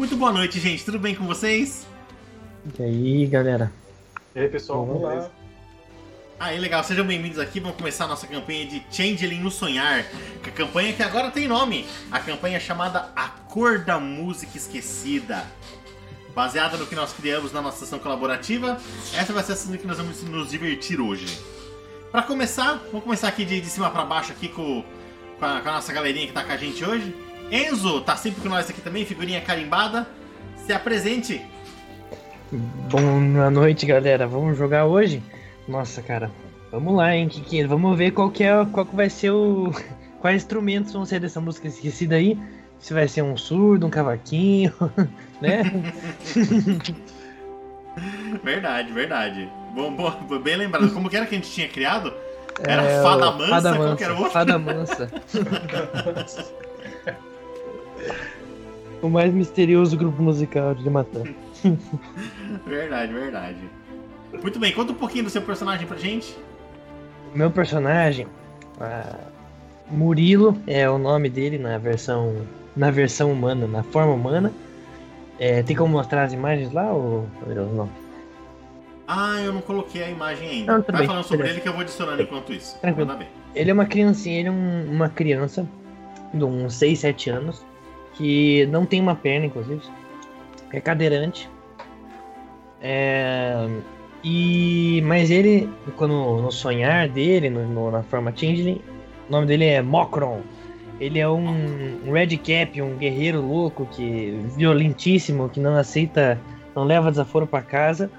Muito boa noite, gente. Tudo bem com vocês? E aí, galera? E aí, pessoal, Vamos lá. beleza? Aí, legal. Sejam bem-vindos aqui. Vamos começar a nossa campanha de Changeling no Sonhar. Que a campanha que agora tem nome. A campanha chamada A Cor da Música Esquecida. Baseada no que nós criamos na nossa sessão colaborativa, essa vai ser a sessão que nós vamos nos divertir hoje. Pra começar, vamos começar aqui de, de cima pra baixo aqui com, com, a, com a nossa galerinha que tá com a gente hoje. Enzo, tá sempre com nós aqui também, figurinha carimbada. Se apresente. Boa noite, galera. Vamos jogar hoje? Nossa, cara. Vamos lá, hein, Kiki. Vamos ver qual que é, qual que vai ser o quais instrumentos vão ser dessa música esquecida aí. Se vai ser um surdo, um cavaquinho, né? Verdade, verdade. Bom, bom, bem lembrado. Como que era que a gente tinha criado? Era É, Fada Mansa, Fada Mansa. Fada Mansa. O mais misterioso grupo musical de Matã. Verdade, verdade. Muito bem, conta um pouquinho do seu personagem pra gente. Meu personagem, Murilo é o nome dele na versão na versão humana, na forma humana. É, tem como mostrar as imagens lá ou não? Ah, eu não coloquei a imagem ainda. Não, tudo Vai bem, falando sobre beleza. ele que eu vou adicionando enquanto isso. Tranquilo. Ele é uma criancinha, ele é um- uma criança de uns 6, 7 anos que não tem uma perna, inclusive. É cadeirante. É, e mas ele, quando no sonhar dele, no, no- na forma Changeling, o nome dele é Mokron. Ele é um, um Red Cap, um guerreiro louco que violentíssimo, que não aceita, não leva desaforo pra casa.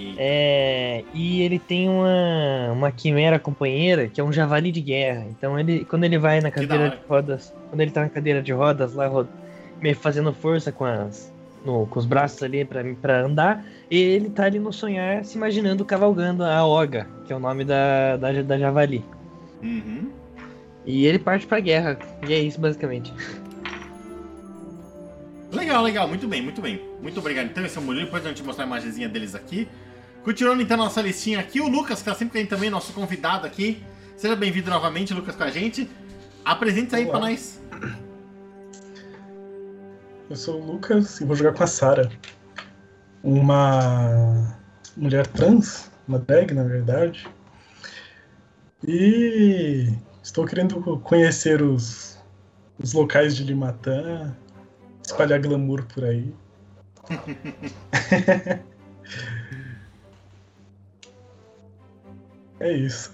E- É, e ele tem uma, uma quimera companheira que é um javali de guerra. Então ele, quando ele vai na cadeira de rodas, quando ele tá na cadeira de rodas lá, meio fazendo força com as no- com os braços ali pra pra andar, ele tá ali no sonhar se imaginando cavalgando a Oga, que é o nome da, da, da javali. Uhum. E ele parte pra guerra. E é isso basicamente. Legal, legal, muito bem, muito bem. Muito obrigado. Então, esse é o Murilo, depois a gente mostrar a imagenzinha deles aqui. Continuando então a nossa listinha aqui, o Lucas, que tá sempre com a gente também, nosso convidado aqui. Seja bem-vindo novamente, Lucas, com a gente. Apresente aí pra nós. Eu sou o Lucas e vou jogar com a Sara. Uma mulher trans, uma drag, na verdade. E estou querendo conhecer os, os locais de Limatã, espalhar glamour por aí. é isso.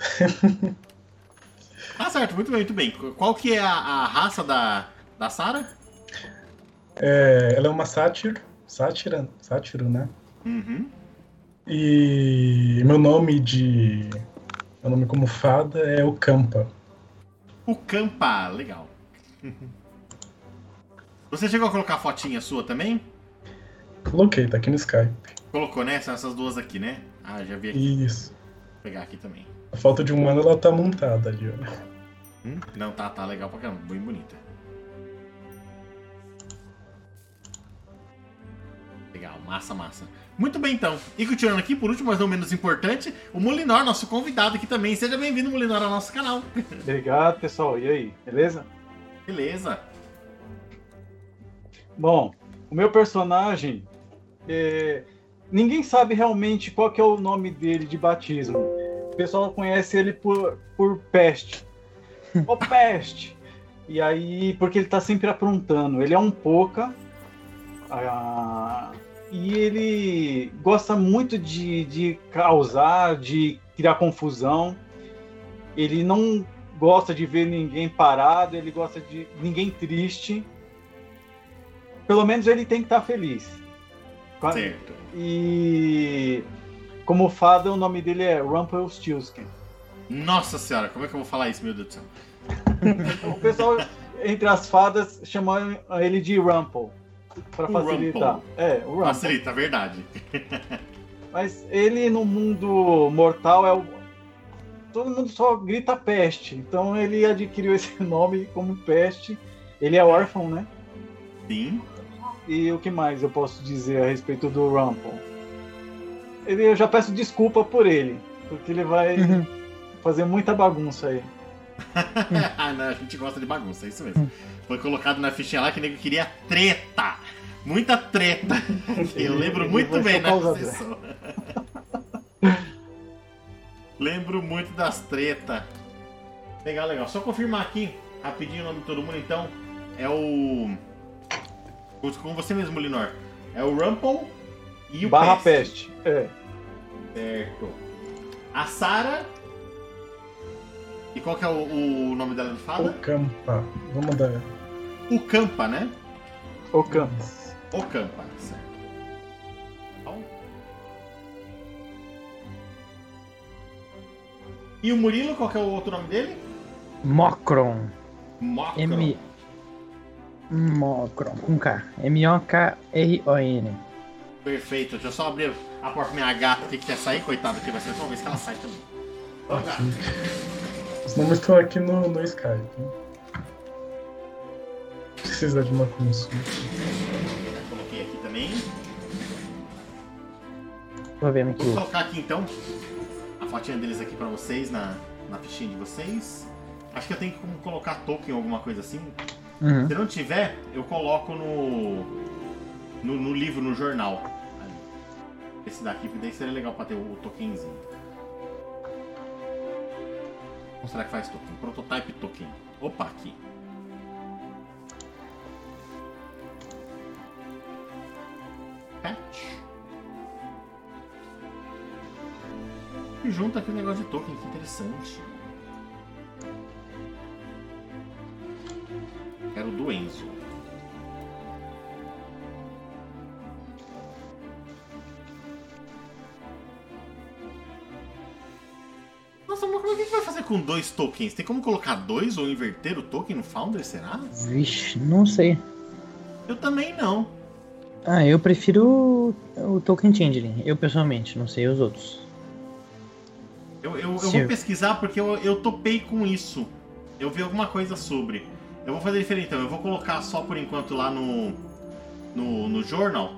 Tá certo, muito bem, muito bem. Qual que é a, a raça da, da Sarah? É, ela é uma sátira, sátira, sátiro, né? Uhum. E meu nome de. Meu nome como fada é o Campa. O Campa, legal. Você chegou a colocar a fotinha sua também? Coloquei, tá aqui no Skype. Colocou, né? São essas duas aqui, né? Ah, já vi aqui. Isso. Pegar aqui também. A falta de um ano ela tá montada ali, ó. Hum? Não, tá, tá legal pra caramba. Bem bonita. Legal, massa, massa. Muito bem, então. E continuando aqui, por último, mas não menos importante, o Molinor, nosso convidado aqui também. Seja bem-vindo, Molinor, ao nosso canal. Obrigado, pessoal. E aí, beleza? Beleza. Bom, o meu personagem. é, Ninguém sabe realmente qual que é o nome dele de batismo. O pessoal conhece ele por, por Peste. Ô Peste! E aí, porque ele tá sempre aprontando. Ele é um pouca. ah, e ele gosta muito de, de causar, de criar confusão. Ele não gosta de ver ninguém parado, ele gosta de ninguém triste. Pelo menos ele tem que estar feliz. Certo. E como fada, o nome dele é Rumpelstiltskin. Nossa senhora, como é que eu vou falar isso, meu Deus do céu? O pessoal entre as fadas chama ele de Rumple. Pra O facilitar. Rumple. É, o Rumple. Facilita, verdade. Mas ele no mundo mortal é o. Todo mundo só grita peste. Então ele adquiriu esse nome como peste. Ele é órfão, né? Sim. E o que mais eu posso dizer a respeito do Rumple? Ele, eu já peço desculpa por ele, porque ele vai fazer muita bagunça aí. ah, não, a gente gosta de bagunça, é isso mesmo. Foi colocado na fichinha lá que o nego queria treta. Muita treta. Eu lembro muito bem os sessão. lembro muito das tretas. Legal, legal. Só confirmar aqui, rapidinho o nome de todo mundo, então. É o. Com você mesmo, Linor. É o Rumple e o Barra Peste. Peste. É. Certo. A Sara. E qual que é o, o nome dela de O fada? Campa. Vamos dar. O Campa, né? O Campos. O Campa, certo. Bom. E o Murilo, qual que é o outro nome dele? Mocron. Mocro. M. Mocron. Com K. M-O-K-R-O-N. Perfeito. Deixa eu só abrir a porta pra minha gata que quer sair, coitada, que vai ser uma vez que ela sai também. Os nomes estão aqui no, no Skype. né? Precisa de uma consulta. Coloquei aqui também. Tô vendo aqui. Vou colocar aqui então a fotinha deles aqui pra vocês na, na fichinha de vocês. Acho que eu tenho que como colocar token ou alguma coisa assim. Uhum. Se não tiver, eu coloco no, no, no livro, no jornal. Esse daqui, porque daí seria legal pra ter o tokenzinho. Como será que faz token? Prototype token. Opa, aqui. Patch. E junta aqui o negócio de token, que interessante. Quero do Enzo. Nossa, mas como é que a gente vai fazer com dois tokens? Tem como colocar dois ou inverter o token no Founder, será? Vixe, não sei. Eu também não. Ah, eu prefiro o, Token Changeling. Eu pessoalmente, não sei os outros. Eu, eu, eu vou pesquisar porque eu, eu topei com isso. Eu vi alguma coisa sobre. Eu vou fazer diferente então. Eu vou colocar só por enquanto lá no. No, no journal.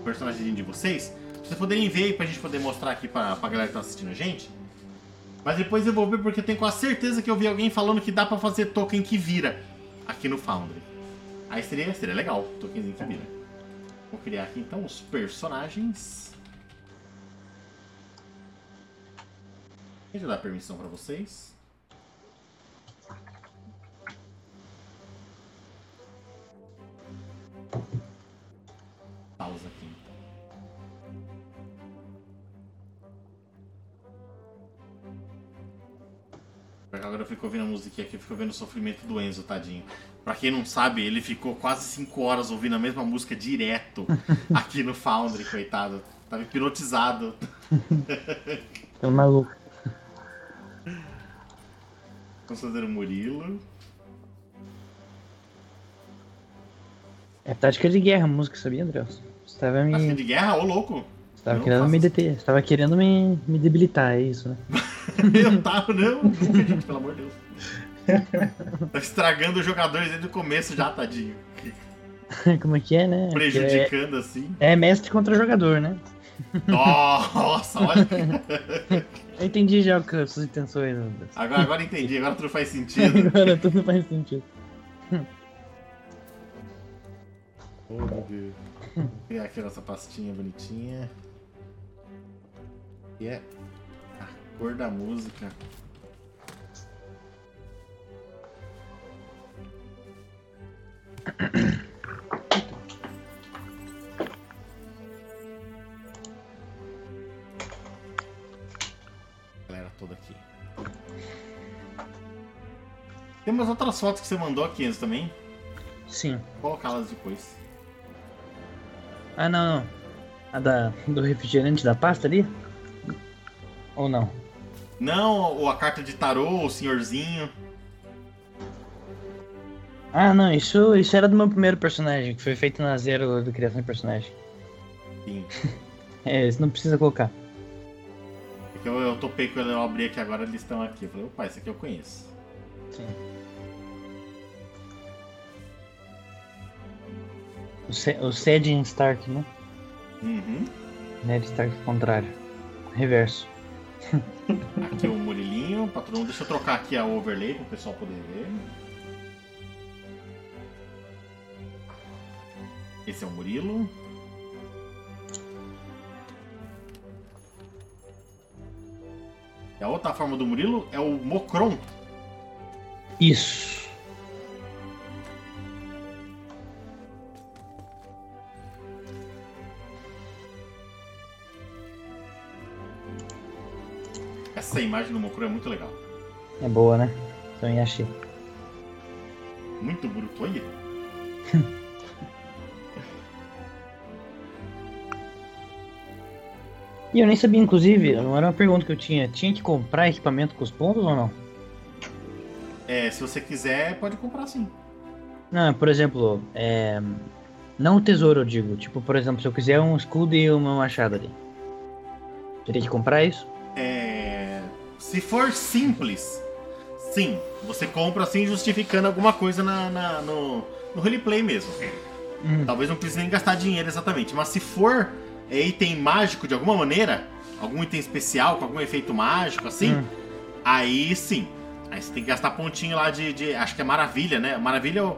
O personagem de vocês. Pra vocês poderem ver e pra gente poder mostrar aqui pra, pra galera que tá assistindo a gente. Mas depois eu vou ver porque eu tenho quase certeza que eu vi alguém falando que dá pra fazer token que vira aqui no Foundry. Aí seria, seria legal, tokenzinho que vira. Vou criar aqui então os personagens. Deixa eu dar permissão pra vocês. Pausa aqui. Agora eu fico ouvindo a musiquinha aqui, eu fico vendo o sofrimento do Enzo, tadinho. Pra quem não sabe, ele ficou quase 5 horas ouvindo a mesma música direto aqui no Foundry, coitado. Tava hipnotizado. É maluco. Vamos fazer o Murilo. É tática de guerra a música, sabia, André? Você tava me. Tática de guerra, ô louco. Você tava querendo me deter. Você tava querendo me, me debilitar, é isso, né? Eu tava, não. Nunca, gente, pelo amor de Deus. Tá estragando os jogadores desde o começo já, tadinho. Como é que é, né? Que É, Prejudicando assim. é mestre contra jogador, né? Nossa, olha. Eu entendi já as suas intenções. Agora, agora entendi, agora tudo faz sentido. Agora tudo faz sentido. Oh, meu Deus. Vou criar aqui a nossa pastinha bonitinha. E é cor da música. Galera toda aqui. Tem umas outras fotos que você mandou aqui, também. Sim. Vou colocá-las depois. Ah, não, não. A da, do refrigerante da pasta ali? Ou não? Não, ou a carta de tarô, o senhorzinho. Ah, não, isso, isso era do meu primeiro personagem, que foi feito na zero do criação de personagem. Sim. É, isso não precisa colocar. Porque eu, eu topei quando eu abri aqui agora, eles estão aqui. Eu falei, opa, esse aqui eu conheço. Sim. O, Ce o Cedin Stark, né? Uhum. Ned Stark contrário. Reverso. Aqui o Murilinho, mundo. Deixa eu trocar aqui a overlay pro pessoal poder ver. Esse é o Murilo. E a outra forma do Murilo é o Mocron. Isso. Essa imagem do Mocron é muito legal. É boa, né? Também achei. Muito bruto, olha. E eu nem sabia, inclusive, não era uma pergunta que eu tinha. Tinha que comprar equipamento com os pontos ou não? É, se você quiser, pode comprar sim. Não, por exemplo, é... não o tesouro, eu digo. Tipo, por exemplo, se eu quiser um escudo e uma machado ali. Teria que comprar isso? É, Se for simples, sim. Você compra assim justificando alguma coisa na, na- no, no roleplay mesmo. Hum. Talvez não precise nem gastar dinheiro exatamente. Mas se for é, item mágico de alguma maneira, algum item especial, com algum efeito mágico, assim, Hum. aí sim. Aí você tem que gastar pontinho lá de. de- acho que é maravilha, né? Maravilha é o,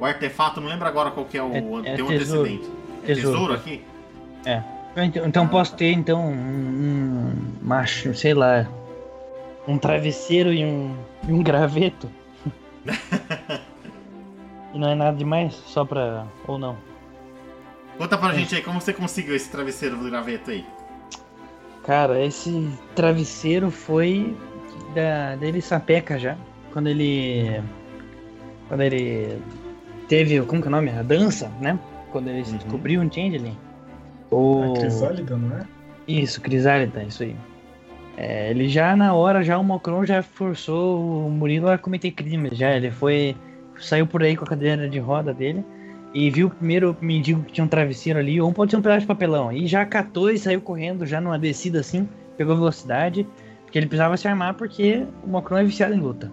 o artefato, não lembro agora qual que é o. É- é tem um tesouro. antecedente. É Tesouro. tesouro aqui? Então, então posso ter então um, um macho, sei lá, um travesseiro e um, e um graveto. e não é nada demais, só pra. ou não. Conta pra É. gente aí como você conseguiu esse travesseiro do graveto aí. Cara, esse travesseiro foi da dele sapeca já. Quando ele. Quando ele teve. Como que é o nome? A dança, né? Quando ele se Uhum. descobriu um Changeling. O... A Crisálida, não é? Isso, Crisálida, isso aí. É, ele já na hora, já o Macron já forçou o Murilo a cometer crimes, já. Ele foi. Saiu por aí com a cadeira de roda dele e viu o primeiro mendigo que tinha um travesseiro ali, ou pode ser um pedaço de papelão. E já catou e saiu correndo, já numa descida assim, pegou velocidade, porque ele precisava se armar porque o Macron é viciado em luta.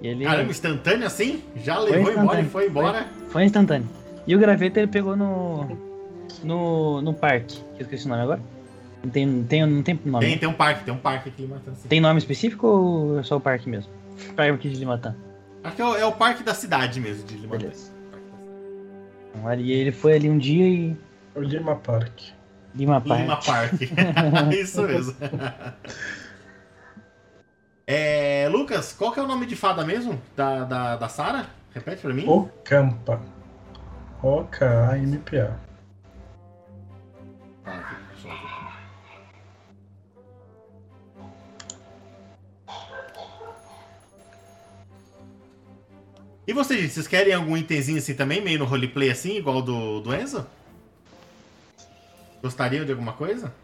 E ele Caramba, instantâneo assim? Já Foi levou embora e foi embora. foi instantâneo. E o graveto ele pegou no. no, no parque, que eu esqueci o nome agora. Não tem, tem, não tem nome. Tem, tem um parque, tem um parque aqui em Limatã. sim. Tem nome específico ou é só o parque mesmo? Parque de Limatã. Acho que é o, é o parque da cidade mesmo, de Limatã. Beleza. Então, ali ele foi ali um dia e. O Lima Park. Lima Park. Lima Park. Isso mesmo. É, Lucas, qual que é o nome de fada mesmo? Da, da, da Sara? Repete pra mim. Ocampa. O-K-A-M-P-A. E vocês, gente, vocês querem algum itemzinho assim também, meio no roleplay assim, igual do, do Enzo? Gostariam de alguma coisa?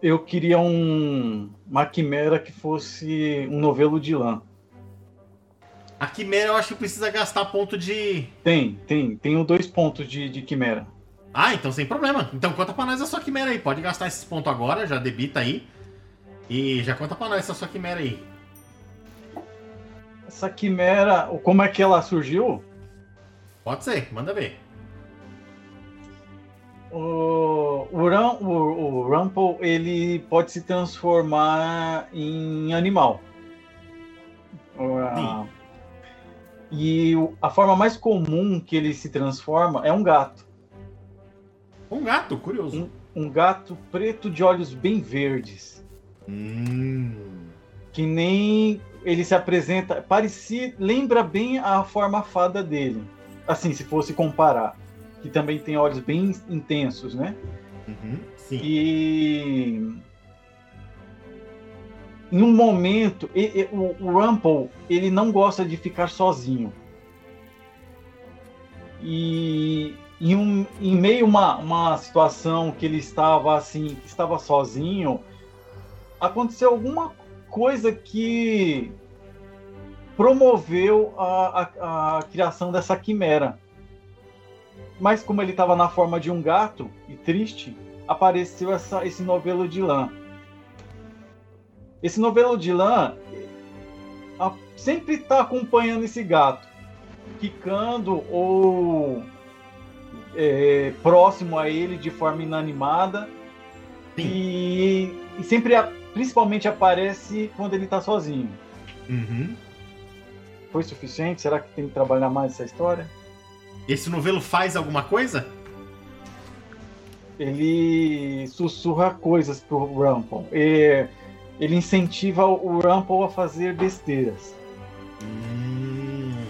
Eu queria um, uma quimera que fosse um novelo de lã. A Quimera eu acho que precisa gastar ponto de. Tem, tem. Tenho dois pontos de, de quimera. Ah, então sem problema. Então conta pra nós a sua Quimera aí. Pode gastar esses pontos agora, já debita aí. E já conta pra nós a sua Quimera aí. Essa quimera, como é que ela surgiu? Pode ser, manda ver. O, o, Ram, o, o Rumple, ele pode se transformar em animal. Ah, E a forma mais comum que ele se transforma é um gato. Um gato, curioso. Um gato preto de olhos bem verdes. Hum. Que nem ele se apresenta. Parecia. Lembra bem a forma fada dele. Assim, se fosse comparar. Que também tem olhos bem intensos, né? Uhum, sim. E em um momento, e- e- o, o Rumple ele não gosta de ficar sozinho. E em, um, em meio a uma, uma situação que ele estava assim, que estava sozinho, aconteceu alguma coisa que promoveu a, a, a criação dessa quimera. Mas como ele estava na forma de um gato e triste, apareceu essa, esse novelo de lã. Esse novelo de lã a- sempre está acompanhando esse gato, ficando ou é, próximo a ele de forma inanimada e, e sempre, principalmente aparece quando ele está sozinho. Uhum. foi suficiente? Será que tem que trabalhar mais essa história? Esse novelo faz alguma coisa? Ele sussurra coisas pro. E ele incentiva o Rumpel a fazer besteiras. Hum.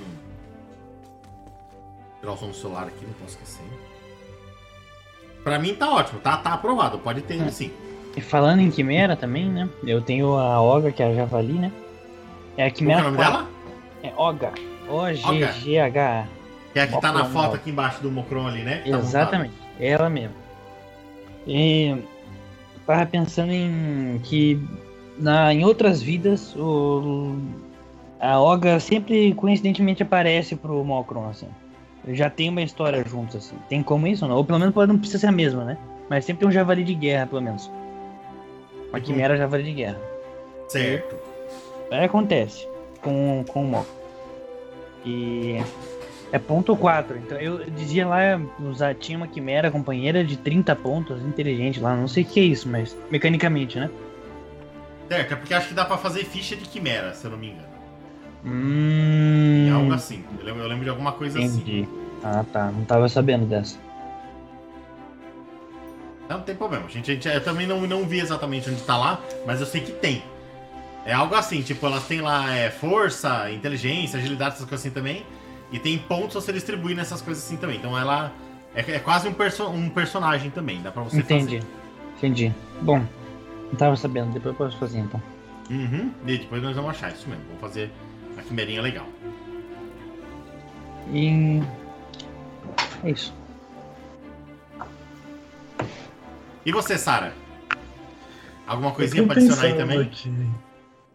Tirar o som aqui, não posso esquecer. Pra mim tá ótimo, tá, tá aprovado, pode ter É. sim. E falando em Quimera também, né? Eu tenho a Oga, que é a Javali, né? É a Qual que é o Quimera nome 4. dela? É Oga. O-G-G-H. Que é a que tá na Mocron, foto aqui embaixo do Mocron ali, né? Tá Exatamente. Ela mesma. E tava pensando em que na, em outras vidas o, a Oga sempre coincidentemente aparece pro Mocron, assim. Já tem uma história juntos, assim. Tem como isso ou não? Ou pelo menos não precisa ser a mesma, né? Mas sempre tem um javali de guerra, pelo menos. Uma quimera javali de guerra. Certo. Aí acontece com, com o Moco. E é ponto 4. Então eu dizia lá, usar, tinha uma quimera companheira de 30 pontos, inteligente lá, não sei o que é isso, mas mecanicamente, né? Certo, é porque acho que dá pra fazer ficha de quimera, se eu não me engano. Hum. É algo assim. Eu lembro, eu lembro de alguma coisa assim. Entendi. Ah tá, não tava sabendo dessa. Não, não tem problema. A gente, a gente- eu também não, não vi exatamente onde tá lá, mas eu sei que tem. É algo assim, tipo, elas têm lá é, força, inteligência, agilidade, essas coisas assim também. E tem pontos a ser distribuir nessas coisas assim também. Então ela é, é quase um, perso um personagem também, dá pra você Entendi. Entendi. Bom, não tava sabendo, depois eu posso fazer então. fazer. Uhum. E depois nós vamos achar isso mesmo. Vamos fazer a quimerinha legal. E. É isso. E você, Sara? Alguma coisinha pra adicionar aí também? aqui.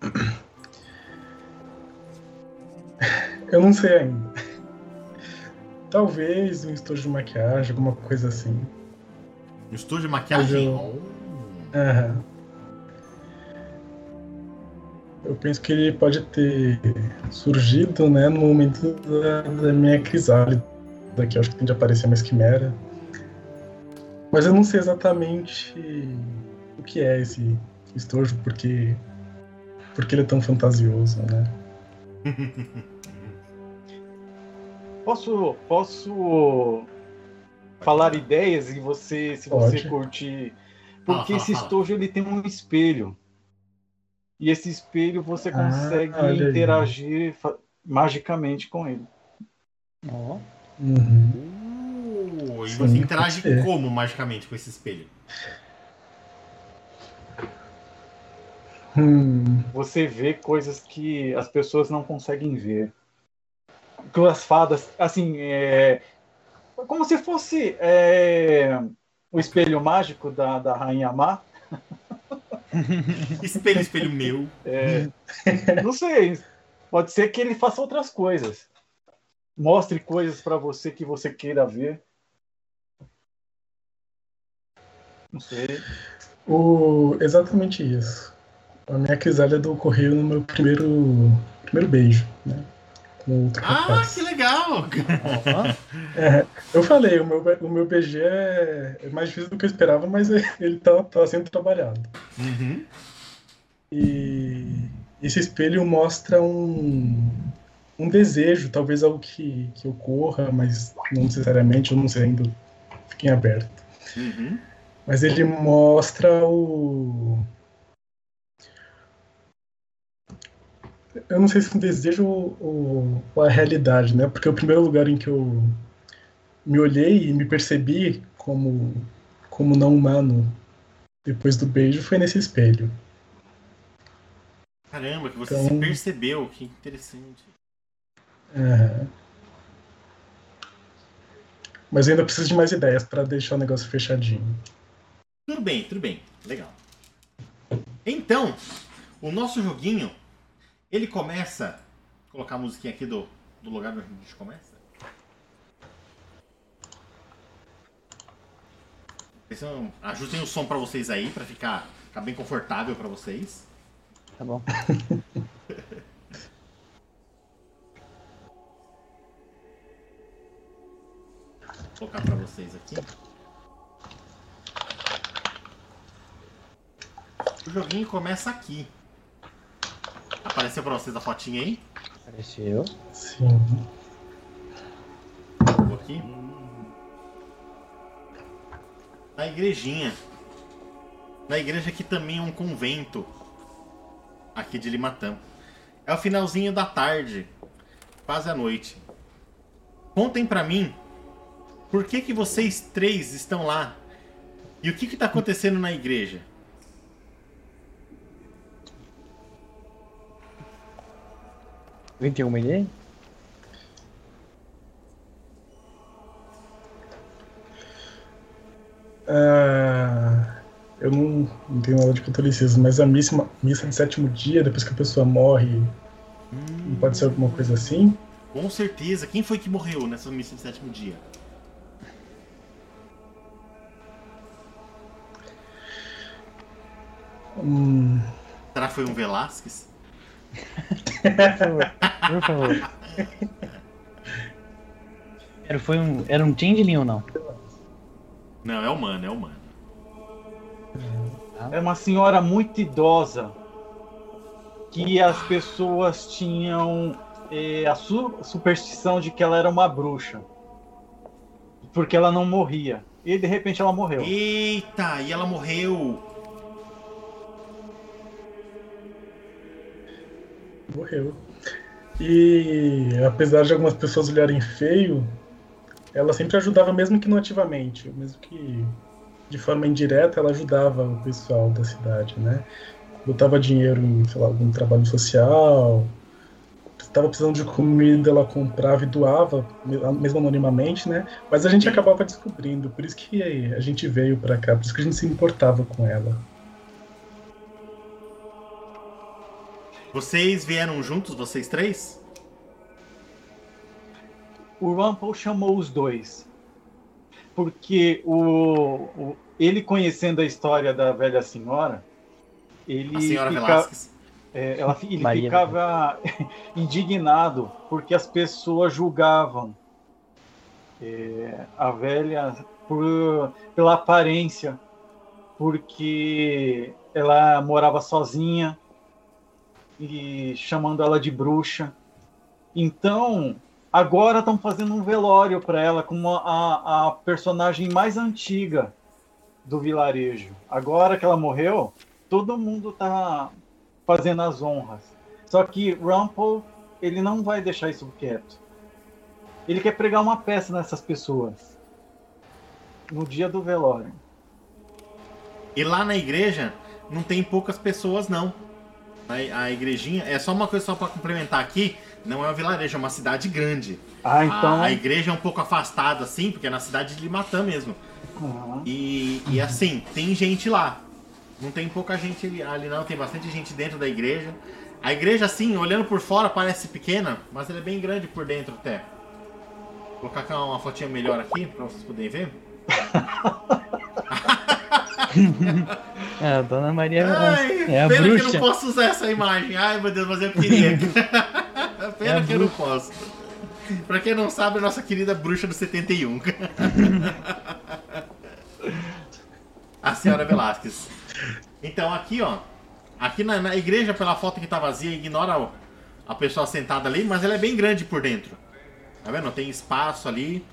Eu não sei ainda. Talvez um estojo de maquiagem, alguma coisa assim. Um estúdio de maquiagem? Eu- Oh. Aham. Eu penso que ele pode ter surgido, né, no momento da, da minha crisálida, que eu acho que tem de aparecer mais quimera. Mas eu não sei exatamente o que é esse estojo, porque, porque ele é tão fantasioso, né? Posso, posso falar ideias e você, se você Pode. curtir. Fala, Porque esse estojo ele tem um espelho. E esse espelho você Ah, consegue aí. interagir magicamente com ele. Ó. Uhum. E Sim, você interage pode ser. como magicamente com esse espelho? Hum, Você vê coisas que as pessoas não conseguem ver. Aquelas fadas, assim, é, como se fosse é, o espelho mágico da, da Rainha Má. Espelho, espelho meu. É, não sei. Pode ser que ele faça outras coisas. Mostre coisas para você que você queira ver. Não sei. o, exatamente isso. A minha crisálida ocorreu no meu primeiro, primeiro beijo, né? Com outro Ah, rapaz. que legal! É, eu falei, o meu, o meu BG é, é mais difícil do que eu esperava, mas ele tá, tá sendo trabalhado. Uhum. E esse espelho mostra um, um desejo, talvez algo que, que ocorra, mas não necessariamente, eu não sei ainda, fiquem aberto. Uhum. Mas ele mostra o. Eu não sei se um desejo ou, ou a realidade, né? Porque o primeiro lugar em que eu me olhei e me percebi como, como não humano depois do beijo foi nesse espelho. Caramba, que você Então- se percebeu, que interessante. Aham. Mas eu ainda preciso de mais ideias para deixar o negócio fechadinho. Tudo bem, tudo bem. Legal. Então, o nosso joguinho, ele começa. Vou colocar a musiquinha aqui do, do lugar onde a gente começa. Ajustem o som pra vocês aí, pra ficar, ficar bem confortável pra vocês. Tá bom. Vou colocar pra vocês aqui. O joguinho começa aqui. Apareceu pra vocês a fotinha aí? Apareceu. Sim. Vou aqui. Na igrejinha. Na igreja que também é um convento. Aqui de Limatã. É o finalzinho da tarde. Quase a noite. Contem pra mim. Por que que vocês três estão lá? E o que que tá acontecendo na igreja? Alguém tem uma ideia? Ah, eu não, não tenho nada de catolicismo, mas a missa, missa de sétimo dia, depois que a pessoa morre, não pode ser alguma coisa assim? Com certeza. Quem foi que morreu nessa missa de sétimo dia? Hum, Será que foi um Velasquez? Por favor. Por favor. Era, foi um, era um changeling ou não? Não, é humano, é humano. É uma senhora muito idosa que as pessoas tinham eh, a su- superstição de que ela era uma bruxa. Porque ela não morria. E de repente ela morreu. Eita, e ela morreu. Morreu. E apesar de algumas pessoas olharem feio, ela sempre ajudava, mesmo que não ativamente, mesmo que de forma indireta, ela ajudava o pessoal da cidade, né? Botava dinheiro em, sei lá, algum trabalho social, estava precisando de comida, ela comprava e doava, mesmo anonimamente, né? Mas a gente acabava descobrindo, por isso que a gente veio pra cá, por isso que a gente se importava com ela. Vocês vieram juntos, vocês três? O Rumpel chamou os dois. Porque o, o- ele conhecendo a história da velha senhora, ele A senhora fica- Velasquez. é, ela, ele Maria ficava indignado porque as pessoas julgavam é, a velha por, pela aparência, porque ela morava sozinha e chamando ela de bruxa. Então, agora estão fazendo um velório para ela como a, a personagem mais antiga do vilarejo. Agora que ela morreu, todo mundo tá fazendo as honras. Só que Rumpel, ele não vai deixar isso quieto. Ele quer pregar uma peça nessas pessoas. No dia do velório. E lá na igreja não tem poucas pessoas, não. A, a igrejinha, é só uma coisa só pra complementar aqui, não é um vilarejo, é uma cidade grande. Ah, então. A, a igreja é um pouco afastada, assim, porque é na cidade de Limatã mesmo. Aham. E, e assim, tem gente lá. Não tem pouca gente ali, ali não, tem bastante gente dentro da igreja. A igreja, assim, olhando por fora, parece pequena, mas ela é bem grande por dentro até. Vou colocar uma fotinha melhor aqui pra vocês poderem ver. É, a Dona Maria Ai, é a pena que eu bruxa. não posso usar essa imagem. Ai, meu Deus, mas eu queria. pena É que eu não posso. Pra quem não sabe, a nossa querida bruxa do 71. a senhora Velasquez. Então, aqui, ó. Aqui na, na igreja, pela foto que tá vazia, ignora a pessoa sentada ali, mas ela é bem grande por dentro. Tá vendo? Tem espaço ali.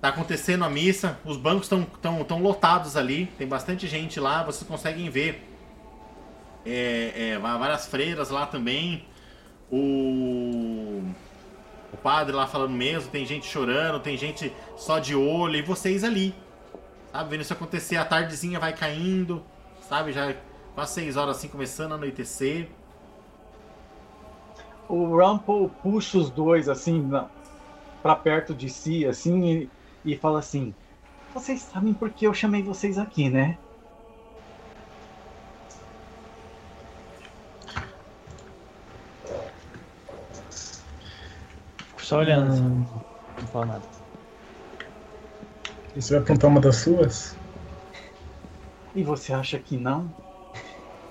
Tá acontecendo a missa, os bancos estão tão, tão lotados ali, tem bastante gente lá, vocês conseguem ver. É, é, várias freiras lá também. O, o padre lá falando mesmo, tem gente chorando, tem gente só de olho, e vocês ali. Sabe, vendo isso acontecer, a tardezinha vai caindo, sabe? Já quase 6 horas assim, começando a anoitecer. O Rumpel puxa os dois assim na, pra perto de si, assim, e, fala assim: Vocês sabem por que eu chamei vocês aqui, né? Fico só olhando assim. Não falo nada. E você vai apontar uma das suas? E você acha que não?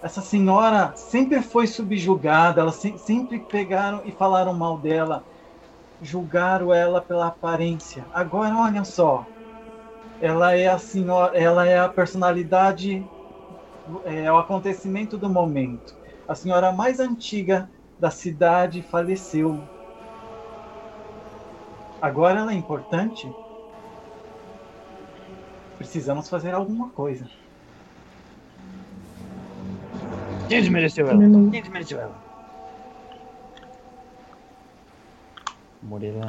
Essa senhora sempre foi subjugada, elas se- sempre pegaram e falaram mal dela, julgaram ela pela aparência. Agora olha só, ela é a senhora, ela é a personalidade, é o acontecimento do momento. A senhora mais antiga da cidade faleceu. Agora ela é importante? Precisamos fazer alguma coisa. Quem desmereceu ela? Quem desmereceu ela? Moreira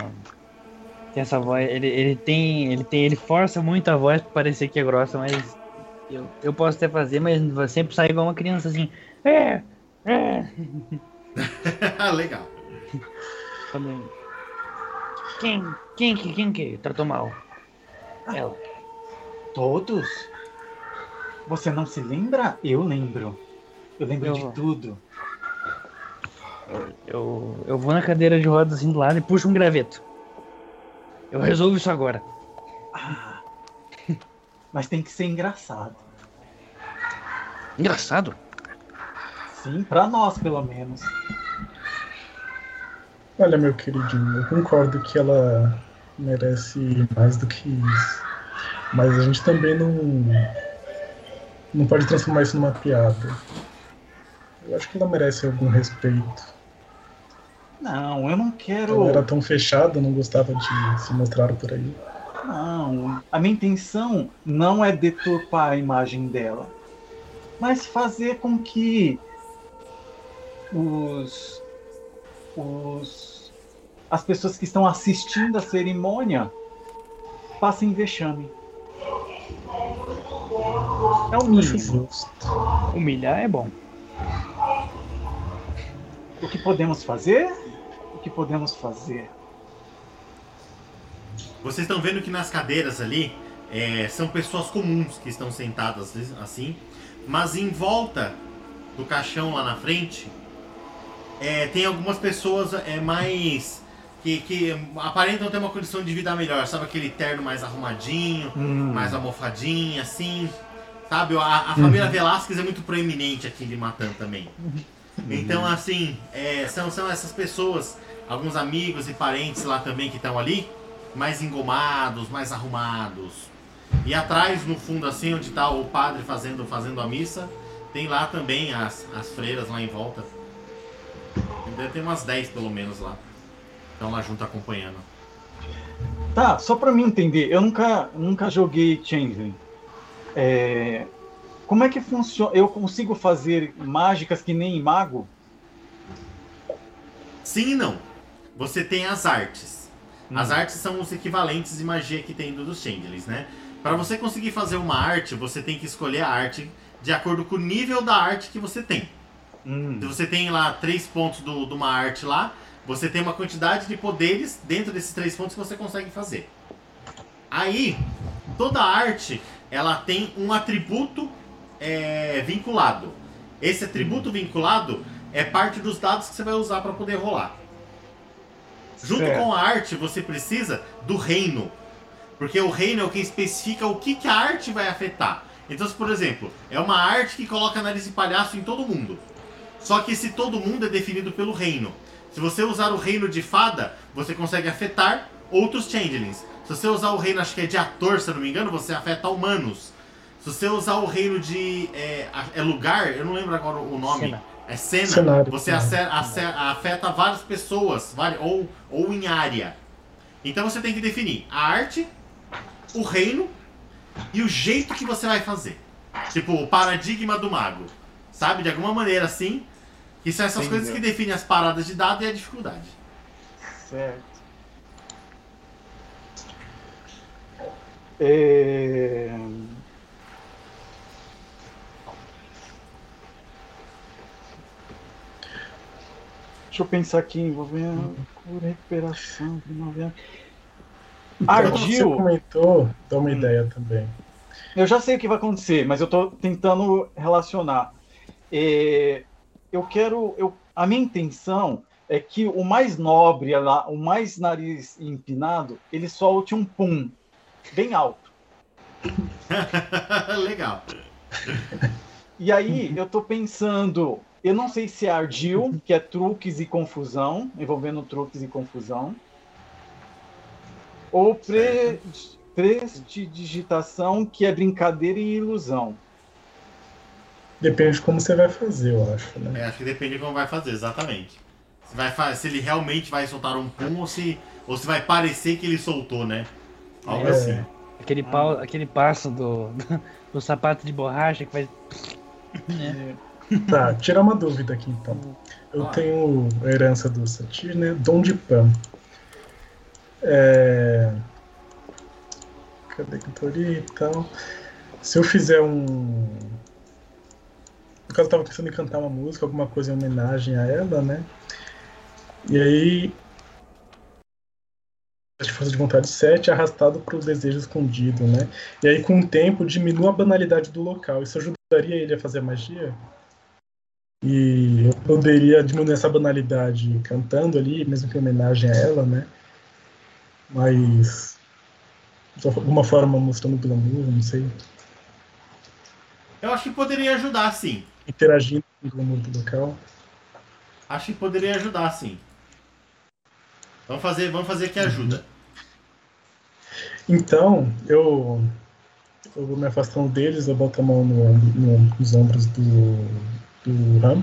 tem essa voz, ele, ele tem, ele tem, ele força muito a voz pra parecer que é grossa, mas eu, eu posso até fazer, mas vai sempre sair igual uma criança assim. É, é. Legal. Quem, quem, que- quem que tratou mal? Ela. Todos? Você não se lembra? Eu lembro. Eu lembro Eu de vou. tudo. Eu, eu vou na cadeira de rodas assim do lado e puxo um graveto. Eu resolvo isso agora. Ah, mas tem que ser engraçado. Engraçado. Sim, pra nós pelo menos. Olha, meu queridinho, eu concordo que ela merece mais do que isso. Mas a gente também não. Não pode transformar isso numa piada. Eu acho que ela merece algum respeito. Não, eu não quero. Ela era tão fechada, não gostava de se mostrar por aí. Não, a minha intenção não é deturpar a imagem dela, mas fazer com que os, os as pessoas que estão assistindo a cerimônia passem vexame. É o Acho mínimo. justo. Humilhar é bom. O que podemos fazer? Que podemos fazer? Vocês estão vendo que nas cadeiras ali é, são pessoas comuns que estão sentadas assim, mas em volta do caixão lá na frente é, tem algumas pessoas é, mais que, que aparentam ter uma condição de vida melhor, sabe aquele terno mais arrumadinho, mais almofadinho, assim, sabe? A, a família Velasquez é muito proeminente aqui de Matan também. Então, assim, é, são, são essas pessoas, alguns amigos e parentes lá também que estão ali, mais engomados, mais arrumados. E atrás, no fundo, assim, onde está o padre fazendo, fazendo a missa, tem lá também as, as freiras lá em volta. Deve ter umas 10 pelo menos lá. Estão lá junto acompanhando. Tá, só pra mim entender, eu nunca, nunca joguei Changeling. É, como é que funciona? Eu consigo fazer mágicas que nem mago? Sim e não. Você tem as artes. Hum. As artes são os equivalentes de magia que tem dos Changelings, né? Para você conseguir fazer uma arte, você tem que escolher a arte de acordo com o nível da arte que você tem. Hum. Se você tem lá três pontos do- de uma arte lá, você tem uma quantidade de poderes dentro desses três pontos que você consegue fazer. Aí, toda arte, ela tem um atributo é, vinculado. Esse atributo vinculado é parte dos dados que você vai usar para poder rolar. Junto Certo. com a arte, você precisa do reino. Porque o reino é o que especifica o que, que a arte vai afetar. Então, se, por exemplo, é uma arte que coloca nariz de palhaço em todo mundo. Só que esse todo mundo é definido pelo reino. Se você usar o reino de fada, você consegue afetar outros changelings. Se você usar o reino, acho que é de ator, se eu não me engano, você afeta humanos. Se você usar o reino de. É, é lugar, eu não lembro agora o nome. Cena. É cena. Cenário. Você ace- afeta várias pessoas, ou, ou em área. Então você tem que definir a arte, o reino e o jeito que você vai fazer. Tipo, o paradigma do mago. Sabe? De alguma maneira assim. Que são essas Entendeu. coisas que definem as paradas de dado e a dificuldade. Certo. É... Deixa eu pensar aqui, envolvendo cura, recuperação, primavera. Quando você comentou, dá uma Hum. ideia também. eu já sei o que vai acontecer, mas eu tô tentando relacionar. É, eu quero. Eu, a minha intenção é que o mais nobre, lá, o mais nariz empinado, ele solte um pum bem alto. Legal. E aí eu tô pensando, eu não sei se é ardil, que é truques e confusão, envolvendo truques e confusão, ou pre, prestidigitação, que é brincadeira e ilusão. Depende de como você vai fazer, eu acho, né? É, acho que depende de como vai fazer, exatamente. Se, vai, fa- se ele realmente vai soltar um pum ou se, ou se vai parecer que ele soltou, né? Algo É. assim. Aquele, pau, aquele passo do, do sapato de borracha que faz. Tá, tirar uma dúvida aqui então. Eu Vai. tenho a herança do Satir, né? Dom de Pan. É... Cadê a cantoria e tal? Se eu fizer um. No caso, eu tava pensando em cantar uma música, alguma coisa em homenagem a ela, né? E aí. De força de vontade 7 arrastado para o desejo escondido, né? E aí, com o tempo, diminua a banalidade do local. Isso ajudaria ele a fazer magia? E eu poderia diminuir essa banalidade cantando ali, mesmo que em homenagem a ela, né? Mas. De alguma forma mostrando o glamour, não sei. Eu acho que poderia ajudar, sim. Interagindo com o glamour do local. Acho que poderia ajudar, sim. Vamos fazer, vamos fazer que ajuda. Então, eu. Eu vou me afastando deles, eu boto a mão no, no- nos ombros do, do Ram.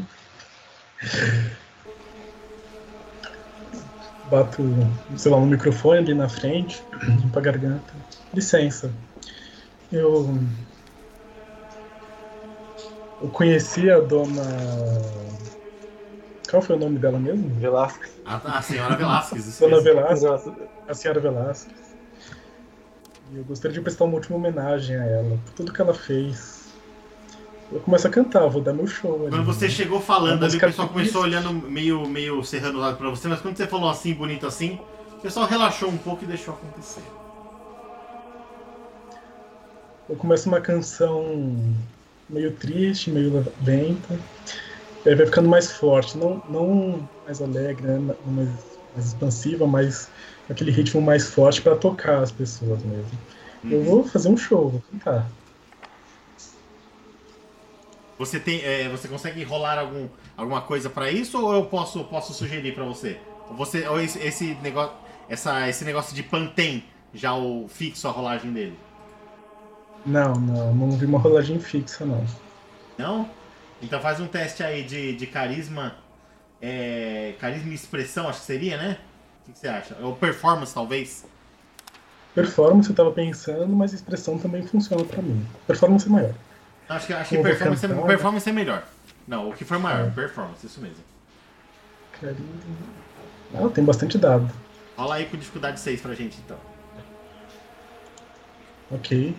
Bato, sei lá, no microfone ali na frente, limpo a garganta. Licença. Eu. Eu conheci a dona. Qual foi o nome dela mesmo? Velasquez. A, a senhora Velasquez. Dona. Velasquez. A senhora Velasquez. E eu gostaria de prestar uma última homenagem a ela, por tudo que ela fez. Eu começo a cantar, vou dar meu show ali. Quando você chegou falando ali, o pessoal começou olhando meio, meio cerrando o lado pra você, mas quando você falou assim, bonito assim, o pessoal relaxou um pouco e deixou acontecer. Eu começo uma canção meio triste, meio lenta. E aí vai ficando mais forte, não, não mais alegre, né? mais, mais expansiva, mas aquele ritmo mais forte para tocar as pessoas mesmo. Eu vou fazer um show, vou cantar. Você tem, é, você consegue rolar algum, alguma coisa pra isso ou eu posso, posso sugerir pra você? Ou você, ou esse, esse negócio, essa, esse negócio de pan tem já o fixo a rolagem dele? Não, não, não vi uma rolagem fixa, não. Não? Então faz um teste aí de, de carisma, é, carisma e expressão, acho que seria, né? O que, que você acha? Ou performance talvez? Performance eu tava pensando, mas expressão também funciona pra mim. Performance é maior. Acho que, acho que performance, é, performance é melhor. Não, o que for maior, É. performance, isso mesmo. Carisma. Ah, tem bastante dado. Rola aí com dificuldade 6 pra gente então. Ok.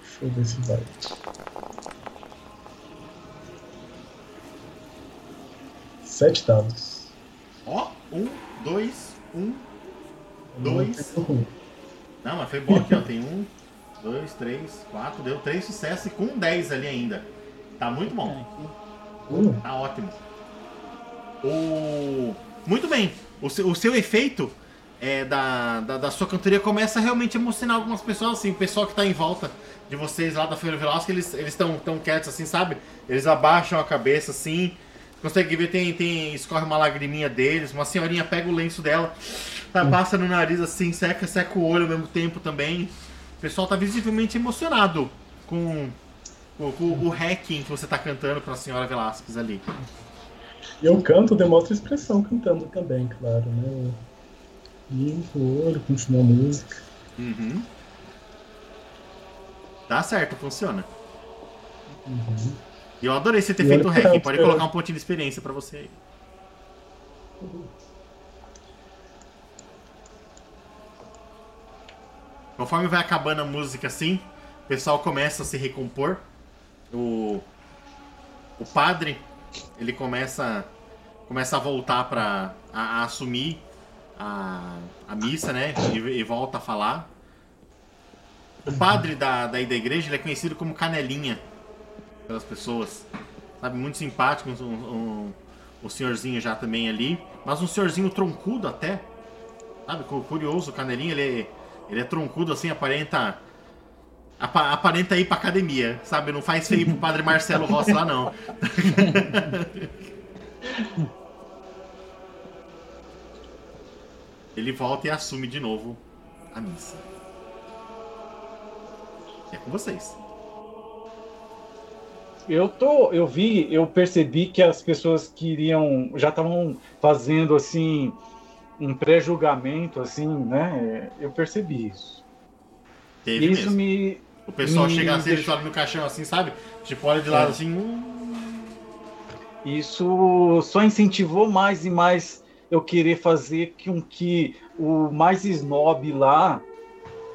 Deixa eu ver se vai. Sete dados. Ó, um, dois, um. Dois. Não mas foi bom aqui, ó. Tem um, dois, três, quatro. Deu três sucessos e com um 10 ali ainda. Tá muito bom. Uh, Tá ótimo. O... Muito bem. O seu, o seu efeito é, da, da, da sua cantoria começa a realmente emocionar algumas pessoas, assim. O pessoal que tá em volta de vocês lá da Feira Velasco, eles estão tão quietos, assim, sabe? Eles abaixam a cabeça, assim. Consegue ver, tem, tem, escorre uma lagriminha deles. Uma senhorinha pega o lenço dela, tá, passa no nariz, assim, seca, seca o olho ao mesmo tempo também. O pessoal tá visivelmente emocionado com, com, com o hacking que você tá cantando pra senhora Velasquez ali. E eu canto, demonstro expressão cantando também, claro, né? Limpo o olho, continuo a música. Uhum. Dá certo, funciona. Uhum. E eu adorei você ter E feito o hacking. tá Pode colocar um pontinho de experiência pra você aí. Conforme vai acabando a música assim, o pessoal começa a se recompor. O, o padre, ele começa, começa a voltar para a, a assumir a, a missa, né? E, e volta a falar. O padre da, da, da igreja ele é conhecido como Canelinha pelas pessoas. Sabe, muito simpático, um, um, um senhorzinho já também ali. Mas um senhorzinho troncudo até. Sabe, cu- curioso, o Canelinha, ele, ele é troncudo assim, aparenta. apa- aparenta ir pra academia, sabe? Não faz feio pro padre Marcelo Rossi lá, não. ele volta e assume de novo a missa. É com vocês. Eu tô, eu vi, eu percebi que as pessoas queriam, já estavam fazendo assim um pré-julgamento, assim, né? Eu percebi isso. Teve isso mesmo. me, O pessoal me chega assim, deixou- sobe no caixão assim, sabe? Tipo, olha de lado É. assim. hum, isso só incentivou mais e mais eu querer fazer com que o mais snob lá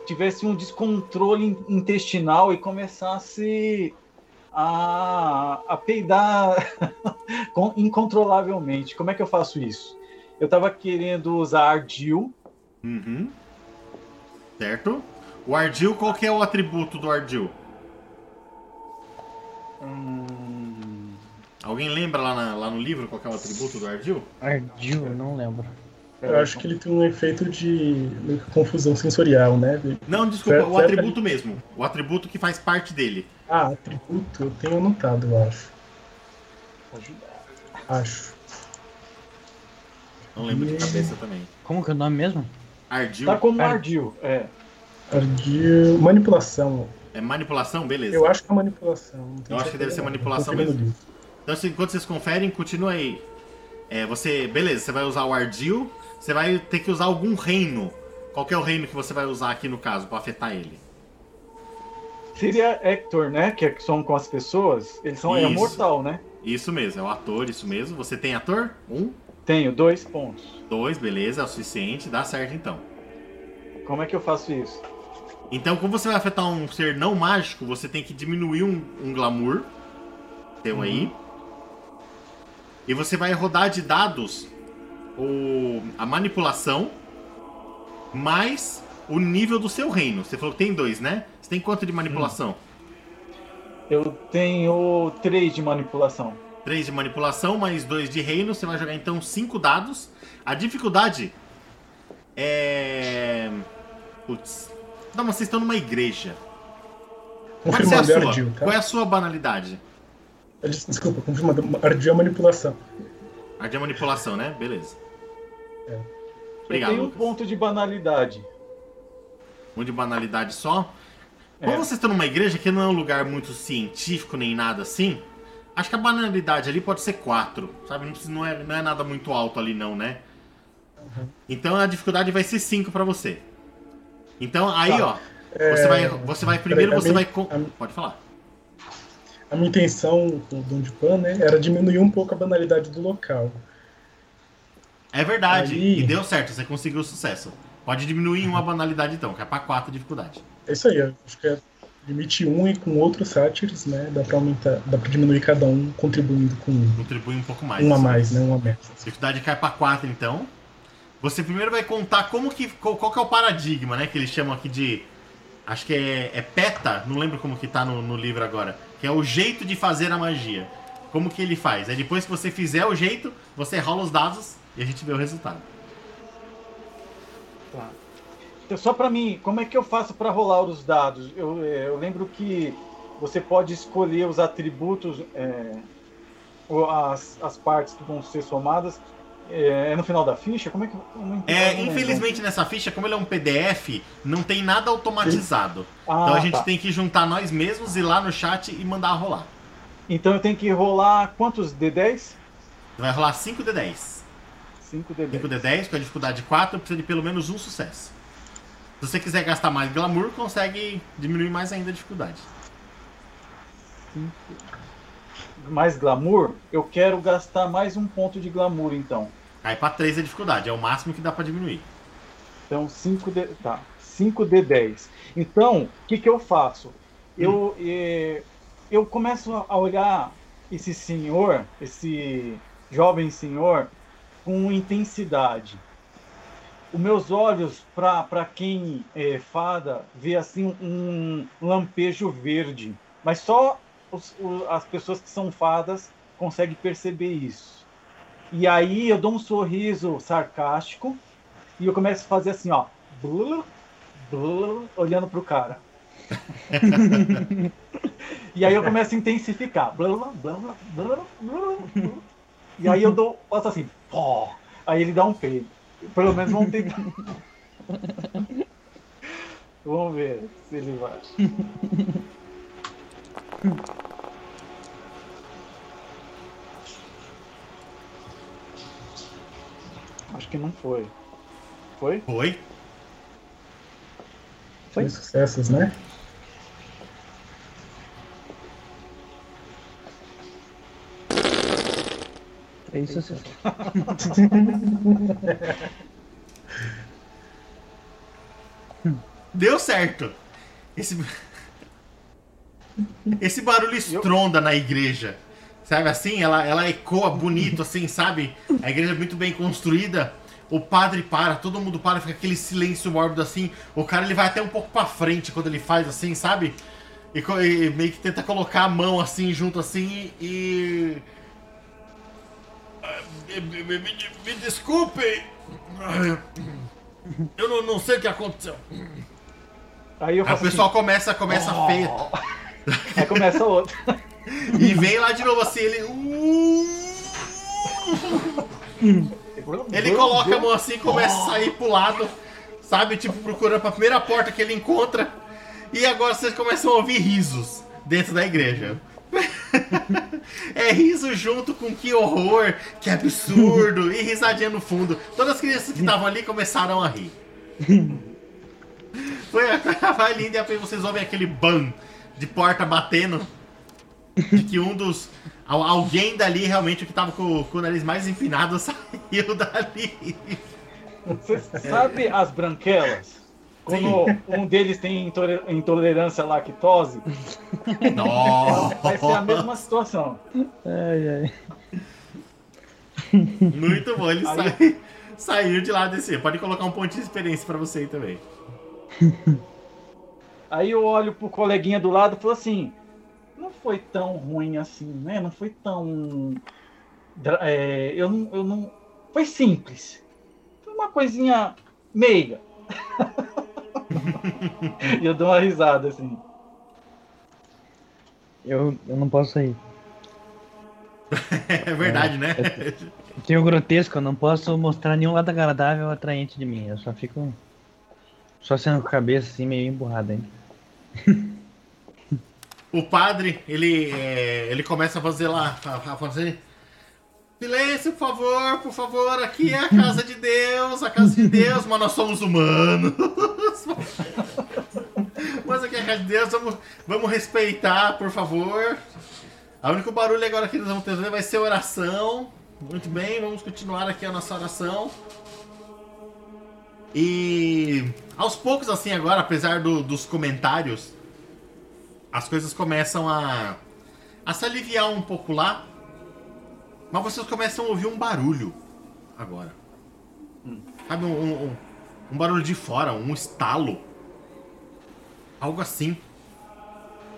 tivesse um descontrole in- intestinal e começasse a, a peidar com- incontrolavelmente. Como é que eu faço isso? Eu estava querendo usar Ardil, Uhum. Certo? O Ardil, qual que é o atributo do Ardil? Hum, Alguém lembra lá, na- lá no livro qual que é o atributo do Ardil? Ardil, eu não lembro. Eu acho que ele tem um efeito de meio que confusão sensorial, né? Não, desculpa, Certo, o certo. atributo mesmo. O atributo que faz parte dele. Ah, atributo, eu tenho anotado, eu acho. Acho. Não lembro de cabeça também. Como que é o nome mesmo? Ardil Tá como Ar- Ardil, é. Ardil. Manipulação. é manipulação? Beleza. Eu acho que é manipulação. Eu acho que deve ser manipulação mesmo. Então, assim, enquanto vocês conferem, continua aí. É, você, beleza, você vai usar o Ardil, você vai ter que usar algum reino. Qual é o reino que você vai usar aqui no caso, pra afetar ele? Seria Hector, né? Que é- são com as pessoas. Eles são é Isso. mortal, né? Isso mesmo, é o ator, isso mesmo. Você tem ator? Um, Tenho dois pontos. dois, beleza, é o suficiente, dá certo então. Como é que eu faço isso? Então, como você vai afetar um ser não mágico, você tem que diminuir um, um glamour. Tem um aí. E você vai rodar de dados o, a manipulação mais o nível do seu reino. Você falou que tem dois, né? Você tem quanto de manipulação? Eu tenho três de manipulação. Três de manipulação mais dois de reino. Você vai jogar então cinco dados. A dificuldade é. Putz. Não, mas vocês estão numa igreja. Pode ser a é sua. Ardil, tá? Qual é a sua banalidade? Des- Desculpa, confirmando. Ardil é manipulação. A de manipulação, né? Beleza. É. Obrigado, tenho um ponto de banalidade. Um de banalidade só. Como É. vocês estão numa igreja que não é um lugar muito científico nem nada assim, acho que a banalidade ali pode ser 4, sabe? Não, precisa- não é, não é nada muito alto ali não, né? Então a dificuldade vai ser 5 pra você. Então aí, Tá. ó, você vai, você vai primeiro, peraí, você a vai minha- con- a minha- pode falar. A minha intenção com o Dom de Pan, né, era diminuir um pouco a banalidade do local. É verdade, Aí- e deu certo, você conseguiu sucesso. Pode diminuir em uma banalidade então, que é pra 4 a dificuldade. É isso aí, acho que é limite um e com outros sátiros, né, dá pra aumentar, dá pra diminuir cada um contribuindo com um, Contribui um pouco mais. um a mais, né, um a menos. Dificuldade cai pra 4, então. Você primeiro vai contar como que. Qual, qual que é o paradigma, né? Que eles chamam aqui de. Acho que é, é PETA, não lembro como que tá no, no livro agora. Que é o jeito de fazer a magia. Como que ele faz? É depois que você fizer o jeito, você rola os dados e a gente vê o resultado. Tá. Então, só pra mim, como é que eu faço pra rolar os dados? Eu, é, eu lembro que você pode escolher os atributos, é, ou as, as partes que vão ser somadas. É, é no final da ficha? Como é que entendi, É, lembro. infelizmente nessa ficha, como ele é um PDF, não tem nada automatizado. Ah, então a gente tá. tem que juntar nós mesmos, ir lá no chat e mandar rolar. Então eu tenho que rolar quantos D10? Você vai rolar 5 de 10. 5 D10. 5 de 10, com a dificuldade 4, precisa de pelo menos um sucesso. Se você quiser gastar mais glamour, consegue diminuir mais ainda a dificuldade. Mais glamour? Eu quero gastar mais um ponto de glamour, então. Cai pra 3 a dificuldade, é o máximo que dá pra diminuir. Então, 5 D... Tá. 5 D10. Então, o que, que eu faço? Eu, eh, eu começo a olhar esse senhor, esse jovem senhor, com intensidade. Os meus olhos, para quem é fada, vê assim um lampejo verde. Mas só os- as pessoas que são fadas conseguem perceber isso. E aí eu dou um sorriso sarcástico e eu começo a fazer assim, ó. blur, blur, olhando pro cara. e aí eu começo a intensificar. blur, blur, blur, blur, blur. E aí eu dou, faço assim, pó. Aí ele dá um peido. Pelo menos vamos ter. vamos ver se ele vai. Acho que não foi. Foi? Foi? Foi? Foi sucessos, né? É isso sim. Deu certo. Esse. Esse barulho estronda na igreja. Sabe assim? Ela, ela ecoa bonito, assim, sabe? A igreja é muito bem construída. O padre para, todo mundo para, fica aquele silêncio mórbido assim. O cara ele vai até um pouco pra frente quando ele faz assim, sabe? E, e meio que tenta colocar a mão assim, junto assim e. Ah, Me, me- me- me- desculpem! Eu não, não sei o que aconteceu. Aí o faço pessoal começa, começa assim, feio. "Oh". Aí começa outro. E vem lá de novo assim, ele. Ele coloca a mão assim e começa a sair pro lado, sabe? Tipo, procurando pra primeira porta que ele encontra. E agora vocês começam a ouvir risos dentro da igreja. é riso junto com que horror, que absurdo, e risadinha no fundo. Todas as crianças que estavam ali começaram a rir. Foi a coisa mais linda e depois vocês ouvem aquele ban de porta batendo. De que um dos. al- Alguém dali realmente o que tava com, com o nariz mais empinado saiu dali. Você sabe as branquelas? Quando um deles tem intole- intolerância à lactose, Nossa! vai ser a mesma situação. Ai, ai. Muito bom, ele Aí- sai- saiu de lá desse. Pode colocar um pontinho de experiência pra você aí também. Aí eu olho pro coleguinha do lado e falo assim: não foi tão ruim assim, né? Não foi tão. é, eu, não, eu não. Foi simples. Foi uma coisinha meiga. e eu dou uma risada assim. Eu, eu não posso sair. É verdade, né? Tem o grotesco, eu não posso mostrar nenhum lado agradável ou atraente de mim. Eu só fico. Só sendo com a cabeça assim, meio emburrada ainda. O padre, ele, é, ele começa a fazer lá, a, a fazer. Silêncio, por favor, por favor, aqui é a casa de Deus, a casa de Deus, mas nós somos humanos. Mas aqui é a casa de Deus, vamos, vamos respeitar, por favor. O único barulho agora que nós vamos ter vai ser oração. Muito bem, vamos continuar aqui a nossa oração. E aos poucos, assim, agora, apesar do- dos comentários, as coisas começam a, a se aliviar um pouco lá. Mas vocês começam a ouvir um barulho agora. Sabe, um, um, um- barulho de fora, um estalo. Algo assim.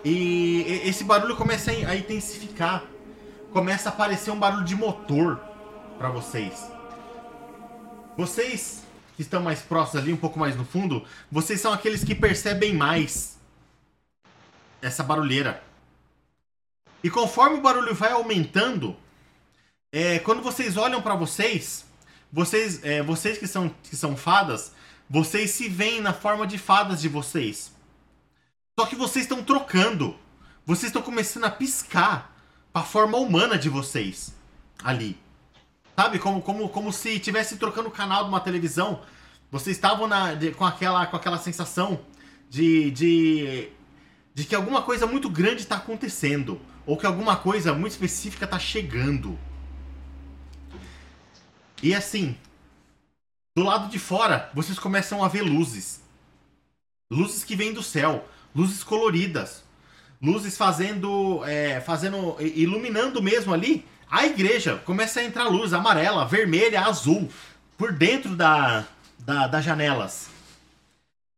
E esse barulho começa a intensificar. Começa a aparecer um barulho de motor pra vocês. Vocês que estão mais próximos ali, um pouco mais no fundo, vocês são aqueles que percebem mais essa barulheira. E conforme o barulho vai aumentando, é, quando vocês olham pra vocês, vocês, é, vocês que são, que são fadas, vocês se veem na forma de fadas de vocês. Só que vocês estão trocando. Vocês estão começando a piscar pra forma humana de vocês ali. Sabe? Como, como, como se estivesse trocando o canal de uma televisão. Vocês estavam na, de- com, aquela, com aquela sensação de, de, de que alguma coisa muito grande está acontecendo. Ou que alguma coisa muito específica está chegando. E assim, do lado de fora, vocês começam a ver luzes. Luzes que vêm do céu. Luzes coloridas. Luzes fazendo. é, fazendo. iluminando mesmo ali a igreja. Começa a entrar luz amarela, vermelha, azul. Por dentro da, da, das janelas.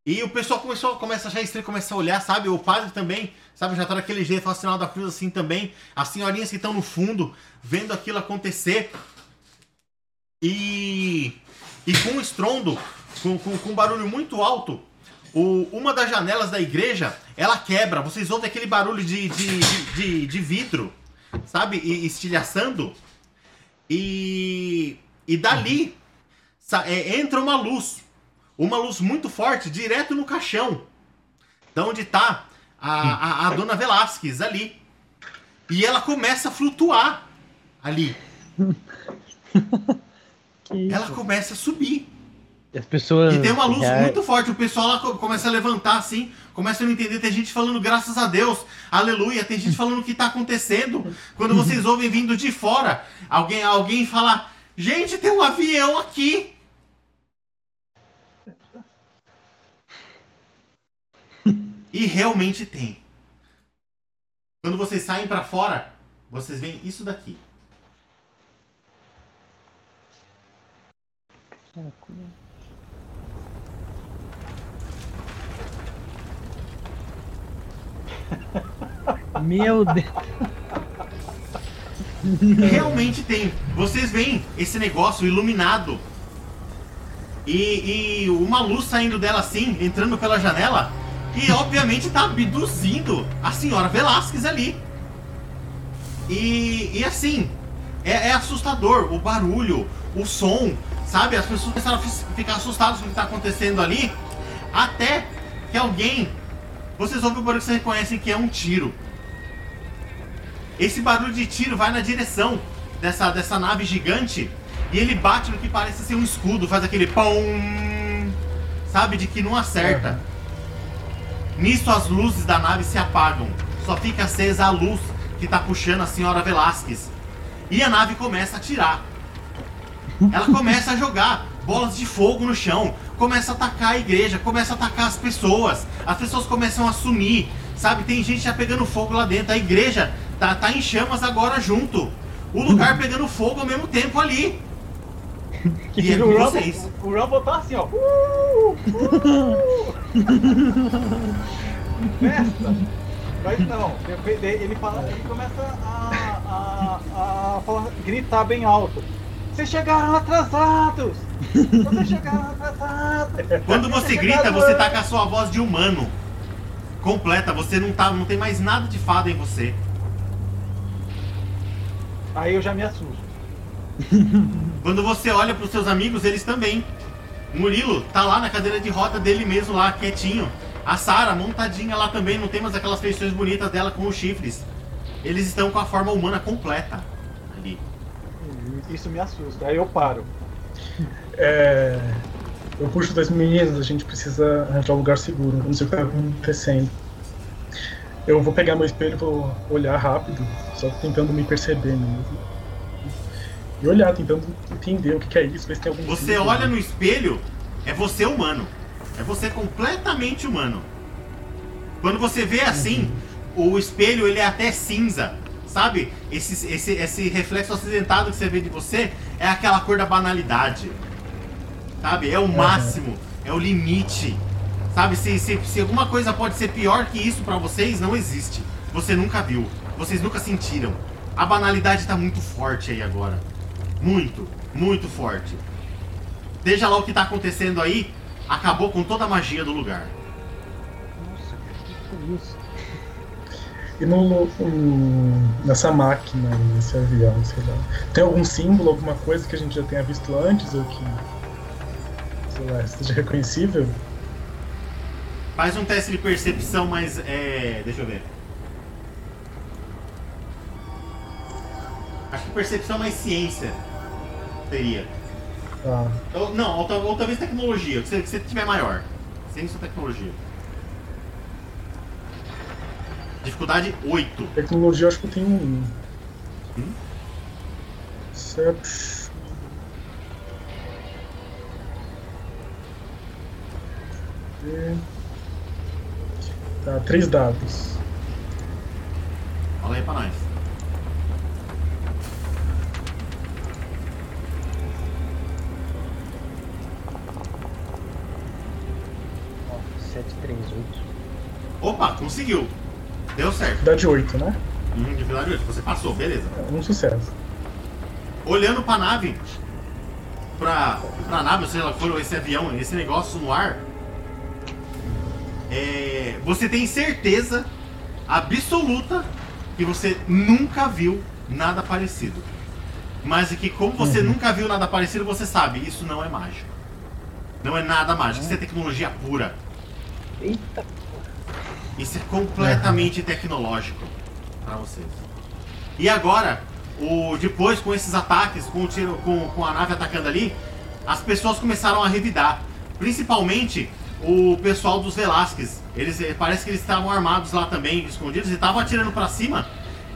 E o pessoal começou, começa a achar estranho, começa a olhar, sabe? O padre também, sabe? Já tá daquele jeito, faz sinal da cruz assim também. As senhorinhas que estão no fundo, vendo aquilo acontecer. E. E com um estrondo, com, com, com um barulho muito alto, o, uma das janelas da igreja, ela quebra. Vocês ouvem aquele barulho de, de, de, de, vidro, sabe? E estilhaçando. E, e dali é, entra uma luz. Uma luz muito forte, direto no caixão. Da onde tá a, a, a dona Velasquez ali. E ela começa a flutuar ali. Isso? Ela começa a subir. E As pessoas. E tem uma luz já- muito forte. O pessoal lá co- começa a levantar assim, começa a não entender. Tem gente falando graças a Deus, aleluia. Tem gente falando o que tá acontecendo. Quando vocês ouvem vindo de fora, alguém, alguém fala: Gente, tem um avião aqui. E realmente tem. Quando vocês saem pra fora, vocês veem isso daqui. Meu Deus. Realmente tem. Vocês veem esse negócio iluminado. E, e uma luz saindo dela assim, entrando pela janela. E obviamente tá abduzindo a senhora Velasquez ali. E, e assim, é, é assustador o barulho, o som, sabe? As pessoas começaram a fi- ficar assustadas com o que tá acontecendo ali. Até que alguém. Vocês ouvem o barulho que vocês reconhecem que é um tiro. Esse barulho de tiro vai na direção dessa, dessa nave gigante e ele bate no que parece ser um escudo, faz aquele pão, sabe, de que não acerta. Nisso as luzes da nave se apagam, só fica acesa a luz que tá puxando a senhora Velasquez. E a nave começa a atirar. Ela começa a jogar bolas de fogo no chão, começa a atacar a igreja, começa a atacar as pessoas. As pessoas começam a sumir, sabe? Tem gente já pegando fogo lá dentro. A igreja tá, tá em chamas agora junto. O lugar pegando fogo ao mesmo tempo ali. E é E com o vocês. Rumble, o Rumble tá assim, ó. Uh, uh. Festa. Mas não, ele, ele fala, ele começa a, a, a falar, gritar bem alto. Vocês chegaram atrasados! Vocês chegaram atrasados! Quando você Vocês grita, chegaram você tá antes." com a sua voz de humano. Completa, você não, tá, não tem mais nada de fada em você. Aí eu já me assusto. Quando você olha pros seus amigos, eles também. O Murilo tá lá na cadeira de roda dele mesmo, lá, quietinho. A Sara, montadinha lá também, não tem mais aquelas feições bonitas dela com os chifres. Eles estão com a forma humana completa. Isso me assusta. Aí eu paro. É, eu puxo das meninas, a gente precisa arranjar um lugar seguro. eu Não sei o que tá acontecendo. Eu vou pegar meu espelho e vou olhar rápido, só tentando me perceber mesmo. E olhar, tentando entender o que é isso, ver se tem algum Você olha no espelho, é você humano. É você completamente humano. Quando você vê assim, o espelho ele é até cinza. Sabe? Esse, esse, esse reflexo acidentado que você vê de você é aquela cor da banalidade. Sabe? É o máximo, é o limite. Sabe? Se, se, se alguma coisa pode ser pior que isso pra vocês, não existe. Você nunca viu. Vocês nunca sentiram. A banalidade tá muito forte aí agora. Muito, muito forte. Veja lá o que tá acontecendo aí. Acabou com toda a magia do lugar. Nossa, que foi isso? E no, no- nessa máquina, nesse avião, sei lá. Tem algum símbolo, alguma coisa que a gente já tenha visto antes ou que. sei lá, seja reconhecível? Faz um teste de percepção, mas é. Deixa eu ver. Acho que percepção mais ciência teria. Tá. Ou, não, ou, ou talvez tecnologia, que você, que você tiver maior. Ciência ou tecnologia. Dificuldade 8. Tecnologia acho que eu tenho um. Hum? Perception. Tá, três dados. Fala aí pra nós. Ó, 738. Opa, conseguiu. Deu certo. Dificuldade 8, né? Hum, dificuldade 8. Você passou, beleza. É, Um sucesso. olhando pra nave, pra, pra nave, ou seja, lá for esse avião, esse negócio no ar, é, você tem certeza absoluta que você nunca viu nada parecido. mas é que como você nunca viu nada parecido, você sabe, isso não é mágico. Não é nada mágico, isso é tecnologia pura. Eita. Isso é completamente tecnológico pra vocês. E agora, o, depois com esses ataques, com, o tiro, com, com a nave atacando ali, as pessoas começaram a revidar. Principalmente o pessoal dos Velasquez. Eles, eh, parece que eles estavam armados lá também, escondidos, e estavam atirando pra cima.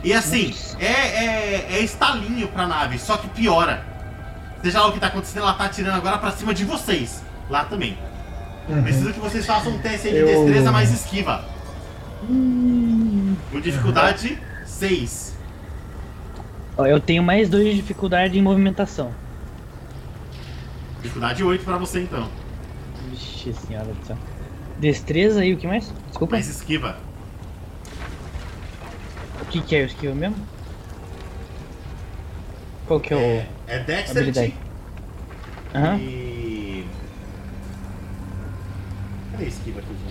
E assim, é, é, é estalinho pra nave, só que piora. Seja lá o que tá acontecendo, ela tá atirando agora pra cima de vocês. Lá também. Preciso que vocês façam um teste aí de Eu- destreza mais esquiva. Com dificuldade 6. Ó, eu tenho mais dois de dificuldade em movimentação. Dificuldade 8 pra você então. Vixe senhora do céu. Destreza e o que mais? Desculpa. Mais esquiva. O que, que é o skill mesmo? Qual que é o. É, é Dexterity habilidade? Aham. e. Cadê a esquiva aqui, gente?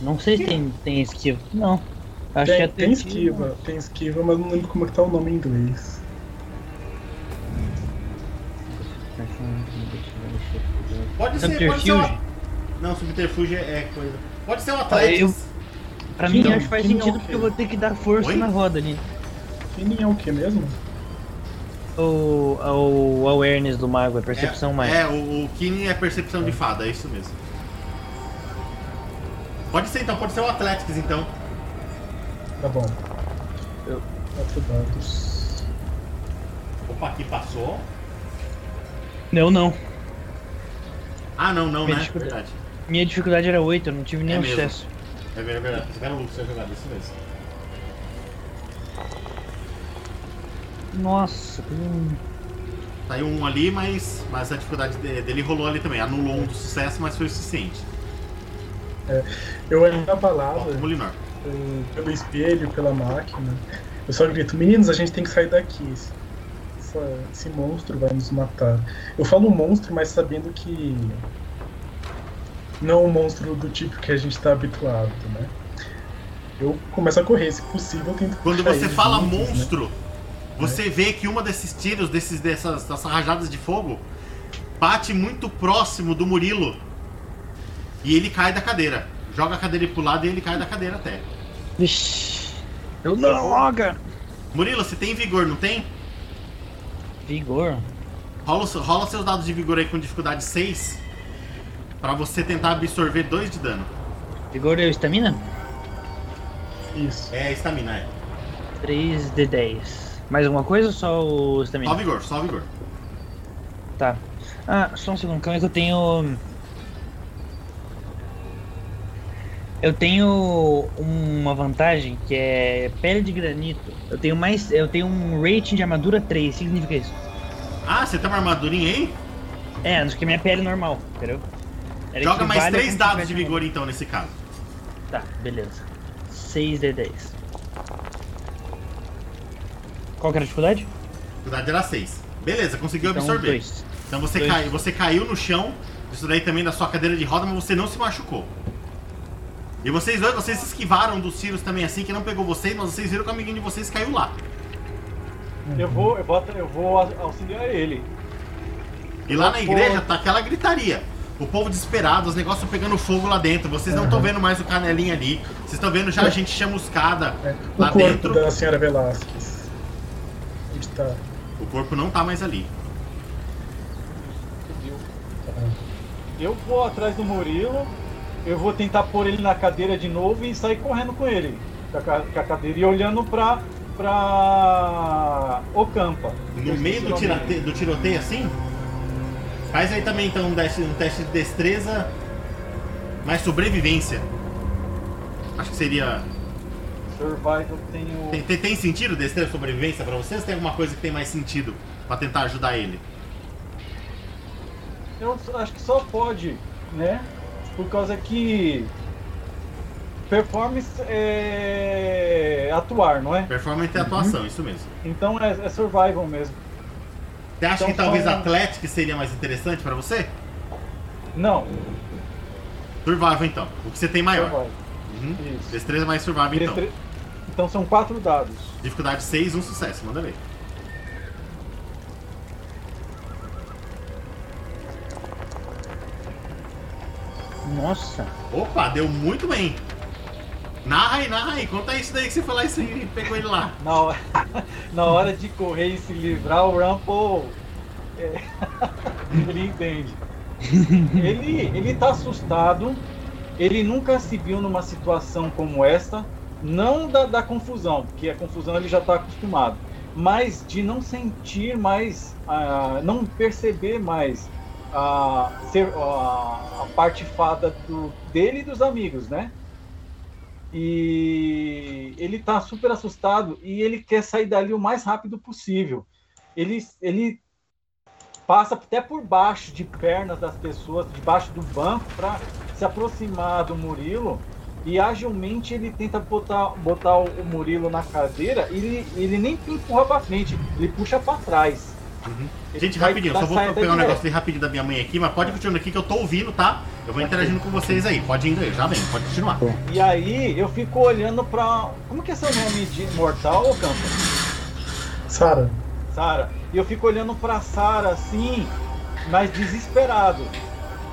Não sei se tem, tem skill. Não. Acho que Tem, é tem esquiva, tem esquiva, mas não lembro como é que tá o nome em inglês. Pode ser, pode ser o... Não, subterfúgio é coisa. Pode ser o Athletics. eu- Pra mim, acho que faz que sentido porque eu vou ter que dar força Oi? na roda ali. Feeling é o que mesmo? O, o awareness do mago, a percepção é, mais. É, o, o é percepção de fada, é isso mesmo. Pode ser então, pode ser o Athletics então. Tá bom. Eu- Quatro dados. Opa, aqui passou. Não, não. Ah, não, não, Minha né? dificuldade. Verdade. Minha dificuldade era 8, eu não tive nenhum mesmo. sucesso. É verdade, é verdade. Você era o ter jogado, isso mesmo. Nossa, tem um. Saiu um ali, mas, mas a dificuldade de- dele rolou ali também. Anulou um do sucesso, mas foi o suficiente. Eu era Linor. eh, pelo espelho, pela máquina. Eu só grito, meninos, a gente tem que sair daqui. Esse, essa- esse monstro vai nos matar. Eu falo monstro, mas sabendo que não um monstro do tipo que a gente tá habituado, né? Eu começo a correr, se possível, eu tento Quando você fala juntos, né? monstro, você vê que uma desses tiros, desses, dessas, dessas rajadas de fogo, bate muito próximo do Murilo. E ele cai da cadeira. Joga a cadeira pro lado e ele cai da cadeira até. Vixe. Eu não, loga! Murilo, você tem vigor, não tem? Vigor. Rola, rola seus dados de vigor aí com dificuldade 6. Pra você tentar absorver 2 de dano. Vigor é estamina? Isso. É estamina, é. 3 de 10. Mais alguma coisa ou só o Só estamina? vigor, só vigor. Tá. Ah, só um segundo, calma aí que eu tenho. Eu tenho uma vantagem que é pele de granito. Eu tenho mais. Eu tenho um rating de armadura 3. O que significa isso? Ah, você tem uma armadurinha aí? É, do que minha pele normal, entendeu? Ela Joga mais a 3 como se dados de vigor então nesse caso. Tá, beleza. 6 de 10. Qual que era a dificuldade? Dificuldade era 6. Beleza, conseguiu Então, absorver. dois. Então você, Dois. cai, você caiu no chão, isso daí também da sua cadeira de roda, mas você não se machucou. E vocês dois, vocês se esquivaram dos tiros também assim, que não pegou vocês, mas vocês viram que o amiguinho de vocês caiu lá. Eu vou, eu vou, eu vou auxiliar ele. E lá na igreja tá aquela gritaria. O povo desesperado, os negócios pegando fogo lá dentro. Vocês não estão vendo mais o canelinho ali. Vocês estão vendo já a gente chamuscada É, o lá corpo dentro. da senhora Velasquez. Onde tá? O corpo não tá mais ali. Eu vou atrás do Murilo, eu vou tentar pôr ele na cadeira de novo e sair correndo com ele. Com a, cadeira e olhando pra, pra Ocampa. No meio do, tirate- do tiroteio assim? Faz aí também então um teste, um teste de destreza mais sobrevivência. Acho que seria. Survival tenho. Tem, tem, tem sentido destreza sobrevivência pra vocês? Tem alguma coisa que tem mais sentido pra tentar ajudar ele? Eu acho que só pode, né? Por causa que. Performance é atuar, não é? Performance e atuação, isso mesmo. Então é, é survival mesmo. Você acha Então que talvez são- Atlético seria mais interessante pra você? Não, Survival então. O que você tem maior. survival. Uhum. Isso. Destreza mais survival então. Destre- Então são quatro dados. Dificuldade 6, um sucesso, manda ver. Nossa. Opa, deu muito bem. Narra aí, narra aí, conta isso daí que você falou isso aí e pegou ele lá. Na hora, na hora de correr e se livrar, o Rumple. é, ele entende. Ele, ele tá assustado. Ele nunca se viu numa situação como esta. Não da, da confusão, porque a confusão ele já está acostumado. Mas de não sentir mais, ah, não perceber mais a, ser, a, a parte fada do, dele e dos amigos, né? E ele tá super assustado e ele quer sair dali o mais rápido possível. Ele, ele passa até por baixo de pernas das pessoas, debaixo do banco, para se aproximar do Murilo. E agilmente ele tenta botar, botar o Murilo na cadeira e ele, ele nem empurra para frente, ele puxa para trás. Ele Gente, vai rapidinho, dar só vou pegar um negócio ali rapidinho da minha mãe aqui, mas pode continuar aqui que eu tô ouvindo, tá? Eu vou interagindo com vocês aí. Pode indo aí, já vem, pode continuar. E aí eu fico olhando pra. Como que é seu nome de mortal, Campo? Sara, Sara. E eu fico olhando pra Sara assim, mas desesperado,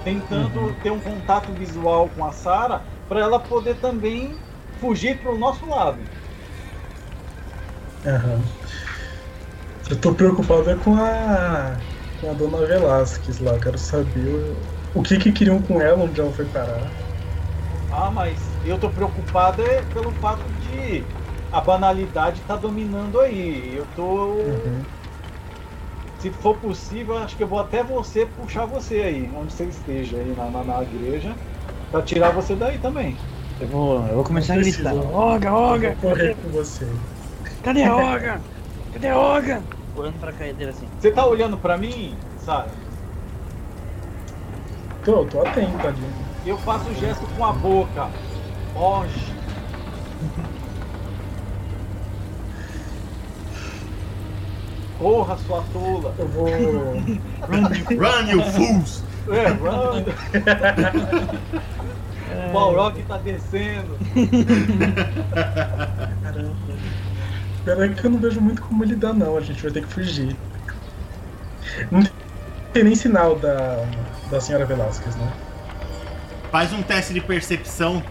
tentando ter um contato visual com a Sara para ela poder também fugir pro nosso lado. aham. Eu tô preocupado é com a. com a dona Velasquez lá. Quero saber o, o que que queriam com ela, onde ela foi parar. Ah, mas eu tô preocupado é pelo fato de a banalidade tá dominando aí. Eu tô. Uhum. Se for possível, acho que eu vou até você puxar você aí, onde você esteja aí na, na, na igreja, pra tirar você daí também. Eu vou, eu vou começar a gritar. precisa. Olga, Eu vou correr com você. Cadê a Olga? Cadê a Olga? Pulando pra cadeira assim. Você tá olhando pra mim, Sara? Tô, tô atento ali. Eu faço o gesto com a boca. Foge. Corra, sua tola. Eu vou. Run, you fools! É, run. O Balrog tá descendo. Caramba. Pena que eu não vejo muito como ele dá, não. A gente vai ter que fugir. Não tem nem sinal da, da senhora Velasquez, né? Faz um teste de percepção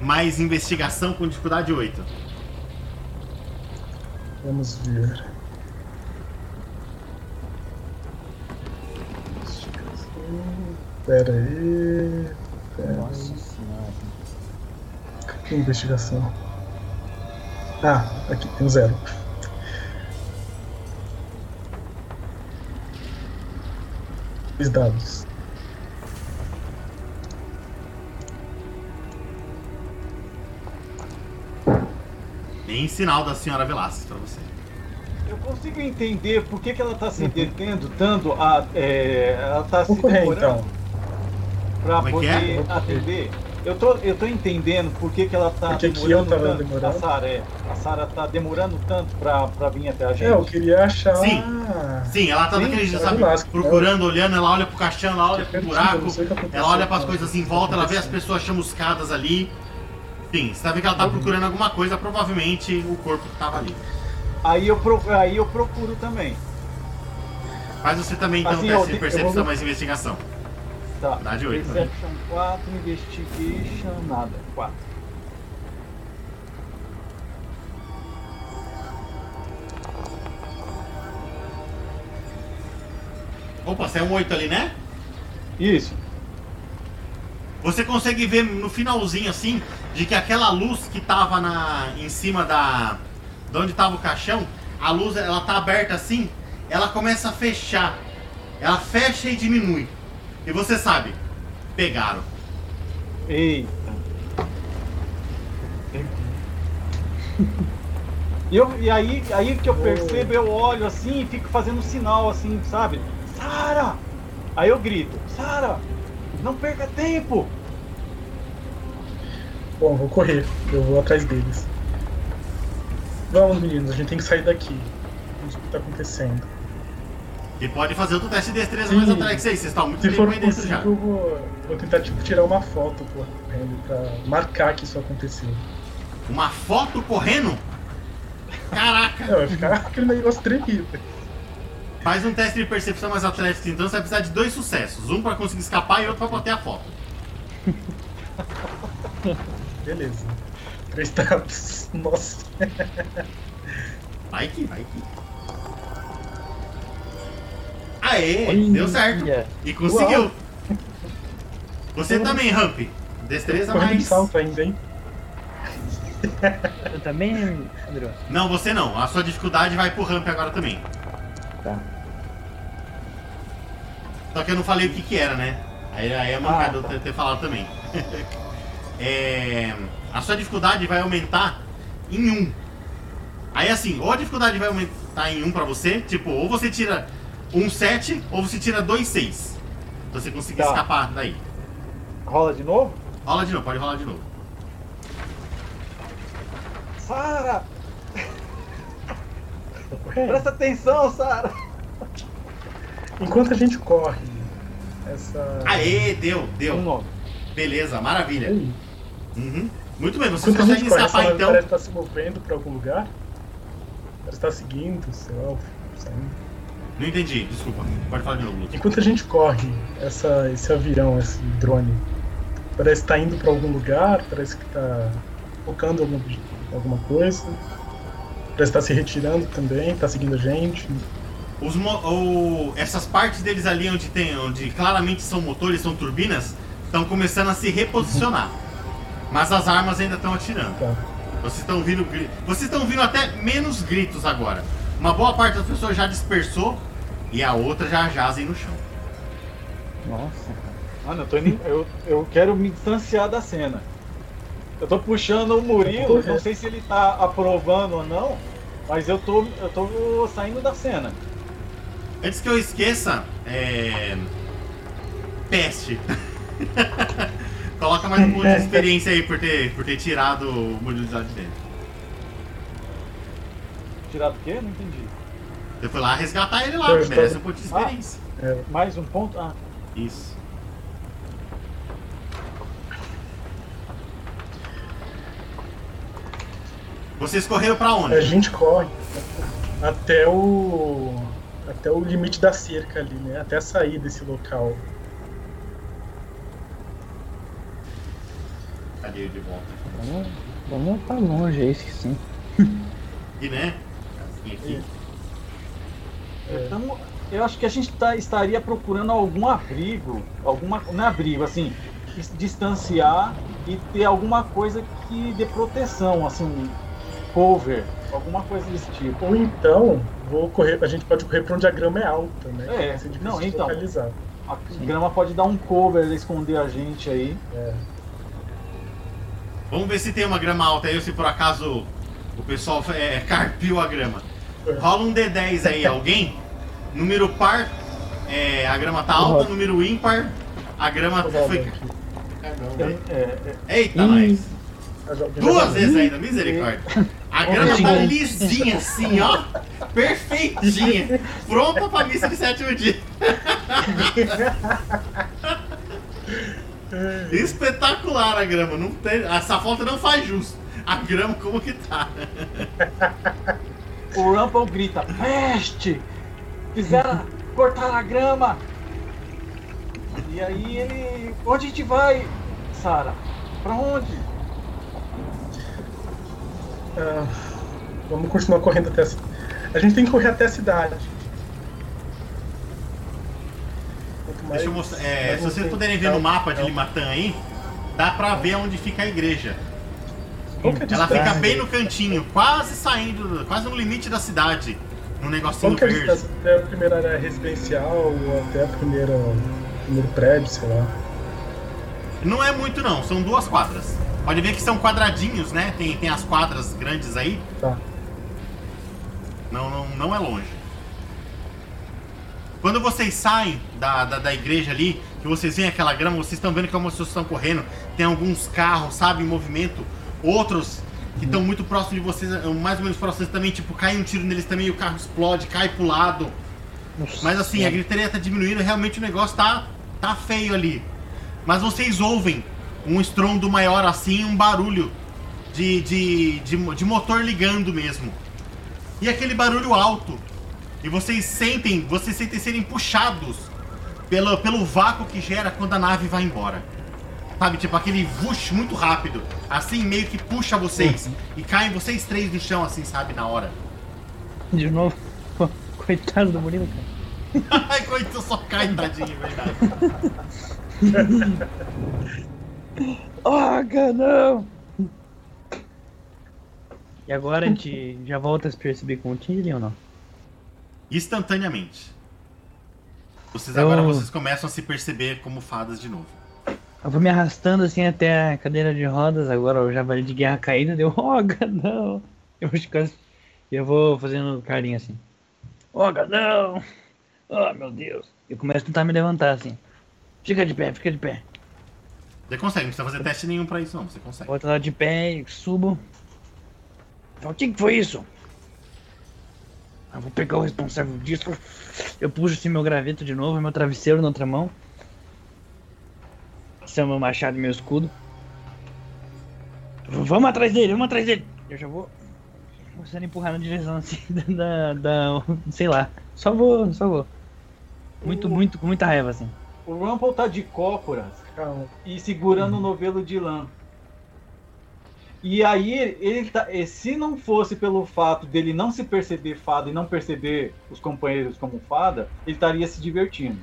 mais investigação com dificuldade 8. Vamos ver. Pera aí. Pera aí. Nossa senhora. Que investigação? Ah, aqui, tem um zero. Dois dados. Nem sinal da senhora Velasquez pra você. Eu consigo entender por que, que ela tá se detendo tanto a. é, ela tá se correr demorando então. pra Como é que é? poder atender. Eu tô, eu tô entendendo por que, que ela tá Por que que eu demorando tava tanto. demorando? A Sara, é. A Sara tá demorando tanto pra, pra vir até a gente. É, eu queria achar. Sim. Sim, ela tá Sim, daquele jeito, senhora sabe? Velasquez, Procurando, olhando, ela olha pro caixão, ela olha pro Perdido, buraco, ela olha pras coisas em volta, ela vê as pessoas chamuscadas ali. Enfim, você sabe que ela tá procurando alguma coisa, provavelmente o corpo que tava ali. Aí, eu pro, aí eu procuro também. Faz você também então Assim, eu percepção vou- mais investigação. Tá. Dá de oito, né? Perception 4, Investigation, nada. 4. Opa, você é um 8 ali, né? Isso. Você consegue ver no finalzinho assim, de que aquela luz que tava na, em cima da. de onde tava o caixão, a luz ela tá aberta assim, ela começa a fechar. Ela fecha e diminui. E você sabe, pegaram. Eita. E, eu, e aí, aí que eu percebo, eu olho assim e fico fazendo sinal assim, sabe? Sara! Aí eu grito, Sara! Não perca tempo! Bom, vou correr. Eu vou atrás deles. Vamos, meninos, a gente tem que sair daqui. Vamos ver o que tá acontecendo. E pode fazer outro teste de destreza Sim. mais atrás que vocês. Vocês estão muito Se bem for dentro já. possível, eu vou, vou tentar tipo, tirar uma foto correndo pra marcar que isso aconteceu. Uma foto correndo? Caraca! Não, vai ficar aquele negócio tremido. Faz um teste de percepção mais atlético, então você vai precisar de dois sucessos. Um pra conseguir escapar e outro pra bater a foto. Beleza. Três dados. Nossa. Vai que, vai que. Aê, Olha. deu certo. E conseguiu. Uau. Você também, Ramp. Destreza Correndo de mais. salto ainda, hein? Eu também, André. Não, você não. A sua dificuldade vai pro Ramp agora também. Tá. Só que eu não falei o que que era, né? Aí, aí é mancada Ah, tá. eu ter, falado também. É, a sua dificuldade vai aumentar em 1. Aí assim, ou a dificuldade vai aumentar em 1 pra você, tipo, ou você tira um 7, ou você tira dois 6. Pra você conseguir Tá. escapar daí. Rola de novo? Rola de novo, pode rolar de novo. Sara! Presta atenção, Sara! Enquanto a gente corre, essa. Aê, deu, Um deu. nome. Beleza, maravilha. Uhum. Muito bem, vocês Enquanto a gente conseguem corre, essa escapar nave então. parece estar se movendo pra algum lugar. Parece estar seguindo, sei lá, saindo. Não entendi, desculpa. Pode falar de novo, Lúcio. Enquanto a gente corre, essa, esse avião, esse drone, parece estar indo pra algum lugar, parece que tá focando algum, alguma coisa. Parece estar se retirando também, tá seguindo a gente. Os o- essas partes deles ali onde tem, onde claramente são motores, são turbinas, estão começando a se reposicionar. Mas as armas ainda estão atirando. Tá. Vocês estão ouvindo Vocês estão ouvindo até menos gritos agora. Uma boa parte das pessoas já dispersou e a outra já jazem no chão. Nossa. Mano, eu, tô indo- eu, eu quero me distanciar da cena. Eu tô puxando o Murilo, não sei se ele tá aprovando ou não, mas eu tô, eu tô saindo da cena. Antes que eu esqueça, é. Peste. Coloca mais um ponto de experiência aí por ter, por ter tirado o modelo de lá de dentro. Tirar do quê? Não entendi. Você foi lá resgatar ele lá, que merece um ponto de experiência. É, Mais um ponto? Ah, Isso. Vocês correram pra a onde? gente corre até o. até o limite da cerca ali, né? Até sair desse local. Cadê ele de volta? Vamos, vamos pra longe aí, que sim. Aqui, né? Assim, aqui. Então, eu acho que a gente tá, estaria procurando algum abrigo, alguma. Não é abrigo, assim, dis- distanciar e ter alguma coisa que dê proteção, assim, cover, alguma coisa desse tipo. Ou então, vou correr, a gente pode correr pra onde a grama é alta, né? É, difícil não, então. localizar. A grama pode dar um cover, esconder a gente aí. É. Vamos ver se tem uma grama alta aí ou se por acaso o pessoal é, carpiu a grama. Rola um D10 aí, alguém. Número par, é, a grama tá alta. Número ímpar, a grama foi. aqui. É, é, Eita, Ih. nós! Duas vezes ainda, misericórdia. A grama tá lisinha assim, ó. Perfeitinha. Pronta pra missa de sétimo dia. Espetacular a grama. Não tem, essa foto não faz justo. A grama como que tá. O Rumpel grita, peste! Fizeram cortar a grama! E aí ele. Onde a gente vai, Sara? Pra onde? Ah, vamos continuar correndo até a A gente tem que correr até a cidade. Mais- Deixa eu mostrar. é, se vocês você- puderem ver no mapa de Não. Limatã aí, dá pra ver onde fica a igreja. Qual que é a Ela fica bem no cantinho, quase saindo, quase no limite da cidade. Num negocinho Qual que é a verde. até a primeira área residencial ou até a primeira primeiro prédio, sei lá. Não é muito não, são duas quadras. Pode ver que são quadradinhos, né? Tem, tem as quadras grandes aí. Tá. Não, não, não é longe. Quando vocês saem da, da, da igreja ali, que vocês veem aquela grama, vocês estão vendo que algumas pessoas estão correndo. Tem alguns carros, sabe, em movimento. Outros que estão muito próximos de vocês, mais ou menos próximos também, tipo, cai um tiro neles também e o carro explode, cai pro lado. Nossa, Mas assim, a gritaria tá diminuindo, realmente o negócio tá, tá feio ali. Mas vocês ouvem um estrondo maior assim, um barulho. de, de, de, de motor ligando mesmo. E aquele barulho alto. E vocês sentem, vocês sentem serem puxados pelo, pelo vácuo que gera quando a nave vai embora. Sabe, tipo aquele vush muito rápido. Assim, meio que puxa vocês. E caem vocês três no chão, assim, sabe, na hora. De novo. Pô, Coitado do Murilo, cara. Ai, coitado, só cai, tadinho, é verdade. Oh, cara, não! E agora a gente já volta a se perceber com o Tingley ou não? Instantaneamente. Vocês Eu- agora vocês começam a se perceber como fadas de novo. Eu vou me arrastando assim até a cadeira de rodas, agora o javali de guerra caída, deu, Oga, não! Eu acho que eu vou fazendo carinha assim. Oga, não! Oh, meu Deus! Eu começo a tentar me levantar assim. Fica de pé, fica de pé. Você consegue, não precisa fazer teste nenhum pra isso, não. Você consegue. Volto lá de pé e subo. Falo, o que, que foi isso? Eu vou pegar o responsável disso. Eu puxo assim meu graveto de novo, meu travesseiro na outra mão. Esse é o meu machado e meu escudo. Vamos atrás dele, vamos atrás dele. Eu já vou. Sendo empurrar na direção assim da, da. Sei lá. Só vou, só vou. Muito, muito, com muita raiva assim. O Rumple tá de cócoras Calma. e segurando o novelo de lã. E aí, ele tá, e se não fosse pelo fato dele não se perceber fada e não perceber os companheiros como fada, ele estaria se divertindo.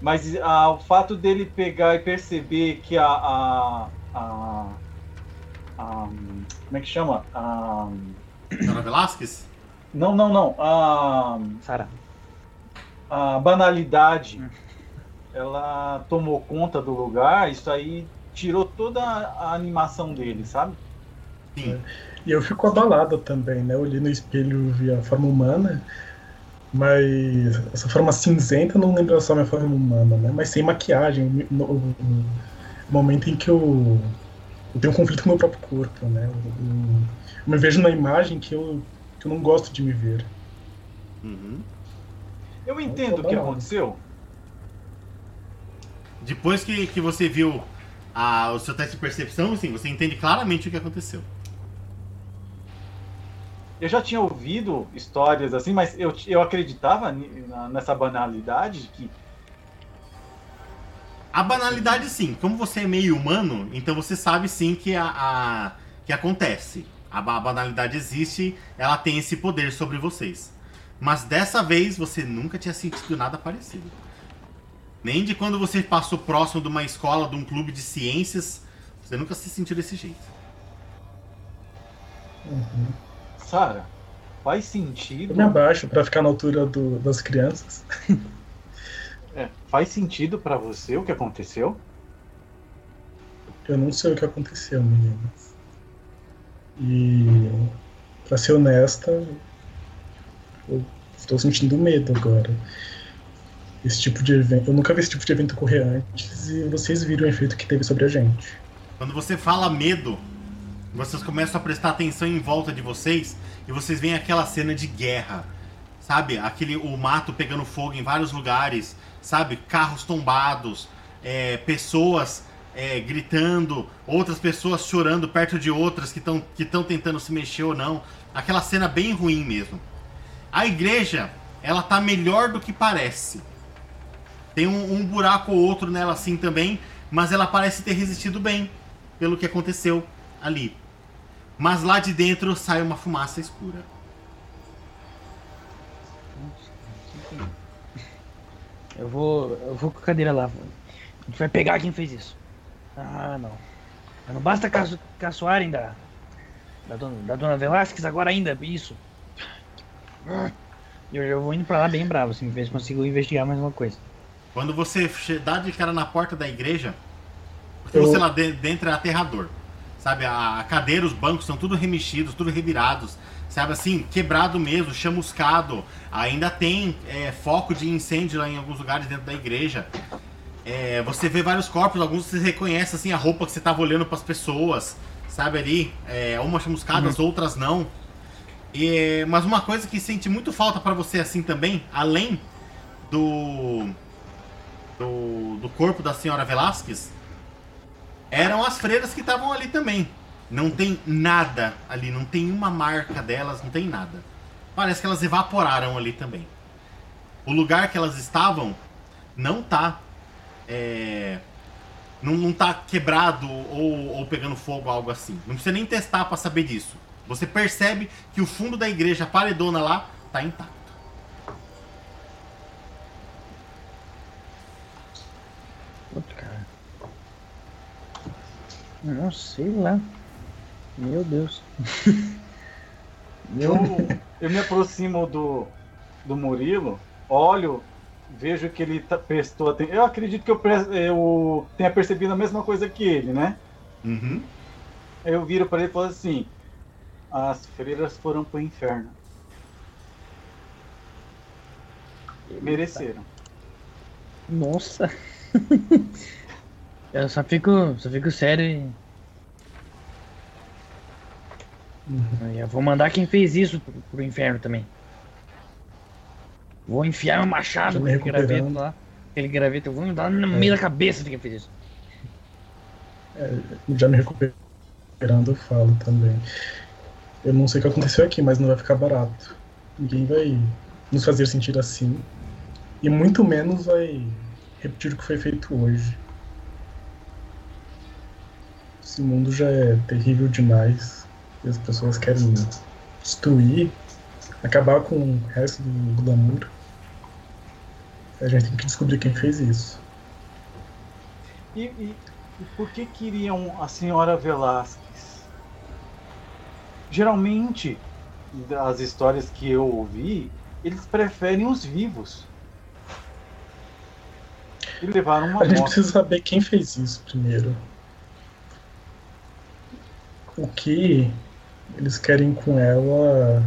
Mas ah, o fato dele pegar e perceber que a. a, a, a- como é que chama? A, Dona Velasquez? não, não, não. A, Sara. a banalidade ela tomou conta do lugar, isso aí tirou toda a animação dele, sabe? Sim. E eu fico abalado também, né? Eu olhei no espelho vi a forma humana, mas essa forma cinzenta não lembra só minha forma humana, né? Mas sem maquiagem, no, no- no momento em que eu, eu tenho um conflito com o meu próprio corpo, né? Eu, eu me vejo na imagem que eu, que eu não gosto de me ver. Uhum. Eu entendo o que aconteceu. Depois que, que você viu a- o seu teste de percepção, assim, você entende claramente o que aconteceu. Eu já tinha ouvido histórias assim, mas eu, eu acreditava nessa banalidade que A banalidade, sim. Como você é meio humano, então você sabe sim que a, a- que acontece. A, a banalidade existe, ela tem esse poder sobre vocês. Mas dessa vez você nunca tinha sentido nada parecido. Nem de quando você passou próximo de uma escola, de um clube de ciências, você nunca se sentiu desse jeito. Sara, faz Eu sentido. me abaixo pra ficar na altura do- das crianças. é, faz sentido pra você o que aconteceu? Eu não sei o que aconteceu, meninas. E, pra ser honesta, eu estou sentindo medo agora. Esse tipo de evento. Eu nunca vi esse tipo de evento ocorrer antes e vocês viram o efeito que teve sobre a gente. Quando você fala medo, vocês começam a prestar atenção em volta de vocês e vocês veem aquela cena de guerra, sabe? Aquele o mato pegando fogo em vários lugares, sabe? Carros tombados, é, pessoas é, gritando, outras pessoas chorando perto de outras que estão que tentando se mexer ou não. Aquela cena bem ruim mesmo. A igreja, ela tá melhor do que parece. Tem um, um buraco ou outro nela assim também, mas ela parece ter resistido bem pelo que aconteceu ali. Mas lá de dentro sai uma fumaça escura. Eu vou. Eu vou com a cadeira lá. A gente vai pegar quem fez isso. Ah, não. Não basta caço, caçoarem da. Da dona, da dona Velasquez agora ainda, isso. Eu já vou indo pra lá bem bravo, assim, ver se consigo investigar mais uma coisa. Quando você dá de cara na porta da igreja, porque Eu- você lá de- dentro é aterrador. Sabe, a cadeira, os bancos são tudo remexidos, tudo revirados. Sabe assim, quebrado mesmo, chamuscado. Ainda tem é, foco de incêndio lá em alguns lugares dentro da igreja. É, você vê vários corpos, alguns você reconhece assim a roupa que você tava olhando para as pessoas, sabe ali, é, umas chamuscadas, outras não. E, mas uma coisa que sente muito falta para você assim também, além do, do do corpo da senhora Velasquez, eram as freiras que estavam ali também. Não tem nada ali, não tem uma marca delas, não tem nada. Parece que elas evaporaram ali também. O lugar que elas estavam não tá. É, não, não tá quebrado ou, ou pegando fogo, algo assim. Não precisa nem testar para saber disso. Você percebe que o fundo da igreja paredona lá tá intacto. Não sei lá. Meu Deus. Eu, eu me aproximo do, do Murilo, olho, vejo que ele tá, prestou atenção. Eu acredito que eu, eu tenha percebido a mesma coisa que ele, né? Uhum. Eu viro para ele e falo assim: as freiras foram pro inferno. Mereceram. Nossa. Eu só fico, só fico sério e. Uhum. Eu vou mandar quem fez isso pro, pro inferno também. Vou enfiar meu machado aquele graveto lá. Aquele graveto, eu vou dar no meio da cabeça de quem fez isso. Já me recuperando, eu falo também. Eu não sei o que aconteceu aqui, mas não vai ficar barato. Ninguém vai nos fazer sentir assim. E muito menos vai repetir o que foi feito hoje. Esse mundo já é terrível demais. E as pessoas querem destruir, acabar com o resto do glamour. A gente tem que descobrir quem fez isso. E, e- e por que queriam a senhora Velázquez? Geralmente, das histórias que eu ouvi, eles preferem os vivos. E levaram uma A gente morte. precisa saber quem fez isso primeiro. O que eles querem com ela.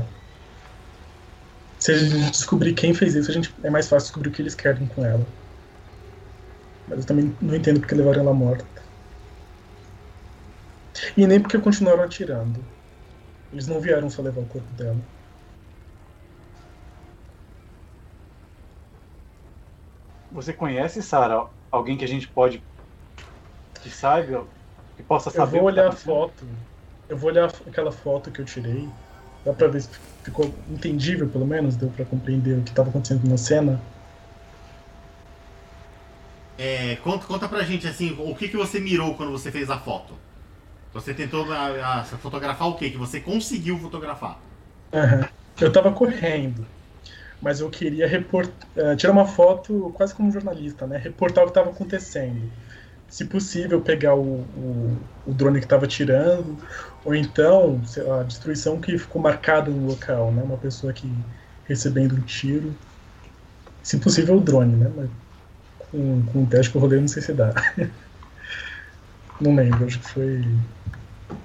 Se a gente descobrir quem fez isso, a gente é mais fácil descobrir o que eles querem com ela. Mas eu também não entendo porque levaram ela morta. E nem porque continuaram atirando. Eles não vieram só levar o corpo dela. Você conhece, Sara, alguém que a gente pode. que saiba, que possa Eu saber? vou o que tá olhar a acontecendo? foto. Eu vou olhar aquela foto que eu tirei. Dá pra ver se ficou entendível, pelo menos? Deu pra compreender o que tava acontecendo na cena? É, conta, conta pra gente assim, o que, que você mirou quando você fez a foto? Você tentou a, a, fotografar o que? Que você conseguiu fotografar? Aham. Eu tava correndo. Mas eu queria report... eh, tirar uma foto quase como jornalista, né? Reportar o que tava acontecendo. Se possível, pegar o, o, o drone que tava tirando, ou então, sei lá, a destruição que ficou marcada no local, né? Uma pessoa que recebendo um tiro. Se possível, o drone, né? Mas com, com o teste que eu rolei, não sei se dá. não lembro, acho que foi.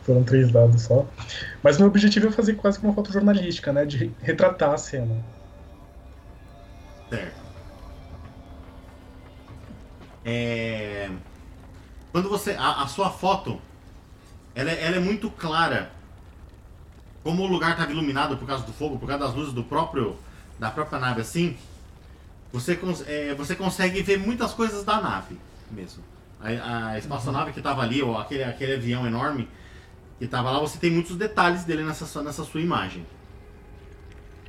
Foram três dados só. Mas meu objetivo é fazer quase que uma foto jornalística, né? De re- retratar a cena. Certo. É... Quando você. A, a sua foto, ela, é- ela é muito clara. Como o lugar estava iluminado por causa do fogo, por causa das luzes do próprio. da própria nave assim, você, é, você consegue ver muitas coisas da nave mesmo. A, a espaçonave que estava ali, ou aquele, aquele avião enorme que estava lá, você tem muitos detalhes dele nessa, sua- nessa sua imagem.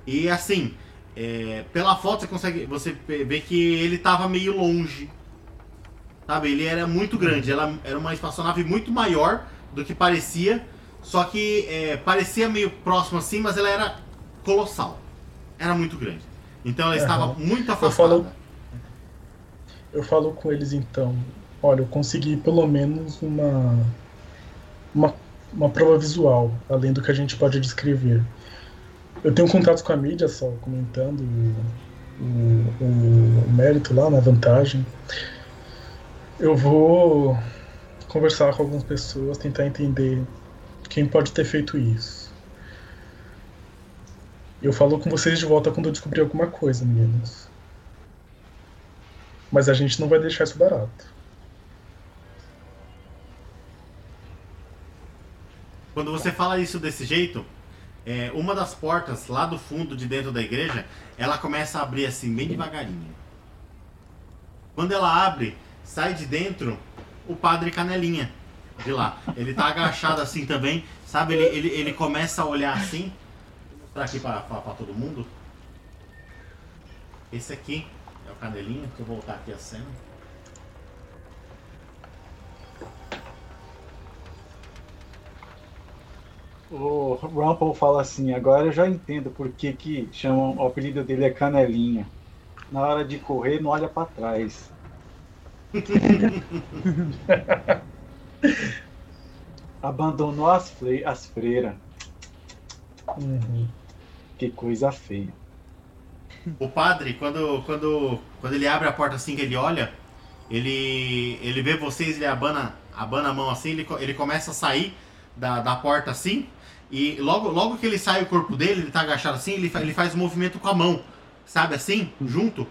E assim, é, pela foto você consegue você vê que ele estava meio longe. Sabe? Ele era muito grande, ela era uma espaçonave muito maior do que parecia, só que é, parecia meio próximo assim, mas ela era colossal. Era muito grande. Então ela estava muito afastada. falo- Eu falo com eles então. Olha, eu consegui pelo menos uma, uma, uma prova visual, além do que a gente pode descrever. Eu tenho contatos com a mídia, só comentando o, o, o mérito lá na vantagem. Eu vou conversar com algumas pessoas, tentar entender quem pode ter feito isso. Eu falo com vocês de volta quando eu descobrir alguma coisa, meninos. Mas a gente não vai deixar isso barato. Quando você fala isso desse jeito, é, uma das portas lá do fundo de dentro da igreja, ela começa a abrir assim, bem devagarinho. Quando ela abre, sai de dentro o padre Canelinha. de lá. Ele tá agachado assim também, sabe? Ele, ele, ele começa a olhar assim. Mostrar aqui pra, pra, pra todo mundo. Esse aqui é o canelinho. Deixa eu voltar aqui a cena. O Rumple fala assim, agora eu já entendo por que, que chamam o apelido dele é Canelinha. Na hora de correr, não olha pra trás. Abandonou as, fle as freiras. Uhum. Que coisa feia. O padre, quando, quando, quando ele abre a porta assim que ele olha, ele, ele vê vocês, ele abana, abana a mão assim, ele, ele começa a sair da, da porta assim, e logo, logo que ele sai o corpo dele, ele tá agachado assim, ele, fa- ele faz um movimento com a mão, sabe assim, junto.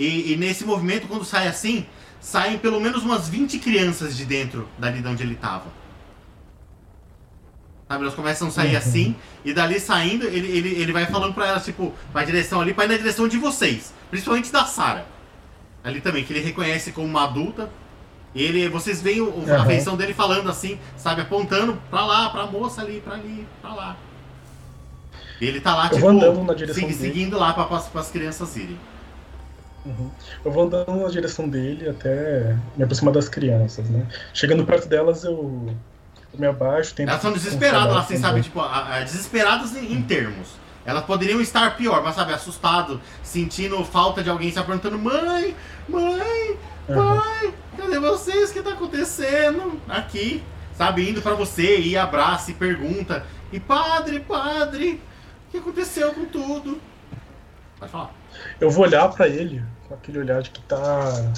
E, e nesse movimento, quando sai assim, saem pelo menos umas 20 crianças de dentro dali de onde ele tava. Sabe, elas começam a sair Uhum. assim, e dali saindo, ele, ele, ele vai falando pra elas, tipo, vai direção ali, pra ir na direção de vocês. Principalmente da Sarah. Ali também, que ele reconhece como uma adulta. E ele, vocês veem o, a Uhum. feição dele falando assim, sabe, apontando pra lá, pra moça ali, pra ali, pra lá. E ele tá lá, Eu tipo, seguindo lá pra, pras, pras crianças irem. Uhum. Eu vou andando na direção dele até me aproximar das crianças, né? Chegando perto delas, eu, eu me abaixo, tento. Elas são desesperadas, consolar elas assim, sabe, tipo, a- a- desesperadas em, em termos. Elas poderiam estar pior, mas sabe, assustado, sentindo falta de alguém, se perguntando, mãe, mãe, Uhum. pai, cadê vocês? O que tá acontecendo? Aqui, sabe, indo pra você, e abraça e pergunta, e padre, padre, o que aconteceu com tudo? Pode falar. Eu vou olhar pra ele com aquele olhar de que tá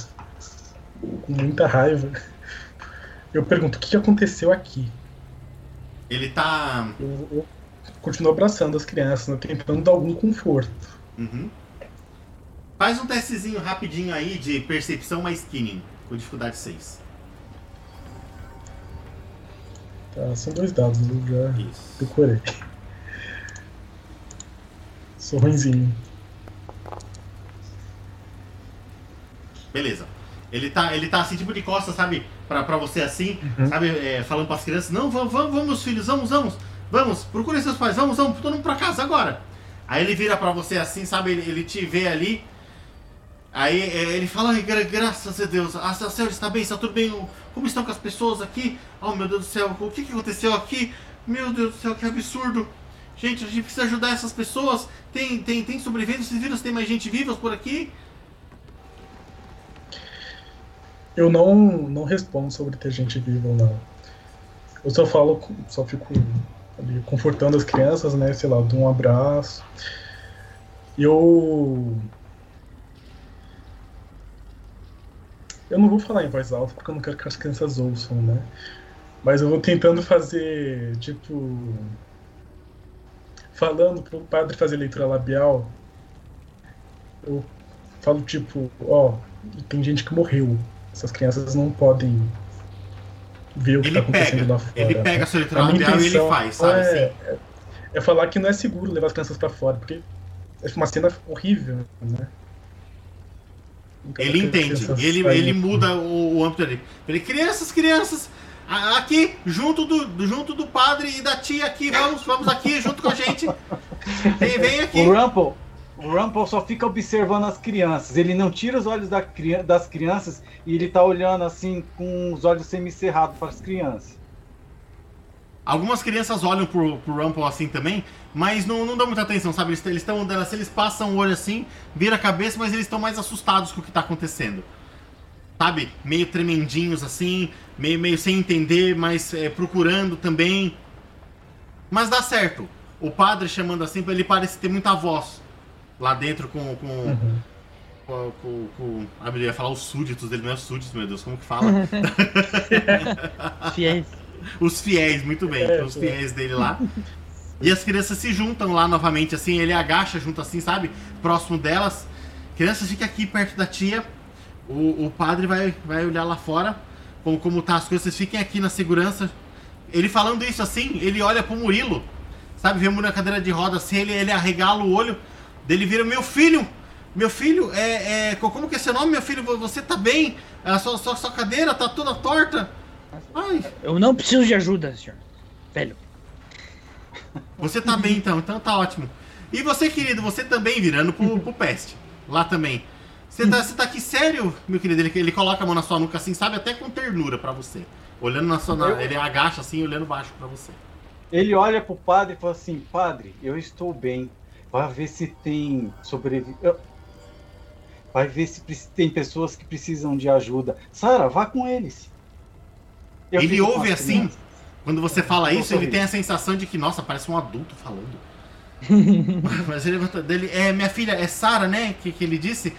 com muita raiva. Eu pergunto: o que aconteceu aqui? Ele tá. Eu, eu continuo abraçando as crianças, né, tentando dar algum conforto. Uhum. Faz um testezinho rapidinho aí de percepção mais skinning, com dificuldade 6. Tá, são dois dados, eu já Isso. decorei. Sou ruimzinho. Beleza. Ele tá, ele tá assim, tipo de costas, sabe? Pra, pra você assim, Uhum. sabe? É, falando pras crianças: Não, vamos, vamos, vamos, filhos, vamos, vamos, vamos, procurem seus pais, vamos, vamos, todo mundo pra casa agora. Aí ele vira pra você assim, sabe? Ele, ele te vê ali. Aí é, ele fala: "Ai, gra- Graças a Deus, a, a senhora está bem, está tudo bem? Como estão com as pessoas aqui? Oh meu Deus do céu, o que, que aconteceu aqui? Meu Deus do céu, que absurdo! Gente, a gente precisa ajudar essas pessoas. Tem, tem, tem sobreviventes, vocês viram se tem mais gente viva por aqui? Eu não, não respondo sobre ter gente viva ou não. Eu só falo, só fico ali confortando as crianças, né? Sei lá, dou um abraço. Eu. Eu não vou falar em voz alta porque eu não quero que as crianças ouçam, né? Mas eu vou tentando fazer, tipo. Falando pro padre fazer leitura labial. Eu falo, tipo, ó, tem gente que morreu. Essas crianças não podem ver o que Ele está acontecendo pega, lá fora. Ele pega a sua leitura A minha labial e ele intenção faz, sabe? é, assim? é- falar que não é seguro levar as crianças pra fora, porque é uma cena horrível, né? Então, Ele entende, ele, saem- ele muda o, o âmbito dele. Ele, crianças, crianças, aqui, junto do, do- junto do padre e da tia aqui, vamos, vamos aqui, junto com a gente. Vem, vem aqui. O Rumple, o Rumple só fica observando as crianças. Ele não tira os olhos da das crianças e ele tá olhando assim com os olhos semicerrados para as crianças. Algumas crianças olham pro, pro Rumple assim também, mas não, não dão muita atenção, sabe? Eles estão andando assim, eles passam o olho assim, vira a cabeça, mas eles estão mais assustados com o que tá acontecendo. Sabe? Meio tremendinhos assim, meio, meio sem entender, mas é, procurando também. Mas dá certo. O padre chamando assim, ele parece ter muita voz lá dentro com. com, Uhum. com, com, com- ah, eu ia falar os súditos dele, não é os súditos, meu Deus, como que fala? Fiéis. Os fiéis, muito bem, É, os é. fiéis dele lá. E as crianças se juntam lá novamente, assim, ele agacha junto assim, sabe? Próximo delas. Crianças, fica aqui perto da tia. O, o padre vai, vai olhar lá fora, como, como tá as coisas, vocês fiquem aqui na segurança. Ele falando isso assim, ele olha pro Murilo, sabe? Vê o Murilo na cadeira de roda assim, ele, ele arregala o olho, dele vira, meu filho! Meu filho, é, é, como que é seu nome, meu filho? Você tá bem? A sua, sua, sua cadeira tá toda torta? Ai, Eu não preciso de ajuda, senhor. Velho. você tá bem então, então tá ótimo. E você, querido, você também virando pro, pro peste. Lá também. Você tá, você tá aqui sério, meu querido? Ele, ele coloca a mão na sua nuca assim, sabe? Até com ternura pra você. Olhando na sua. Eu- ele agacha assim, olhando baixo pra você. Ele olha pro padre e fala assim: Padre, eu estou bem. Vai ver se tem sobrevi... Vai ver se tem pessoas que precisam de ajuda. Sara, vá com eles. Eu Ele ouve as assim? crianças. Quando você fala Eu isso, ele tem a sensação de que, nossa, parece um adulto falando. Mas ele levanta dele. É, minha filha, é Sara, né? Que, que ele disse.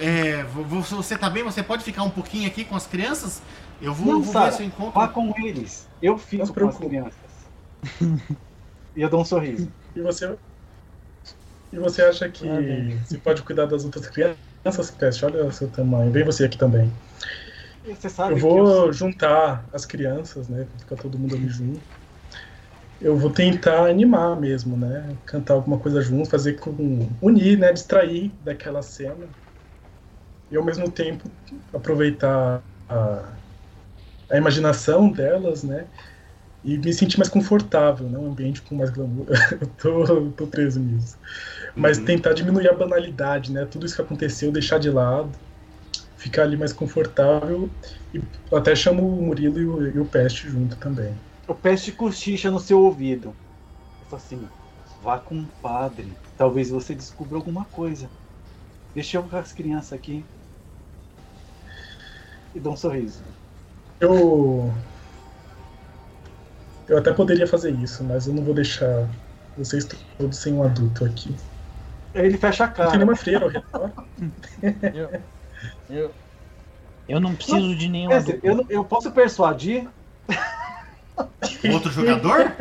É, vo- vo- você tá bem? Você pode ficar um pouquinho aqui com as crianças? Eu vou, Não, vou Sara, ver se eu encontro. Vá com eles. Eu fico com as crianças. e eu dou um sorriso. E você. E você acha que Ah, você pode cuidar das outras crianças, Peste? Olha o seu tamanho. Vem você aqui também. Você sabe Eu vou eu juntar as crianças, né? Ficar todo mundo ali junto. Eu vou tentar animar mesmo, né? Cantar alguma coisa junto, fazer com. unir, né? Distrair daquela cena. E ao mesmo tempo aproveitar a, a imaginação delas, né? E me sentir mais confortável, né? Um ambiente com mais glamour. eu tô, tô preso nisso. Mas Uhum. tentar diminuir a banalidade, né? Tudo isso que aconteceu, deixar de lado, ficar ali mais confortável. E até chamo o Murilo e o, e o Peste junto também. O peste cochicha no seu ouvido. Eu falo assim: vá com o padre. Talvez você descubra alguma coisa. Deixa eu com as crianças aqui. E dou um sorriso. Eu. Eu até poderia fazer isso, mas eu não vou deixar vocês todos sem um adulto aqui. Aí ele fecha a Não tem cara. nenhuma freira ao redor. Eu, eu, eu não preciso de nenhum Quer dizer, eu, não- eu posso persuadir? Outro jogador?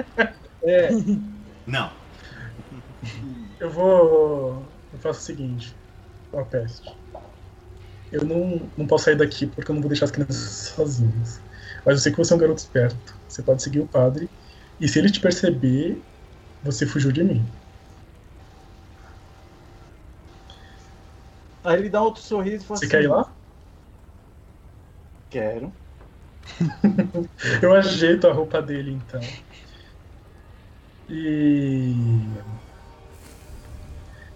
É. Não. Eu vou. Eu faço o seguinte, ó, Peste. Eu não, não posso sair daqui porque eu não vou deixar as crianças sozinhas. Mas eu sei que você é um garoto esperto. Você pode seguir o padre. E se ele te perceber, você fugiu de mim. Aí ele dá outro sorriso e fala Você assim: quer ir lá? Quero. Eu ajeito a roupa dele então. E.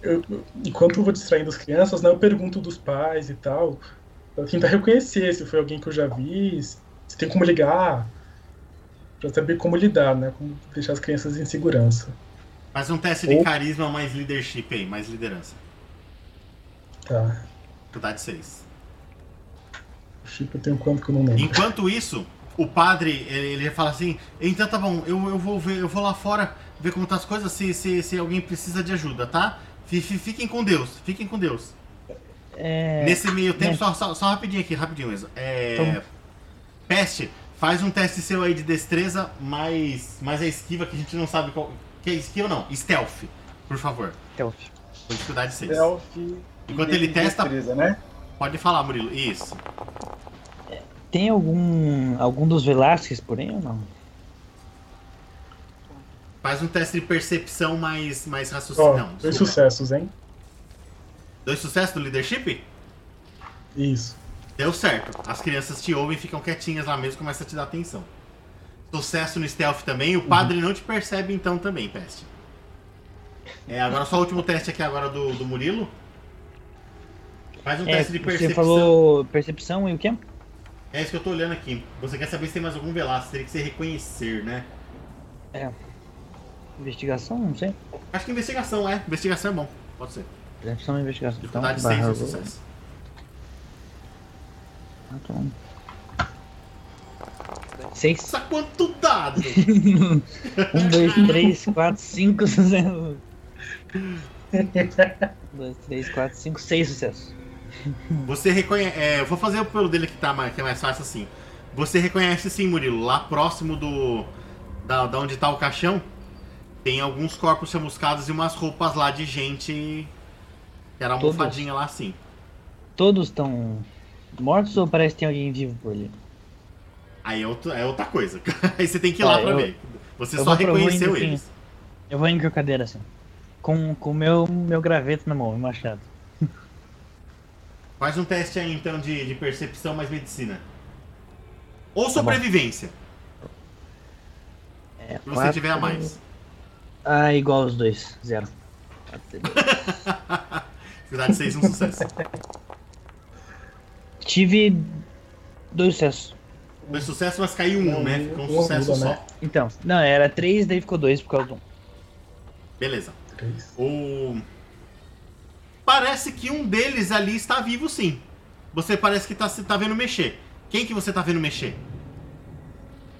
Eu, enquanto eu vou distraindo as crianças, né, eu pergunto dos pais e tal. Pra tentar reconhecer se foi alguém que eu já vi, se tem como ligar. Pra saber como lidar, né? Como deixar as crianças em segurança. Faz um teste de Ou- carisma mais leadership aí, mais liderança. Tá. Dificuldade 6. Chip eu tenho quanto que eu não lembro. Enquanto isso, o padre, ele, ele fala assim, então tá bom, eu, eu vou ver, eu vou lá fora ver como tá as coisas, se, se, se alguém precisa de ajuda, tá? Fi- Fiquem com Deus, fiquem com Deus. É, Nesse meio tempo, né? só, só, só rapidinho aqui, rapidinho mesmo. É, Então- Peste, faz um teste seu aí de destreza, mais, mais a esquiva que a gente não sabe qual. Que é esquiva não, stealth, por favor. Stealth. Com dificuldade 6. Selfie. Enquanto ele testa- Destreza, né? Pode falar, Murilo. Isso. Tem algum algum dos Velasquez por aí ou não? Faz um teste de percepção mais, mais raciocínio. Não, dois sucessos, hein? Dois sucessos do leadership? Isso. Deu certo. As crianças te ouvem, ficam quietinhas lá mesmo, começa a te dar atenção. Sucesso no stealth também. O padre não te percebe então também, Peste. É, agora só o último teste aqui agora do, do Murilo. Faz um É, teste de percepção. você falou percepção e o quê? É isso que eu tô olhando aqui. Você quer saber se tem mais algum velasco? Teria que ser reconhecer, né? Investigação? Não sei. Acho que investigação é. Investigação é bom. Pode ser. Percepção e investigação. Então, Dificuldade 6 barra é roll. sucesso. Tá bom. Seis. Nossa, quanto dado! Um, dois, três, quatro, cinco sucessos. Um, dois, três, quatro, cinco, seis sucessos. Você reconhece. É, eu vou fazer pelo dele que, tá, mais- que é mais fácil assim. Você reconhece sim, Murilo. Lá próximo do. Da, da onde tá o caixão, tem alguns corpos chamuscados e umas roupas lá de gente. Que era Todos? almofadinha lá assim. Todos estão mortos ou parece que tem alguém vivo por ali? Aí é, outro- é outra coisa. Aí você tem que ir lá Ah, pra eu- ver. Você só reconheceu eles. Eu vou indo com a cadeira assim. Com o meu, meu graveto na mão, meu machado. Faz um teste aí então de, de percepção mais medicina. Ou sobrevivência. É, Se você tiver a mais. Ah, igual os dois. Zero. Dificuldade 6, um sucesso. Tive dois sucessos. Dois sucessos, mas caiu um, né? Ficou um Um sucesso ajuda, só. né? Então, não, era três, daí ficou dois por causa do um. Beleza. Três. O... Parece que um deles ali está vivo, sim. Você parece que tá, se- tá vendo mexer. Quem que você tá vendo mexer?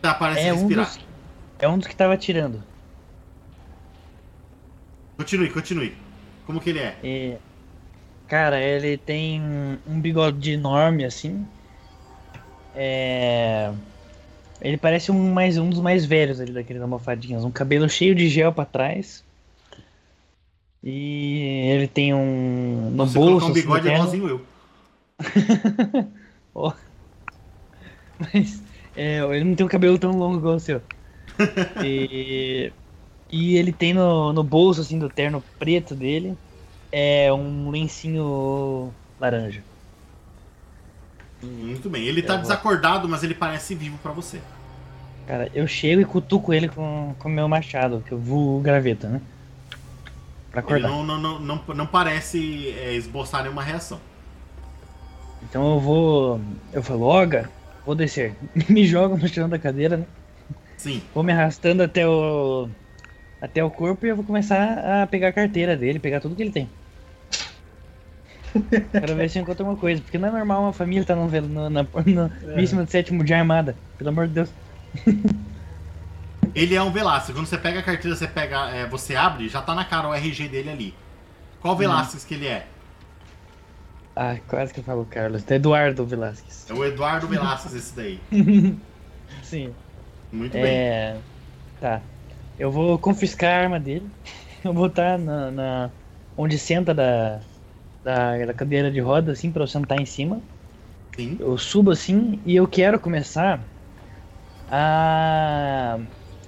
Tá, parece É um, respirar. dos, é um dos que tava atirando. Continue, continue. Como que ele é? E, cara, ele tem um bigode enorme assim. É. Ele parece um, mais, um dos mais velhos ali daqueles almofadinhas. Um cabelo cheio de gel pra trás. E ele tem um. No você bolso. um assim, bigode terno. igualzinho eu. Mas é, ele não tem um cabelo tão longo igual o seu. e, e ele tem no, no bolso assim do terno preto dele é um lencinho laranja. Muito bem. Ele tá Eu vou- desacordado, mas ele parece vivo pra você. Cara, eu chego e cutuco ele com o meu machado, que eu vou graveta, né? Pra Ele acordar. não, não, não, não, não parece é, esboçar nenhuma reação. Então eu vou. Eu falo, Oga, vou descer. Me jogo no chão da cadeira, né? Sim. Vou me arrastando até o. Até o corpo e eu vou começar a pegar a carteira dele, pegar tudo que ele tem. Quero ver se eu encontro alguma coisa, porque não é normal uma família estar no, vel- no, na, no É. vítima do sétimo dia armada. Pelo amor de Deus. Ele é um Velasquez. Quando você pega a carteira, você pega, é, você abre, já tá na cara o RG dele ali. Qual Velasquez que ele é? Ah, quase que eu falo Carlos. É Eduardo Velasquez. É o Eduardo Velasquez esse daí. Sim. Muito bem. É. Tá. Eu vou confiscar a arma dele. Eu vou botar na, na- onde senta da, da, da cadeira de roda, assim, pra eu sentar em cima. Sim. Eu subo assim e eu quero começar a,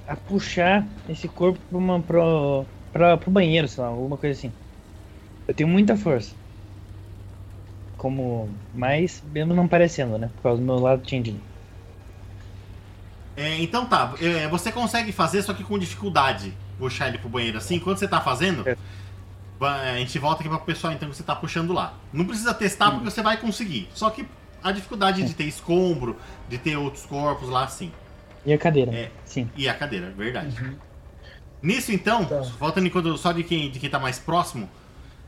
a puxar esse corpo pra uma, pro, pra, pro banheiro, sei lá, alguma coisa assim. Eu tenho muita força. Como. Mas mesmo não parecendo, né? Por causa do meu lado Changeling. É, então tá, é, você consegue fazer, só que com dificuldade, puxar ele pro banheiro assim. Enquanto você tá fazendo, É. vai- a gente volta aqui pro pessoal então que você tá puxando lá. Não precisa testar porque você vai conseguir. Só que a dificuldade de ter escombro, de ter outros corpos lá assim. E a cadeira? É. Sim. E a cadeira, verdade. Nisso então, Tá. voltando enquanto só de quem, de quem tá mais próximo,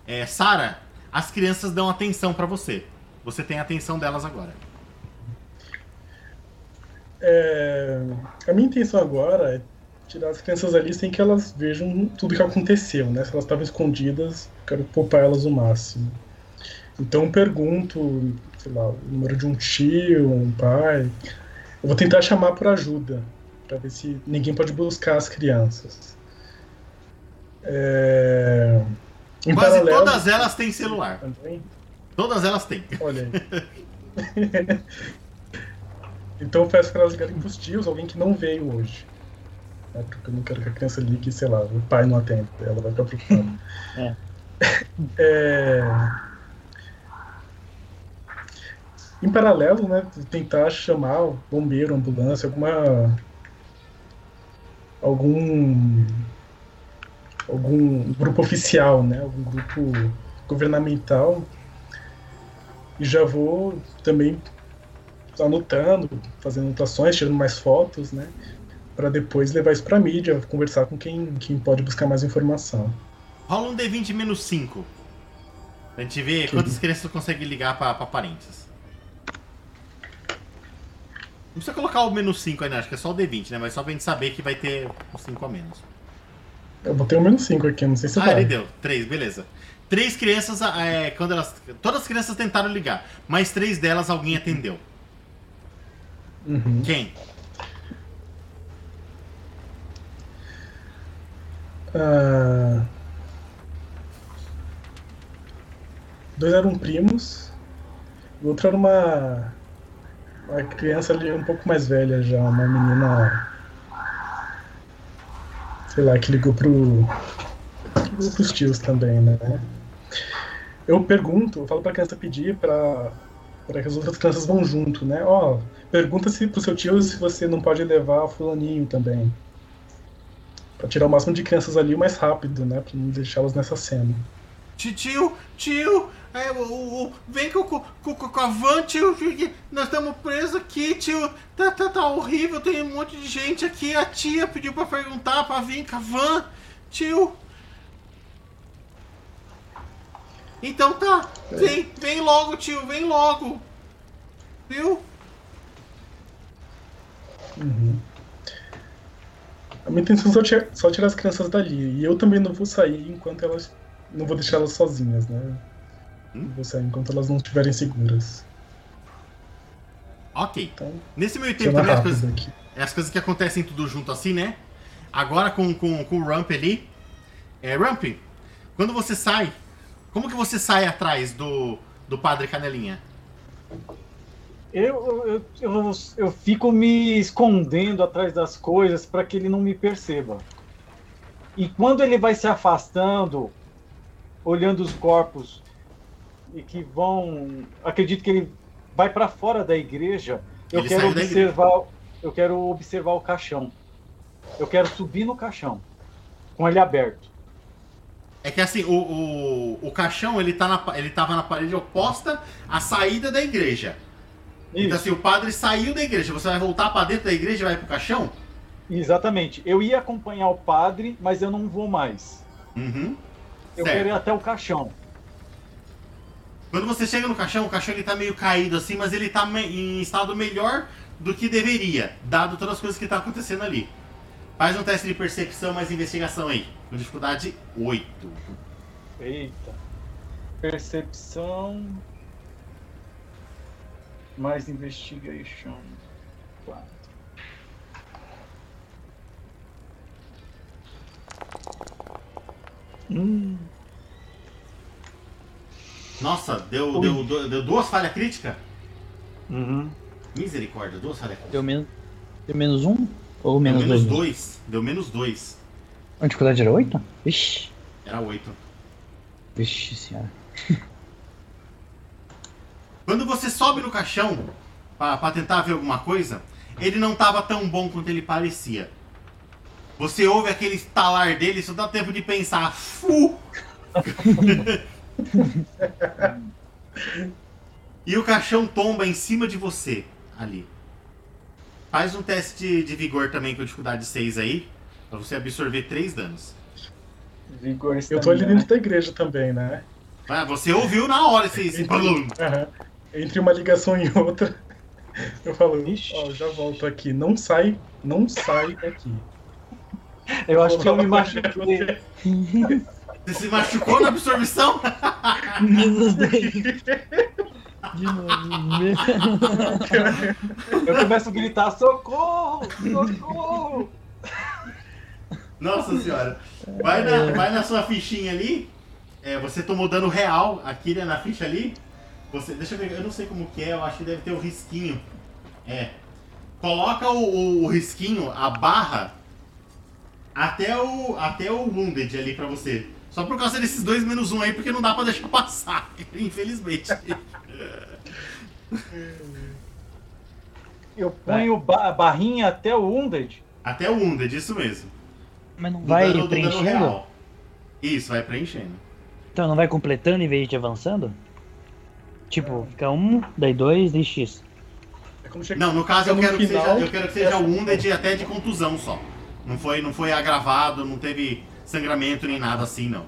é, Sara, as crianças dão atenção pra você. Você tem a atenção delas agora. É, a minha intenção agora é tirar as crianças ali sem que elas vejam tudo que aconteceu, né? Se elas estavam escondidas, eu quero poupar elas o máximo. Então eu pergunto, sei lá, o número de um tio, um pai. Eu vou tentar chamar por ajuda, para ver se ninguém pode buscar as crianças. É, Em Quase paralelo- todas elas têm celular. Também? Todas elas têm. Olha aí. então eu peço para elas ligarem pros tios, alguém que não veio hoje. É, porque eu não quero que a criança ligue, sei lá, o pai não atende, ela vai ficar preocupada. É. É, Em paralelo, né, tentar chamar o bombeiro, ambulância, alguma. algum. algum grupo oficial, né, algum grupo governamental e já vou também anotando, fazendo anotações, tirando mais fotos, né? Para depois levar isso para mídia, conversar com quem, quem pode buscar mais informação. Rola um D20 menos 5. Pra gente ver quantas crianças consegue ligar pra parentes. Não precisa colocar o menos 5 aí, né? Acho que é só o D20, né? Mas só pra gente saber que vai ter um 5 a menos. Eu botei o menos 5 aqui, não sei se Ah, vai. ele deu. 3, beleza. Três crianças, é, quando elas. Todas as crianças tentaram ligar, mas três delas alguém atendeu. Uhum. Quem? Ah, Dois eram primos, o outro era uma, uma criança ali um pouco mais velha já, uma menina. Sei lá, que ligou pro. ligou pros tios também, né? Eu pergunto, eu falo pra criança pedir pra Para que as outras crianças vão junto, né? Ó, pergunta se pro seu tio se você não pode levar fulaninho também. Pra tirar o máximo de crianças ali o mais rápido, né? Pra não deixá-las nessa cena. Tio, tio, é, o, o- vem com, com, com, com a van, tio, nós estamos presos aqui, tio. Tá, tá, tá horrível, tem um monte de gente aqui. A tia pediu pra perguntar pra vir com a van, tio. Então tá, vem, vem logo, tio, vem logo. Viu? Uhum. A minha intenção é só tirar, só tirar as crianças dali. E eu também não vou sair enquanto elas. Não vou deixar elas sozinhas, né? Hum? Sair enquanto elas não estiverem seguras. Ok. Então, Nesse meio tempo também as coisas, aqui. É as coisas que acontecem tudo junto assim, né? Agora com, com, com o Rump ali. É, Rump, quando você sai, como que você sai atrás do, do Padre Canelinha? Eu, eu, eu, eu fico me escondendo atrás das coisas para que ele não me perceba. E quando ele vai se afastando, olhando os corpos e que vão, acredito que ele vai para fora da igreja. Eu Ele quero observar, eu quero observar o caixão. Eu quero subir no caixão com ele aberto. É que assim, o, o, o caixão ele, tá na, ele tava na parede oposta à saída da igreja. Então Isso. assim, o padre saiu da igreja, você vai voltar pra dentro da igreja e vai pro caixão? Exatamente. Eu ia acompanhar o padre, mas eu não vou mais. Uhum. Eu Certo. quero ir até o caixão. Quando você chega no caixão, o caixão ele tá meio caído assim, mas ele tá em estado melhor do que deveria, dado todas as coisas que tá acontecendo ali. Faz um teste de percepção mais investigação aí, com dificuldade 8. Eita. Percepção. Mais investigation. Quatro. Hum. Nossa, deu, Ui. deu, deu, deu duas falhas críticas? Uhum. Misericórdia, duas falhas críticas. Deu menos, deu menos um? Ou Deu menos, menos dois? dois. Deu menos dois. A dificuldade era 8? Vixe. Era oito. Vixe senhora. Quando você sobe no caixão pra, pra tentar ver alguma coisa, ele não tava tão bom quanto ele parecia. Você ouve aquele estalar dele, só dá tempo de pensar. Fu! e o caixão tomba em cima de você ali. Faz um teste de, de vigor também com dificuldade 6 aí, pra você absorver 3 danos. Vigor Eu tô ali dentro da igreja também, né? Ah, você ouviu na hora esse, esse balão. Aham. Entre uma ligação e outra, eu falo, Ixi. ó, já volto aqui. Não sai, não sai daqui. Eu acho que eu me machuquei. Você se machucou na absorção? Menos 10. De novo. Eu começo a gritar: socorro! Socorro! Nossa senhora. Vai na, vai na sua fichinha ali. É, você tomou dano real aqui né, na ficha ali. Você, deixa eu ver, eu não sei como que é, eu acho que deve ter o risquinho. É. Coloca o, o- o risquinho, a barra, até o, até o Wounded ali pra você. Só por causa desses dois menos um aí, porque não dá pra deixar passar, infelizmente. Eu ponho ba- a barrinha até o Wounded. Até o Wounded, isso mesmo. Mas não Do vai dano- do dano preenchendo? Isso, vai preenchendo. Então não vai completando em vez de avançando? Tipo, fica um, daí dois, daí X. É Não, no caso eu no quero, que seja, eu quero que seja é assim. wounded até de contusão só. Não foi, não foi agravado, não teve sangramento nem nada assim, não.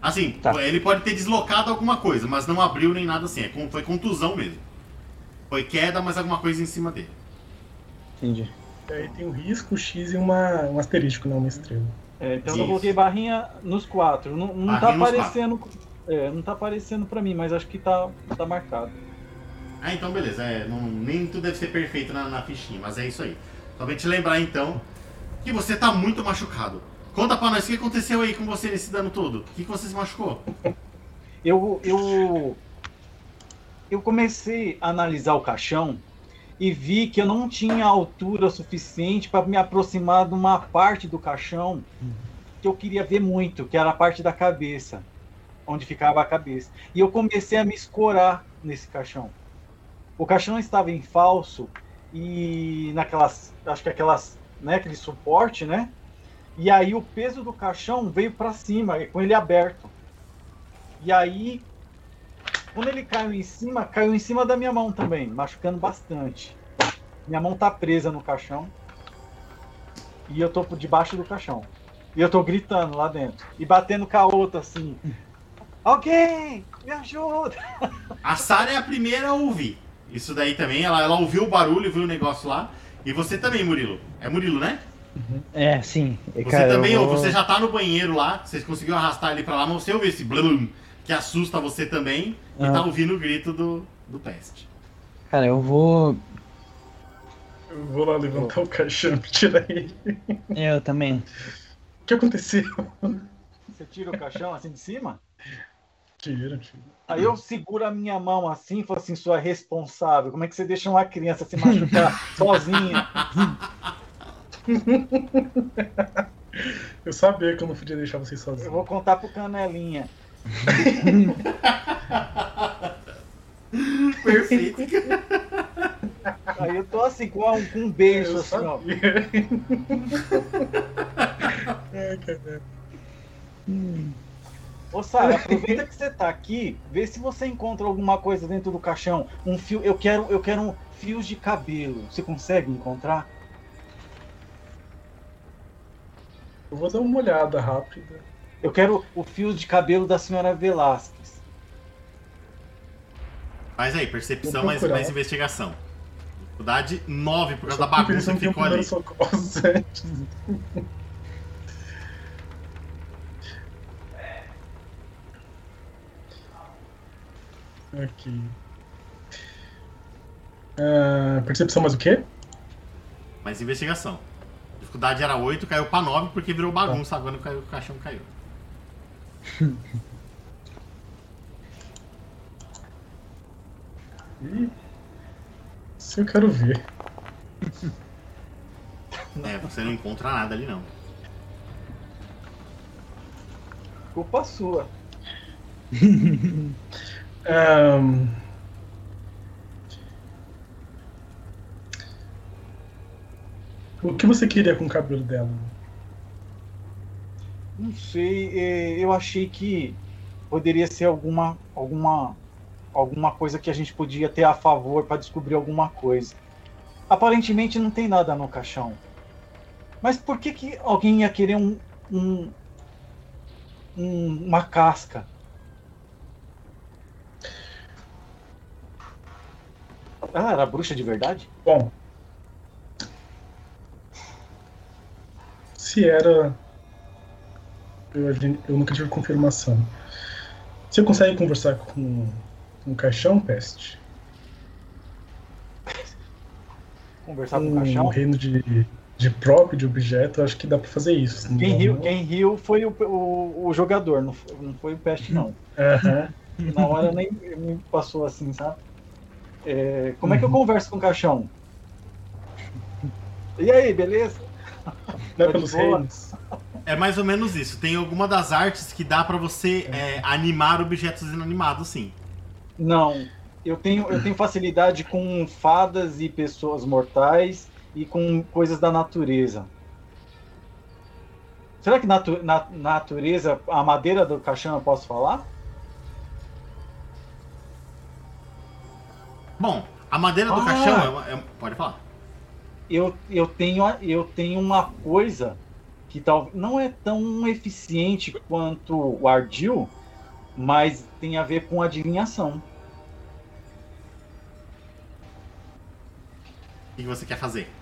Assim, Tá. ele pode ter deslocado alguma coisa, mas não abriu nem nada assim. É foi contusão mesmo. Foi queda, mas alguma coisa em cima dele. Entendi. Aí tem um risco, X e uma, um asterisco, não uma estrela. É, então Isso. eu coloquei barrinha nos quatro. Não, não tá Barrinha aparecendo. É, não tá aparecendo pra mim, mas acho que tá, tá marcado. Ah, então beleza. É, não- nem tudo deve ser perfeito na, na fichinha, mas é isso aí. Só pra te lembrar então que você tá muito machucado. Conta pra nós o que aconteceu aí com você nesse dano todo. O que, que você se machucou? Eu, eu, eu comecei a analisar o caixão e vi que eu não tinha altura suficiente para me aproximar de uma parte do caixão que eu queria ver muito, que era a parte da cabeça, onde ficava a cabeça. E eu comecei a me escorar nesse caixão. O caixão estava em falso e naquelas, acho que aquelas, né, aquele suporte, né? E aí o peso do caixão veio para cima, com ele aberto. E aí, quando ele caiu em cima, caiu em cima da minha mão também, machucando bastante. Minha mão tá presa no caixão. E eu tô por debaixo do caixão. E eu tô gritando lá dentro. E batendo com a outra assim. Alguém! Me ajuda! A Sara é a primeira a ouvir. Isso daí também, ela, ela ouviu o barulho, viu o negócio lá. E você também, Murilo. É Murilo, né? É, sim. Você Cara, também, vou- você já tá no banheiro lá, vocês conseguiram arrastar ele pra lá, mas você ouviu esse blum que assusta você também e Ah. tá ouvindo o grito do, do peste. Cara, eu vou. Eu vou lá levantar o caixão pra tirar ele. é, Eu também. O que aconteceu? Você tira o caixão assim de cima? Tira, tira. Aí eu seguro a minha mão assim e falo assim, sua responsável, como é que você deixa uma criança se machucar sozinha? Eu sabia que eu não podia deixar vocês Eu sozinhos. vou contar pro Canelinha. Perfeito. Aí eu tô assim, com um, com um beijo Eu assim, ó. caramba. Ô Sara, aproveita que você tá aqui, vê se você encontra alguma coisa dentro do caixão. Um fio, eu quero, eu quero um fios de cabelo. Você consegue encontrar? Eu vou dar uma olhada rápida. Eu quero o fio de cabelo da senhora Velasquez. Faz aí, percepção mais, mais investigação. Dificuldade 9 por causa da bagunça que ficou ali. antes. Aqui. Ah, percepção mais o quê? Mais investigação. Dificuldade era 8, caiu pra 9 porque virou bagunça agora caiu, o caixão caiu. Isso eu quero ver. É, você não encontra nada ali não. Culpa sua. Ahn. O que você queria com o cabelo dela? Não sei, eh, eu achei que poderia ser alguma, alguma, alguma coisa que a gente podia ter a favor para descobrir alguma coisa. Aparentemente não tem nada no caixão. Mas por que, que alguém ia querer um, um- um- uma casca? Ela era bruxa de verdade? Bom. Se era. Eu, eu nunca tive confirmação. Você consegue conversar com, o caixão, peste? Conversar com o Um caixão? reino de, de próprio, de objeto, acho que dá pra fazer isso. Quem Não- riu, quem riu foi o, o, o jogador, não foi, não foi o peste, não. Aham. Na hora nem me passou assim, sabe? É, como é Uhum. que eu converso com o caixão? E aí, beleza? Não é Tá pelos reinos. É mais ou menos isso. Tem alguma das artes que dá pra você é, animar objetos inanimados, sim. Não. Eu tenho, eu tenho facilidade com fadas e pessoas mortais e com coisas da natureza. Será que natu, na, natureza, a madeira do caixão eu posso falar? Bom, a madeira do Ah! caixão é, é- Pode falar. Eu, eu, tenho, eu tenho uma coisa que tal, não é tão eficiente quanto o Ardil, mas tem a ver com adivinhação. O que você quer fazer?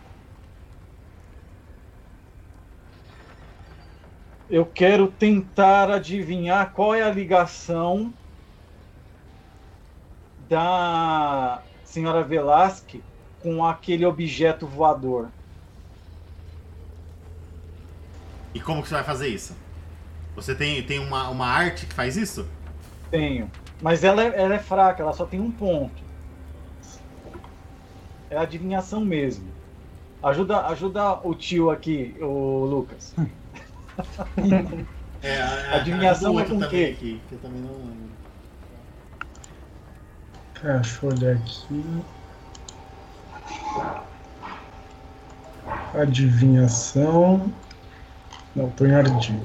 Eu quero tentar adivinhar qual é a ligação da senhora Velasque com aquele objeto voador. E como que você vai fazer isso? Você tem, tem uma, uma arte que faz isso? Tenho. Mas ela é, ela é fraca, ela só tem um ponto. É adivinhação mesmo. Ajuda, ajuda o tio aqui, o Lucas. É, a, Adivinhação do é outro com também quê? aqui, que eu também não lembro. Deixa eu olhar aqui. Adivinhação. Não, tô em ardio.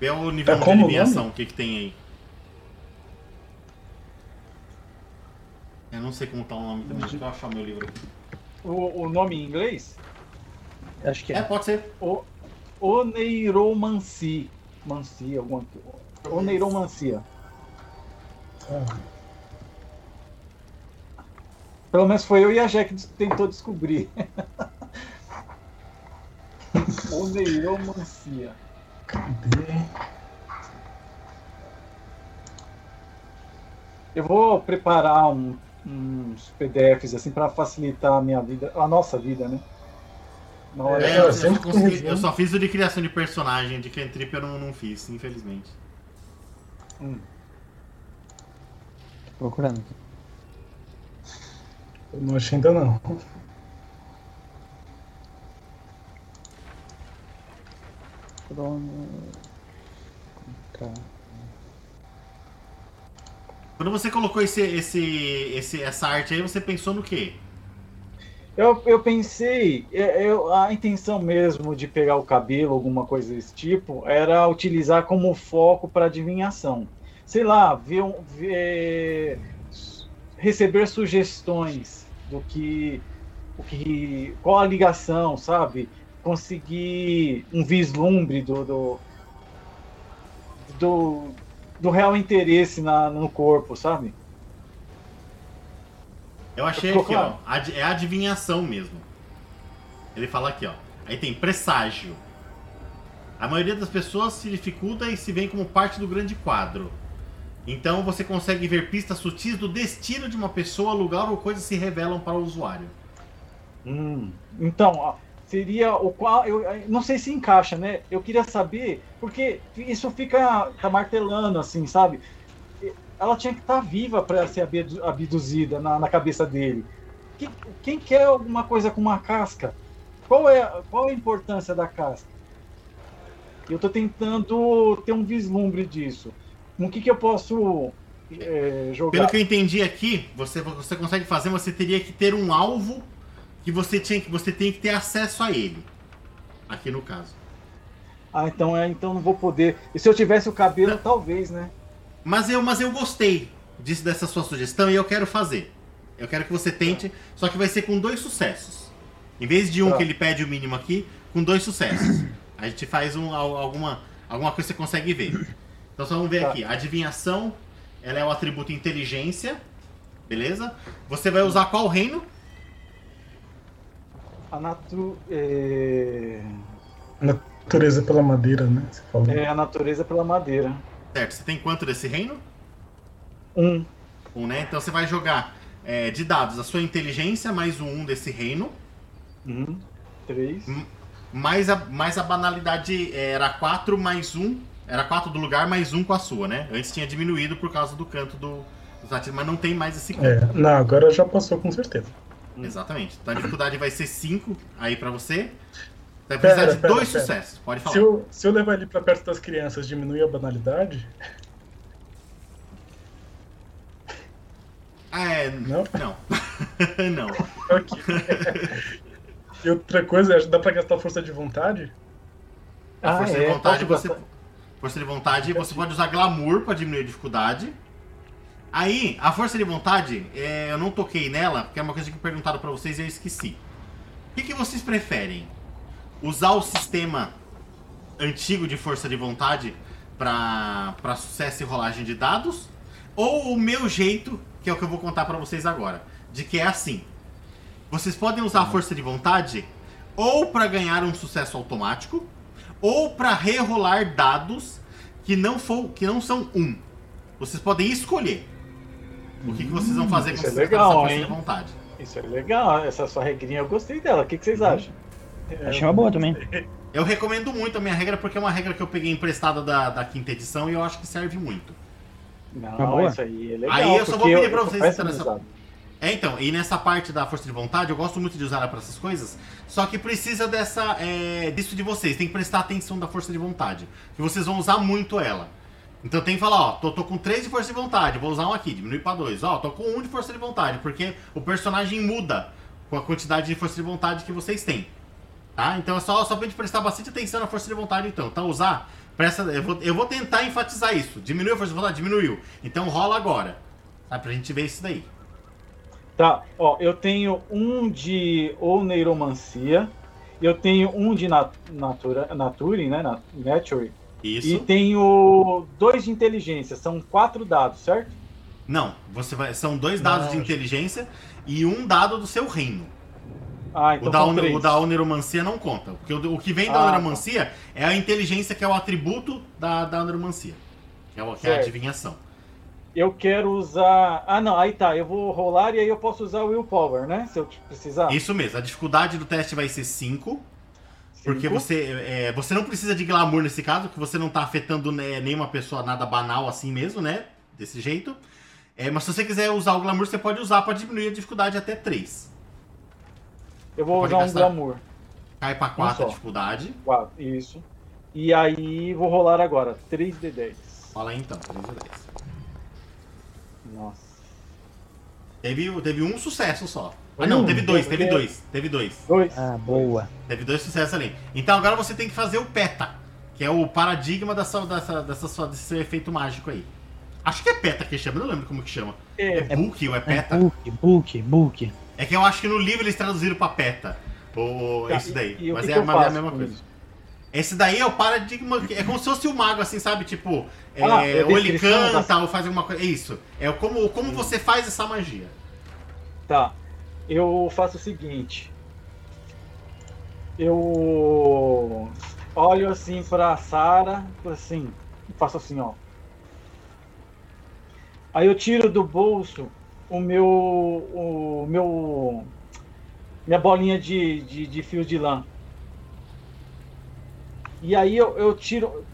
Vê o nível Tá de adivinhação, o que, que tem aí. Eu não sei como tá o nome também, deixa eu achar meu livro aqui. O, o nome em inglês? Acho que É, é. pode ser. O, Oneiromancy. Mancia, alguma coisa. Oneiromancia. Tá. Pelo menos foi eu e a Jack que tentou descobrir. Oneiromancia. Cadê? Eu vou preparar um- uns PDFs assim para facilitar a minha vida, a nossa vida, né? Na hora É, eu, sempre consegui- eu só fiz o de criação de personagem, de Cantrip eu não, não fiz, infelizmente. Hum. Tô procurando aqui. Eu não achei ainda não. Contra- Quando você colocou esse, esse, esse, essa arte aí, você pensou no quê? Eu, eu pensei, é, eu- a intenção mesmo de pegar o cabelo, alguma coisa desse tipo, era utilizar como foco para adivinhação. Sei lá, ver, um- ver- receber sugestões do que, o que, qual a ligação, sabe? Conseguir um vislumbre do, do, do, do real interesse na, no corpo, sabe? Eu achei Ficou aqui, claro? ó. ad- É adivinhação mesmo. Ele fala aqui, ó. Aí tem presságio. A maioria das pessoas se dificulta e se vê como parte do grande quadro. Então você consegue ver pistas sutis do destino de uma pessoa, lugar ou coisas se revelam para o usuário. Hum, então, seria o qual. Eu eu não sei se encaixa, né? Eu queria saber, porque isso fica tá martelando, assim, sabe? Ela tinha que estar viva para ser abdu- abduzida na, na cabeça dele. Que- quem quer alguma coisa com uma casca? Qual é, qual é a importância da casca? Eu tô tentando ter um vislumbre disso. O que, que eu posso é, jogar? Pelo que eu entendi aqui, você, você consegue fazer, você teria que ter um alvo que você tinha que você tem que ter acesso a ele. Aqui no caso. Ah, então é, então não vou poder. E se eu tivesse o cabelo, talvez, né? Mas eu, mas eu gostei disso, dessa sua sugestão e eu quero fazer. Eu quero que você tente, só que vai ser com dois sucessos. Em vez de um Tá. que ele pede o mínimo aqui, com dois sucessos. A gente faz um, al- alguma, alguma coisa que você consegue ver. Então só vamos ver Tá. aqui. Adivinhação, ela é o atributo inteligência. Beleza? Você vai usar qual reino? A natu... é... Natureza pela madeira, né? Você falou. é a natureza pela madeira. Certo, você tem quanto desse reino? Um. Um, né? Então você vai jogar é, de dados a sua inteligência mais um, um desse reino. Um. Três. Mais a, mais a banalidade é, era 4 mais 1. Era 4 do lugar mais 1 com a sua, né? Antes tinha diminuído por causa do canto do, dos nativos, mas não tem mais esse canto. É, não, agora já passou com certeza. Exatamente. Então a dificuldade vai ser 5 aí pra você. Vai Pera, precisar de pera, dois pera. sucessos. Pode falar. Se eu, se eu levar ele pra perto das crianças, diminui a banalidade? Ah, é. Não? Não. não. Ok. e outra coisa, dá pra gastar força de vontade? A Ah, força é, de vontade você. gastar? Força de vontade, você pode usar glamour pra diminuir a dificuldade. Aí, a força de vontade, é, eu não toquei nela, porque é uma coisa que perguntaram pra vocês e eu esqueci. O que, que vocês preferem? Usar o sistema antigo de força de vontade pra sucesso e rolagem de dados? Ou o meu jeito, que é o que eu vou contar pra vocês agora, de que é assim. Vocês podem usar a força de vontade ou pra ganhar um sucesso automático, ou para rerolar dados que não, for, que não são um. Vocês podem escolher o que, que vocês vão fazer com isso é essa legal, de vontade. Isso é legal, essa sua regrinha eu gostei dela. O que, que vocês acham? Achei uma boa também. Eu recomendo muito a minha regra porque é uma regra que eu peguei emprestada da, da quinta edição e eu acho que serve muito. Não, isso aí é legal. Aí eu só vou pedir pra vocês péssimo nessa- usado. É, então, e nessa parte da força de vontade, eu gosto muito de usar ela pra essas coisas, só que precisa dessa, é, disso de vocês, tem que prestar atenção da força de vontade, que vocês vão usar muito ela. Então tem que falar, ó, tô, tô com 3 de força de vontade, vou usar um aqui, diminui pra 2. Ó, tô com 1 de força de vontade, porque o personagem muda com a quantidade de força de vontade que vocês têm. Tá? Então é só, só pra gente prestar bastante atenção na força de vontade, então. Tá? Usar. Presta, eu, vou, eu vou tentar enfatizar isso. Diminuiu a força de vontade? Diminuiu. Então rola agora. Tá? Pra gente ver isso daí. Tá, ó, eu tenho um de ou neuromancia, eu tenho um de nat natura, nature, né? Nat nature, Isso. e tenho dois de inteligência. São quatro dados, certo? Não, você vai. São dois dados de Não. inteligência e um dado do seu reino. Ah, então o, da, on- o da oneromancia não conta. Porque o, o que vem da Ah, oneromancia é a inteligência, que é o atributo da, da oneromancia. Que é, o- que é a adivinhação. Eu quero usar. Ah, não, aí tá. Eu vou rolar e aí eu posso usar o Willpower, né? Se eu precisar. Isso mesmo, a dificuldade do teste vai ser 5. Porque você, é, você não precisa de glamour nesse caso, que você não tá afetando né, nenhuma pessoa nada banal assim mesmo, né? Desse jeito. É, mas se você quiser usar o glamour, você pode usar para diminuir a dificuldade até 3. Eu vou usar um gastar. glamour. Cai pra 4 só. a dificuldade. Quatro, isso. E aí vou rolar agora. 3d10. Fala aí então, 3 ou 10. Nossa. Teve, teve um sucesso só. Ah não, teve dois, teve dois, teve dois. Dois. Ah, boa. Teve dois sucessos ali. Então agora você tem que fazer o PETA, que é o paradigma dessa, dessa, dessa sua, desse seu efeito mágico aí. Acho que é PETA que chama, não lembro como que chama. É É, Book ou é É, PETA? book, book, book. É que eu acho que no livro eles traduziram pra PETA. Ou tá, esse daí. e- e mas é, mas é a mesma coisa. isso? Esse daí é o paradigma. É como se fosse o mago, assim, sabe? Tipo, é, Ah, é ou ele canta, da- ou faz alguma coisa. É isso. É como, como você faz essa magia. Tá. Eu faço o seguinte. Eu olho assim pra Sara, assim, faço assim, ó. Aí eu tiro do bolso o meu o meu minha bolinha de, de, de fio de lã. E aí eu, eu tiro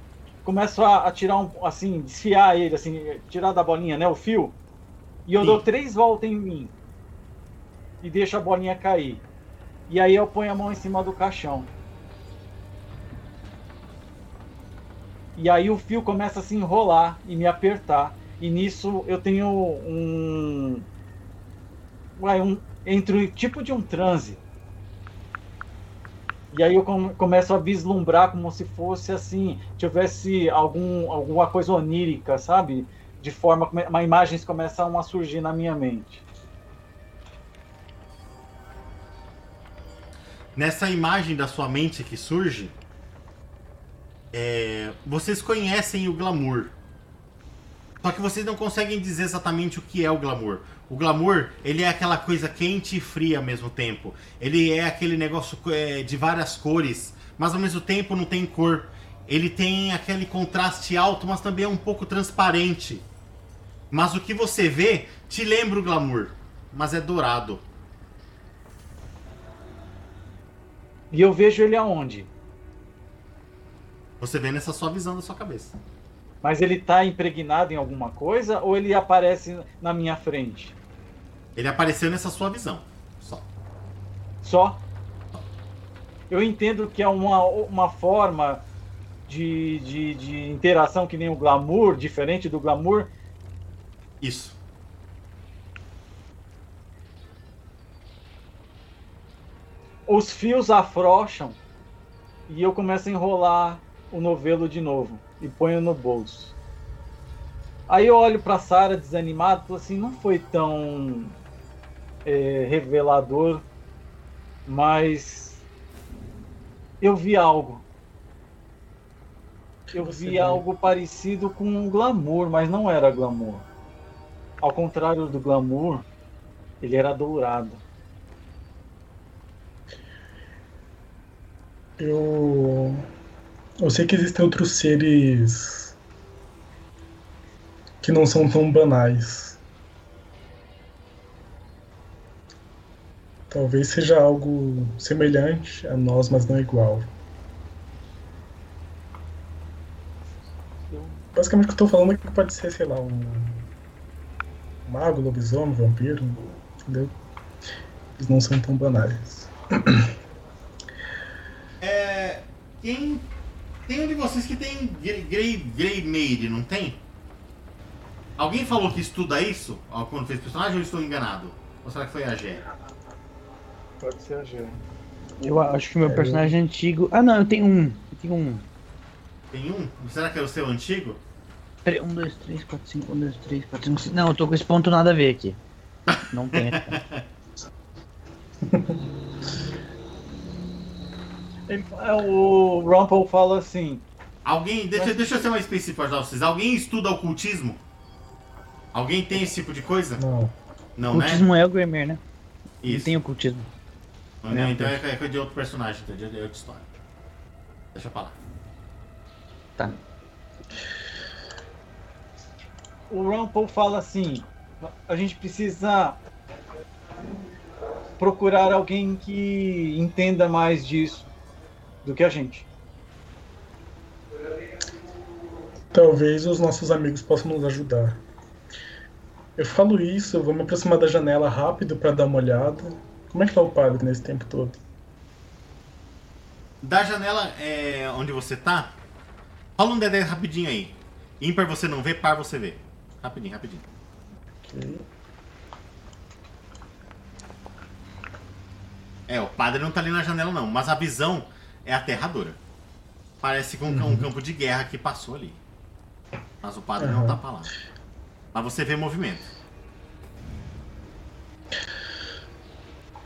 começo a, a tirar um assim, desfiar ele assim, tirar da bolinha, né, o fio. E eu Sim. dou três voltas em mim e deixo a bolinha cair. E aí eu ponho a mão em cima do caixão. E aí o fio começa a se enrolar e me apertar. E nisso eu tenho um. Ué, um. Entro tipo de um transe. E aí eu come- começo a vislumbrar como se fosse assim, tivesse algum, alguma coisa onírica, sabe? De forma uma imagens começam a surgir na minha mente. Nessa imagem da sua mente que surge, é, vocês conhecem o glamour. Só que vocês não conseguem dizer exatamente o que é o glamour. O glamour, ele é aquela coisa quente e fria ao mesmo tempo. Ele é aquele negócio é, de várias cores, mas ao mesmo tempo não tem cor. Ele tem aquele contraste alto, mas também é um pouco transparente. Mas o que você vê te lembra o glamour, mas é dourado. E eu vejo ele aonde? Você vê nessa sua visão da sua cabeça. Mas ele tá impregnado em alguma coisa ou ele aparece na minha frente? Ele apareceu nessa sua visão. Só. Só? Eu entendo que é uma, uma forma de, de, de interação que nem o glamour, diferente do glamour. Isso. Os fios afrouxam e eu começo a enrolar o novelo de novo e ponho no bolso. Aí eu olho pra Sara desanimado, falo assim, não foi tão é, revelador, mas eu vi algo. Eu vi algo parecido com um glamour, mas não era glamour. Ao contrário do glamour, ele era dourado. Eu. Eu sei que existem outros seres que não são tão banais. Talvez seja algo semelhante a nós, mas não igual. Basicamente o que eu tô falando é que pode ser, sei lá, um mago, lobisomem, vampiro, entendeu? Eles não são tão banais. É. Quem. Tem um de vocês que tem Grey, Grey, Maid, não tem? Alguém falou que estuda isso quando fez personagem ou eu estou enganado? Ou será que foi a Gé? Pode ser a G. Eu acho que o meu personagem antigo. Ah, não, eu tenho um. Eu tenho um. Tem um? Será que é o seu antigo? Peraí, um, dois, três, quatro, cinco, um, dois, três, quatro, cinco, seis. Não, eu tô com esse ponto nada a ver aqui. Não tem. É, o Rumple fala assim: Alguém. Deixa, deixa eu ser mais específico pra vocês. Alguém estuda ocultismo? Alguém tem esse tipo de coisa? Não. Não, né? ocultismo é o Grimer, né? Não Isso. tem ocultismo. Não, Não, então é, é de outro personagem, então, é de outra história. Deixa pra lá. Tá. o Rumple fala assim: a gente precisa procurar alguém que entenda mais disso do que a gente. Talvez os nossos amigos possam nos ajudar. Eu falo isso, eu vou me aproximar da janela rápido pra dar uma olhada. Como é que tá o padre nesse tempo todo? Da janela é, onde você tá, rola um D10 rapidinho aí. Ímpar você não vê, par você vê. Rapidinho, rapidinho. Ok. É, o padre não tá ali na janela não, mas a visão é aterradora. Parece com um campo de guerra que passou ali. Mas o padre não Uhum. tá pra lá. Mas você vê movimento.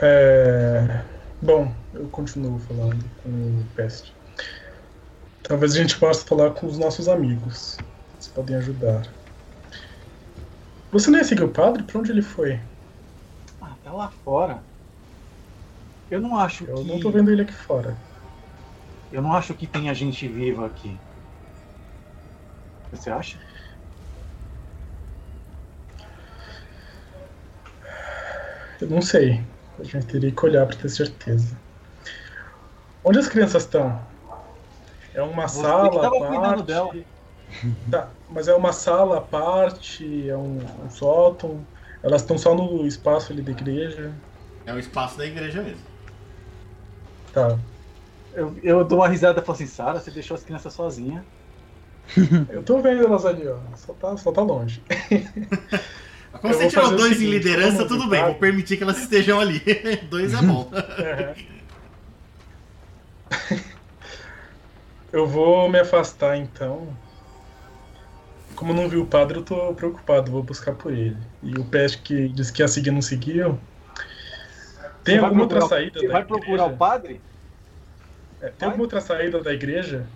É... Bom, eu continuo falando com o Peste. Talvez a gente possa falar com os nossos amigos. Eles podem ajudar. Você nem seguiu o padre? Pra onde ele foi? Ah, tá lá fora. Eu não acho Eu que. não tô vendo ele aqui fora. Eu não acho que tenha gente viva aqui. Você acha? Eu não sei. A gente teria que olhar pra ter certeza. Onde as crianças estão? É uma Você sala que tava à cuidando parte? dela. Tá, mas é uma sala à parte? É um, um sótão? Elas estão só no espaço ali da igreja? É o espaço da igreja mesmo. Tá. Eu, eu dou uma risada e falo assim: Sara, você deixou as crianças sozinhas. Eu tô vendo elas ali, ó. Só tá, só tá longe. Como Eu você tirou dois em seguinte, liderança, vamos tudo bem, vou permitir que elas estejam ali. dois é bom. Eu vou me afastar então. Como não vi o padre, eu tô preocupado, vou buscar por ele. E o Peste que disse que ia seguir não seguiu. Tem Você alguma outra procurar- saída Você da vai igreja? procurar o padre? É, tem alguma outra saída da igreja?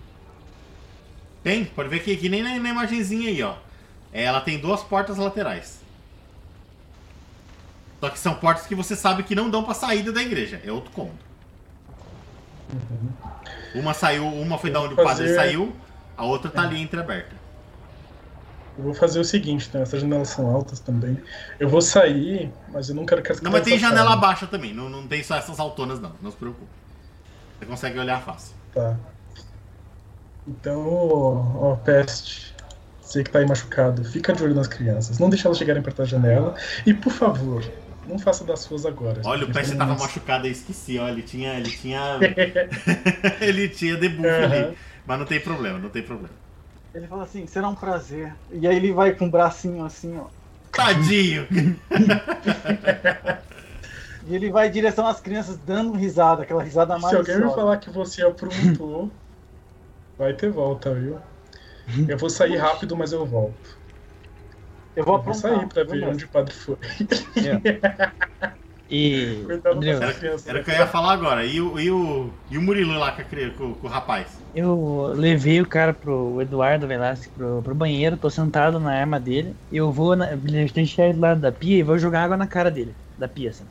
Tem, pode ver que, que nem na, na imagenzinha aí, ó. É, Ela tem duas portas laterais. Só que são portas que você sabe que não dão pra saída da igreja. É outro cômodo. Uma saiu, uma foi da onde o padre Fazer- saiu, a outra tá ali entreaberta. Eu vou fazer o seguinte, né? Essas janelas são altas também. Eu vou sair, mas eu não quero que as Não, mas tem janela baixa também. Não, não tem só essas altonas, não. Não se preocupe. Você consegue olhar fácil. Tá. Então, ó, ó, Peste, você que tá aí machucado, fica de olho nas crianças. Não deixe elas chegarem perto da janela. E, por favor, não faça das suas agora. Olha, o tão tava machucado, eu esqueci, ó. Ele tinha. Ele tinha. ele tinha debuff Aham. ali. Mas não tem problema, não tem problema. Ele fala assim: será um prazer. E aí ele vai com o bracinho assim, ó. Tadinho! E ele vai em direção às crianças dando risada, aquela risada Se alguém me falar que você aprontou, vai ter volta, viu? Eu vou sair rápido, mas eu volto. Eu vou Eu vou aprontar. sair pra ver onde o padre foi. E. Andreu, com Era, era o que eu ia falar agora. E o, e o, e o Murilo lá com, com- com o rapaz? eu levei o cara pro Eduardo Velasquez pro, pro banheiro, tô sentado na arma dele. Eu vou na, deixar ele do lado da pia e vou jogar água na cara dele, da pia, assim.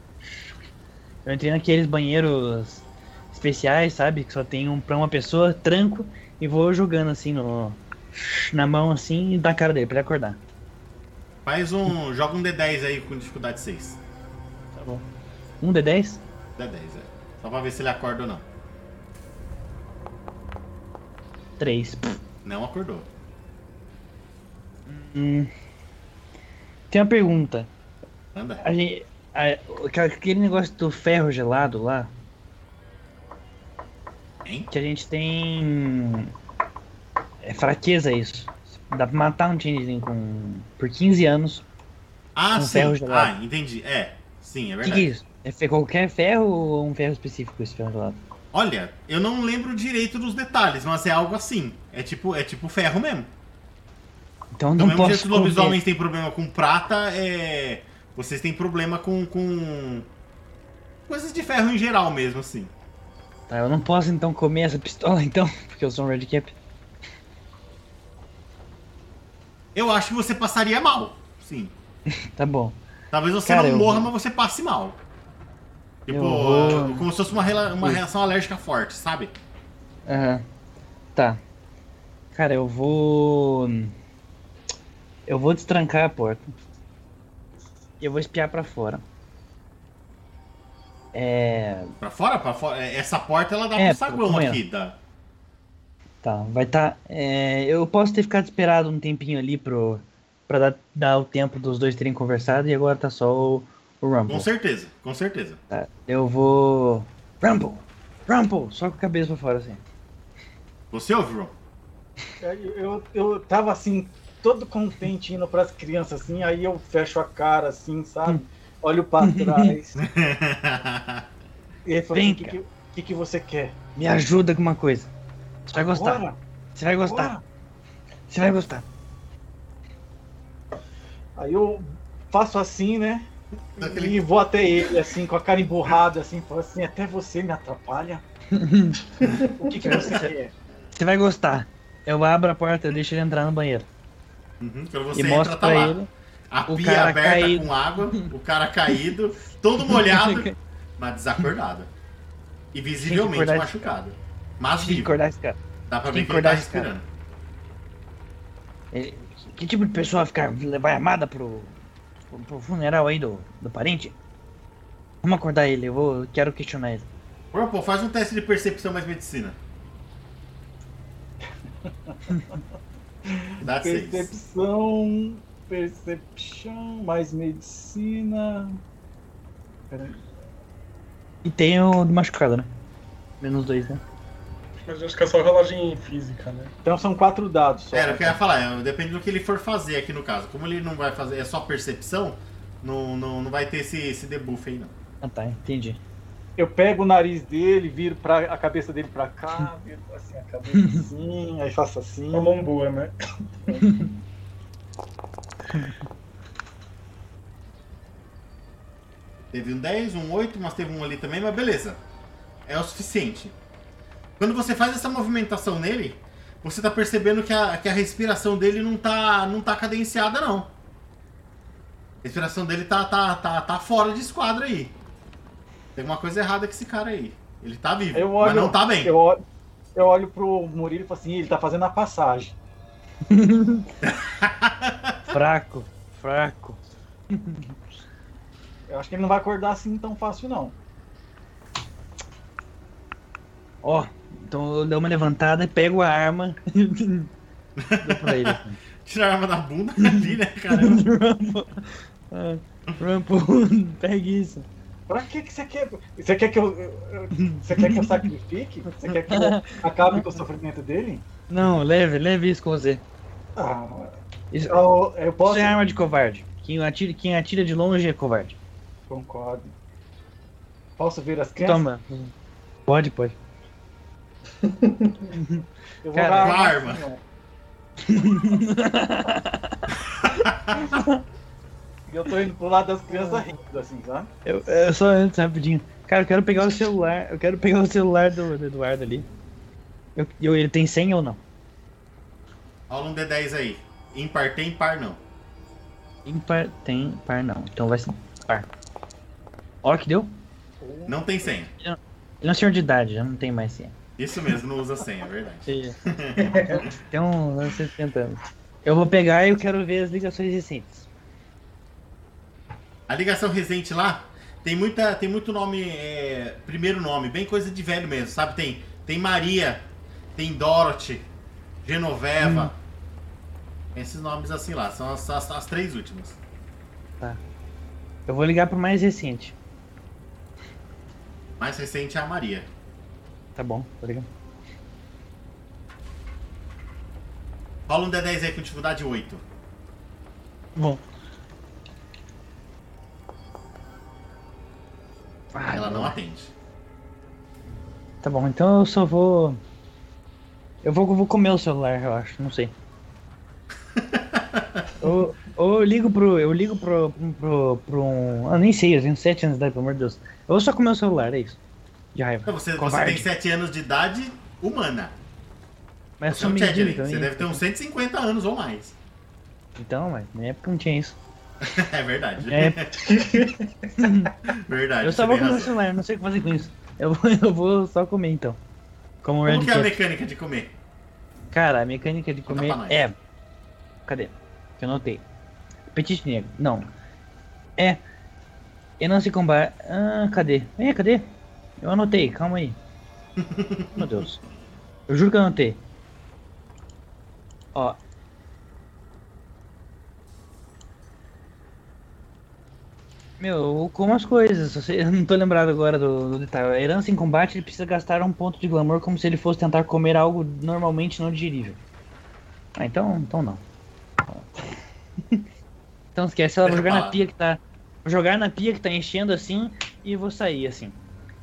Eu entrei naqueles banheiros especiais, sabe? Que só tem um pra uma pessoa, tranco e vou jogando assim no. Na mão assim e na cara dele pra ele acordar. Faz um. Joga um D10 aí com dificuldade 6. Tá bom. Um D10? D10, é. Só pra ver se ele acorda ou não. Três. Não acordou. Hum. Tem uma pergunta. Anda. A gente, a- aquele negócio do ferro gelado lá, Hein? que a gente tem. É fraqueza isso. Dá pra matar um changeling com. por 15 anos. Ah, Com sim. ferro gelado. Ah, entendi. É. Sim, é O que, que é verdade. isso? É qualquer ferro ou um ferro específico esse ferro do lado? Olha, eu não lembro direito dos detalhes, mas é algo assim. É tipo, é tipo ferro mesmo. Então Do não mesmo jeito posso que os lobisomens têm problema com prata, é. Vocês têm problema com. com... Coisas de ferro em geral mesmo, assim. Tá, eu não posso então comer essa pistola então, porque eu sou um Red Cap. Eu acho que você passaria mal. Sim. Tá bom. Talvez você Cara, não eu morra, vou- mas você passe mal. Tipo, Eu vou- como se fosse uma, rela- uma reação alérgica forte, sabe? Aham. Tá. Cara, eu vou. Eu vou destrancar a porta. E eu vou espiar pra fora. É. Pra fora, pra fora. É, Essa porta ela dá É, pro saguão aqui. Dá. Tá, vai tá. é, eu posso ter ficado esperado um tempinho ali pro. Pra dar, dar o tempo dos dois terem conversado e agora tá só o, o Rumble. Com certeza, com certeza. Tá, eu vou. Rumble! Rumble! Só com a cabeça pra fora assim. Você ouve, Ron? Aí Eu, eu tava assim, todo contente indo pras crianças assim, aí eu fecho a cara assim, sabe? Olho pra trás. e ele falou: Vem o que, que, que, que você quer? Me ajuda com uma coisa. Você vai gostar. Agora? Você vai gostar. Agora? Você vai gostar. Aí eu faço assim, né? Daquele- E vou até ele, assim, com a cara emburrada, assim, falo assim, até você me atrapalha. o que, que você quer? Você vai gostar. Eu abro a porta, eu deixo ele entrar no banheiro. Uhum, Quando você e entra, mostro tá pra lá. ele. A o pia cara aberta caído. com água, o cara caído, todo molhado, mas desacordado. E visivelmente machucado. Mas Tem que vivo. acordar esse cara. Dá pra ver que que ele tá acordar esse cara. respirando. Ele- que tipo de pessoa ficar, vai armada pro, pro, pro funeral aí do, do parente? Vamos acordar ele, eu vou, eu quero questionar ele. Pô, faz um teste de percepção mais medicina. Dá seis. Percepção, percepção, mais medicina. Peraí. E tem o do machucado, né? Menos dois, né? Mas acho que é só rolagem física, né? Então são quatro dados só. Era o que eu ia falar, é, depende do que ele for fazer aqui no caso. Como ele não vai fazer, é só percepção, não, não, não vai ter esse, esse debuff aí não. Ah tá, entendi. Eu pego o nariz dele, viro pra, a cabeça dele pra cá, viro assim a cabeça assim, aí faço assim. Uma mão boa, né? Teve um 10, um 8, mas teve um ali também, mas beleza. É o suficiente. Quando você faz essa movimentação nele, você tá percebendo que a, que a respiração dele não tá, não tá cadenciada, não. A respiração dele tá, tá, tá, tá fora de esquadro aí. Tem alguma coisa errada com esse cara aí. Ele tá vivo, Eu olho, mas não tá bem. Eu olho, eu olho pro Murilo e falo assim, ele tá fazendo a passagem. Fraco, fraco. Eu acho que ele não vai acordar assim tão fácil, não. Ó, então eu dou uma levantada e pego a arma e dou pra ele. assim. Tira a arma da bunda ali, né, ah, Rumble, pegue isso. Pra que que você quer? Você quer que eu, eu- você quer que eu sacrifique? Você quer que eu acabe com o sofrimento dele? Não, leve, leve isso com você. Ah, Isso, eu, eu posso. isso é arma de covarde. Quem atira, quem atira de longe é covarde. Concordo. Posso ver as crianças? Toma. Pode, pode. Eu vou Cara, dar arma. E eu tô indo pro lado das crianças rindo, assim, sabe? Eu, eu só antes, rapidinho. Cara, eu quero pegar o celular. Eu quero pegar o celular do, do Eduardo ali. Eu, eu- ele tem senha ou não? Rola um D10 aí. Impar tem, par não. Impar tem, par não. Então vai ser par. Ó, que deu? Não tem senha. Ele é um senhor de idade, já não tem mais senha. Isso mesmo, não usa senha, é verdade. tem uns 70 anos. Eu vou pegar e eu quero ver as ligações recentes. A ligação recente lá tem muita, tem muito nome, é, primeiro nome, bem coisa de velho mesmo, sabe? Tem, tem Maria, tem Dorothy, Genoveva. Esses nomes assim lá, são as, as, as três últimas. Eu vou ligar pro mais recente. Mais recente é a Maria. Tá bom, tá ligado? Rola um D10 aí com dificuldade 8. Bom. Ah, Ela não atende. Tá bom, então eu só vou. Eu vou, vou comer o celular, eu acho, não sei. ou, ou eu ligo pro. Eu ligo pro. pro, pro um. Ah, nem sei, eu tenho 7 anos de idade, pelo amor de Deus. Eu vou só comer o celular, é isso. De raiva. Então, Você, você tem 7 anos de idade humana. Mas eu Você é sou um também. Você deve ter uns 150 anos ou mais. Então, mas na época não tinha isso. É verdade. É, Verdade. eu só vou comer o celular, não sei o que fazer com isso. Eu vou, eu vou só comer então. Como Como que é a mecânica de comer? Cara, a mecânica de comer é. Cadê? Que eu anotei. Apetite negro. Não. É. E não se combate. Ah, cadê? É, cadê? Eu anotei, calma aí. Meu Deus. Eu juro que eu anotei. Ó. Meu, eu como as coisas, eu não tô lembrado agora do, do detalhe. A herança em combate ele precisa gastar um ponto de glamour como se ele fosse tentar comer algo normalmente não digerível. Ah, então, então não. Então esquece, ela vou Deixa jogar na pia que tá. Vou jogar na pia que tá enchendo assim e vou sair assim.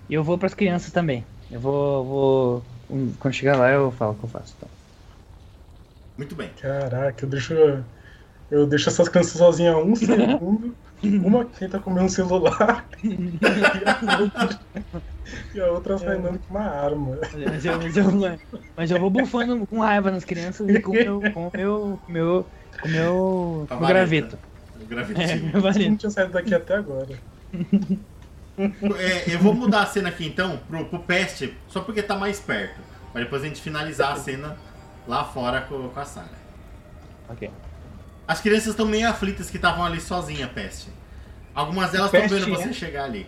E eu vou pras crianças também. Eu vou. vou um, quando chegar lá eu falo o que eu faço. Então. Muito bem. Caraca, eu deixo. Eu deixo essas crianças sozinhas um segundo. Uma tenta comer um celular e a outra, e a outra sai andando com uma arma. Mas eu, mas, eu, mas eu vou bufando com raiva nas crianças e com o meu. com o meu. com o meu. com o meu. com o Favorita. graveto. O É, gravitivo. meu Eu não tinha saído daqui até agora. É, eu vou mudar a cena aqui então pro, pro Pest, só porque tá mais perto. Pra depois a gente finalizar a cena lá fora com, com a Sarah. Ok. As crianças estão meio aflitas que estavam ali sozinha, Pest. Algumas delas estão Peste, vendo você né? chegar ali.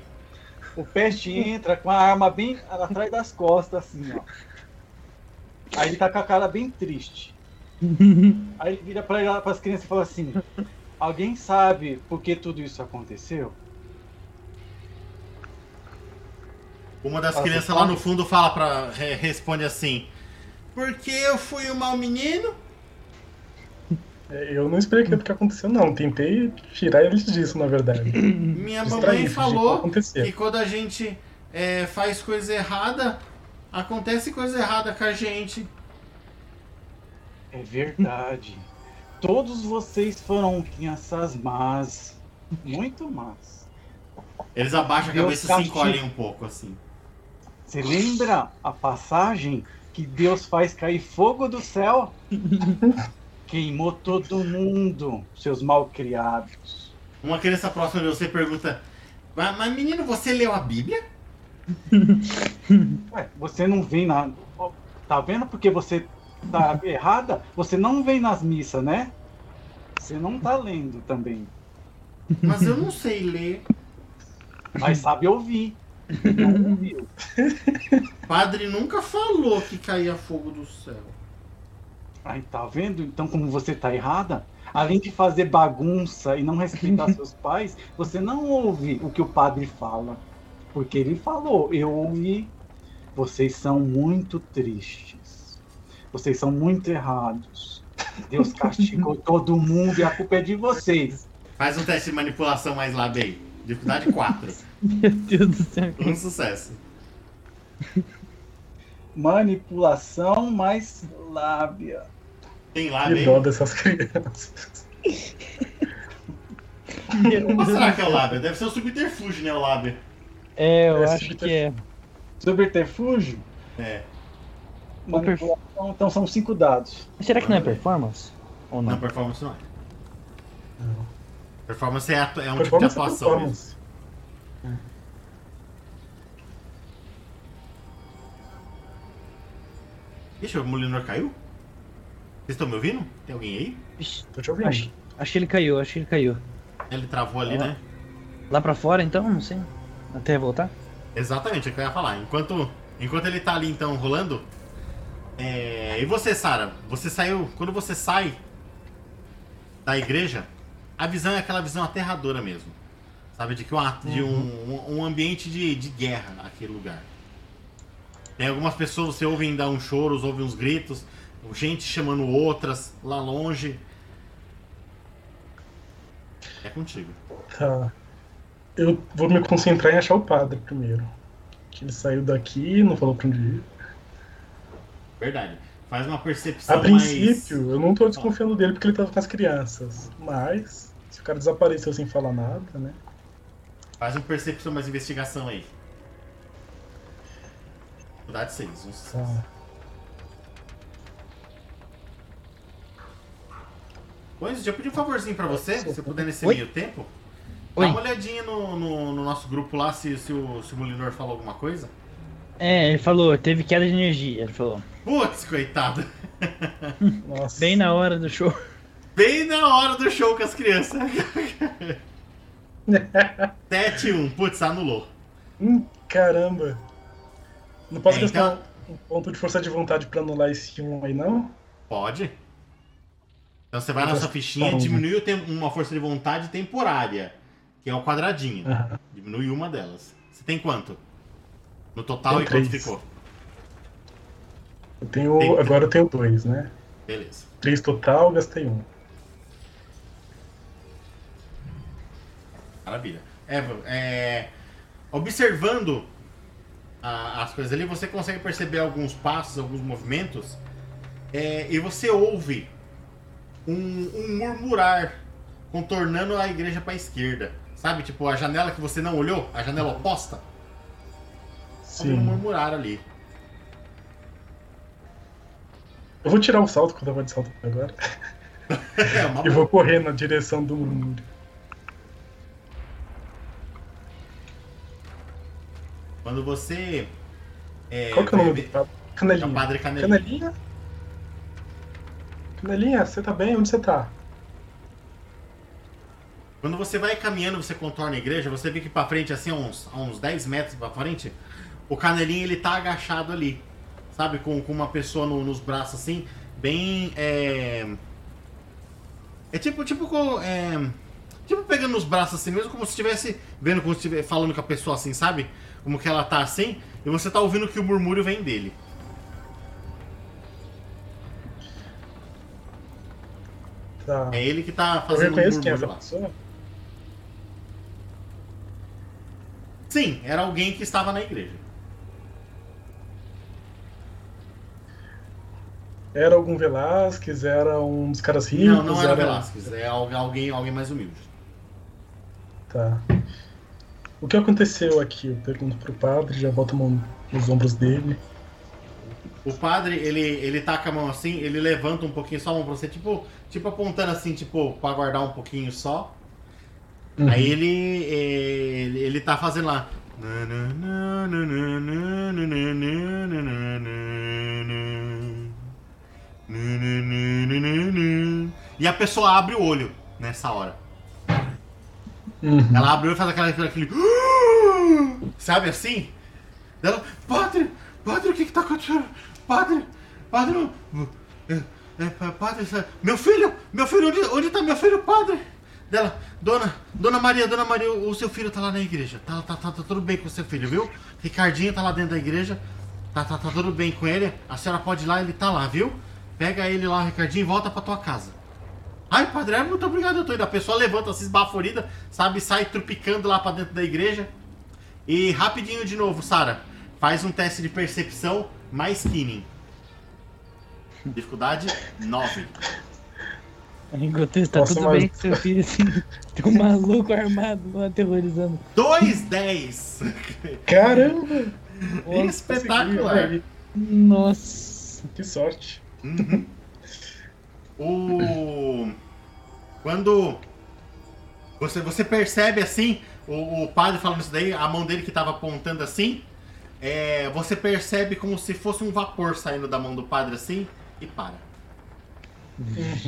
O Peste entra com a arma bem atrás das costas, assim, ó. Aí ele tá com a cara bem triste. Aí ele vira para as crianças e fala assim: Alguém sabe por que tudo isso aconteceu? Uma das crianças lá no fundo fala para responde assim: Porque eu fui um mau menino? É, Eu não expliquei o que aconteceu, não. Tentei tirar eles disso, na verdade. Minha mamãe falou que quando a gente é, faz coisa errada, acontece coisa errada com a gente. É verdade. Todos vocês foram crianças más. Muito más. Eles abaixam a cabeça e se encolhem um pouco assim. Você lembra a passagem que Deus faz cair fogo do céu? Queimou todo mundo, seus malcriados. Uma criança próxima de você pergunta: Mas, mas, menino, você leu a Bíblia? Ué, você não vem na. Tá vendo porque você tá errada? Você não vem nas missas, né? Você não tá lendo também. Mas eu não sei ler. Mas sabe ouvir. Não ouviu. Padre nunca falou que caía fogo do céu. Aí tá vendo? Então, como você tá errada, além de fazer bagunça e não respeitar seus pais, você não ouve o que o padre fala. Porque ele falou, eu ouvi. Vocês são muito tristes. Vocês são muito errados. Deus castigou todo mundo e a culpa é de vocês. Faz um teste de manipulação mais lá, bem. Dificuldade 4. Meu Deus do céu. Um sucesso. Manipulação mais lábia. Tem lá, Que dó dessas crianças. Qual será que é o lábio? Deve ser o subterfúgio, né? O lábio. É, eu É, acho que é. Subterfúgio, É. manipulação, então são cinco dados. Será que não é performance? Ou Não, não? performance não é. Performance é, é um tipo de Performance é Ixi, o Molinor caiu? Vocês estão me ouvindo? Tem alguém aí? Ixi, Tô te ouvindo. acho, acho que ele caiu, acho que ele caiu. Ele travou ali, Ah. né? Lá pra fora então? Não sei. Até voltar? Exatamente, é o que eu ia falar. Enquanto, enquanto ele tá ali então rolando. é, E você, Sara? Você saiu. Quando você sai da igreja, a visão é aquela visão aterradora mesmo. Sabe? De que uma, de um, um, um ambiente de, de guerra aquele lugar. Tem algumas pessoas, você ouve ainda uns choros, ouve uns gritos, gente chamando outras lá longe. É contigo. Tá. Eu vou me concentrar em achar o padre primeiro. Que ele saiu daqui, não falou pra onde ir. Verdade. Faz uma percepção A princípio, eu não tô desconfiando dele porque ele tava com as crianças. Mas, se o cara desapareceu sem falar nada, né? mais. Faz uma percepção, mais investigação aí. Dificuldade 6. Um sucesso. Tá. Pois, já pedi um favorzinho pra você, se você puder nesse Oi? meio tempo. Oi. Dá uma olhadinha no, no, no nosso grupo lá, se, se, o, se o Molinor falou alguma coisa. É, ele falou, teve queda de energia, ele falou. Putz, coitado. Nossa. Bem na hora do show. Bem na hora do show com as crianças. 7-1. Putz, anulou. Hum, caramba. Não posso É, gastar então- um ponto de força de vontade pra anular esse um aí, não? Pode. Então você vai na sua fichinha, tá, diminui uma força de vontade temporária, que é o quadradinho. Aham. Diminui uma delas. Você tem quanto? No total e quanto ficou? Eu tenho. Tem- Agora eu tenho dois, né? Beleza. Três total, gastei um. Maravilha. É, é, observando a- as coisas ali, você consegue perceber alguns passos, alguns movimentos, é, e você ouve um, um murmurar contornando a igreja para a esquerda. Sabe, tipo a janela que você não olhou, a janela oposta, ouve um Sim. murmurar ali. Eu vou tirar o salto quando eu vou de salto agora. É E vou correr na direção do murmúrio. Quando você. É, Qual que é o nome padre? É Canelinha. Padre Canelinha. Canelinha? Canelinha, você tá bem? Onde você tá? Quando você vai caminhando, você contorna a igreja, você vê que pra frente, assim, a uns, uns 10 metros pra frente, o canelinho ele tá agachado ali. Sabe? Com, com uma pessoa no- nos braços assim, bem. É, é tipo, tipo, é, tipo pegando nos braços assim mesmo, como se estivesse vendo, como se estivesse falando com a pessoa assim, sabe? Como que ela tá assim, e você tá ouvindo que o murmúrio vem dele. Tá. É ele que tá fazendo o é murmúrio lá. pessoa? Sim, era alguém que estava na igreja. Era algum Velasquez? Era um dos caras ricos? Não, não era Velasquez, é al- alguém, alguém mais humilde. Tá. O que aconteceu aqui? Eu pergunto pro padre, já boto a mão nos ombros dele. O padre, ele, ele com a mão assim, ele levanta um pouquinho só a mão pra você, tipo, tipo apontando assim, tipo, pra guardar um pouquinho só. Uhum. Aí ele, eh, ele, ele tá fazendo lá. E a pessoa abre o olho nessa hora. Uhum. Ela olho e faz aquela, aquele. Sabe assim? Ela, padre, padre, o que que tá acontecendo? Padre, padre, é, é, pa- padre, meu filho, meu filho, onde, onde tá meu filho, padre? Dela, dona, dona Maria, dona Maria, o, o seu filho tá lá na igreja. Tá, tá, tá, tá tudo bem com o seu filho, viu? Ricardinho tá lá dentro da igreja. Tá, tá, tá tudo bem com ele. A senhora pode ir lá, ele tá lá, viu? Pega ele lá, Ricardinho, e volta pra tua casa. Ai, padre, é, muito obrigado, eu tô indo. A pessoa levanta, se esbaforida, sabe, sai trupicando lá pra dentro da igreja. E rapidinho de novo, Sara, faz um teste de percepção mais Kinning. Dificuldade 9. Enquanto isso, tá Nossa, tudo mas- bem com seu filho, assim. Tem um maluco armado lá aterrorizando. 2 10. Caramba! Espetacular. Nossa. Que sorte. Uhum. O quando você você percebe assim o, o padre falando isso daí, a mão dele que tava apontando assim, é, você percebe como se fosse um vapor saindo da mão do padre assim e para.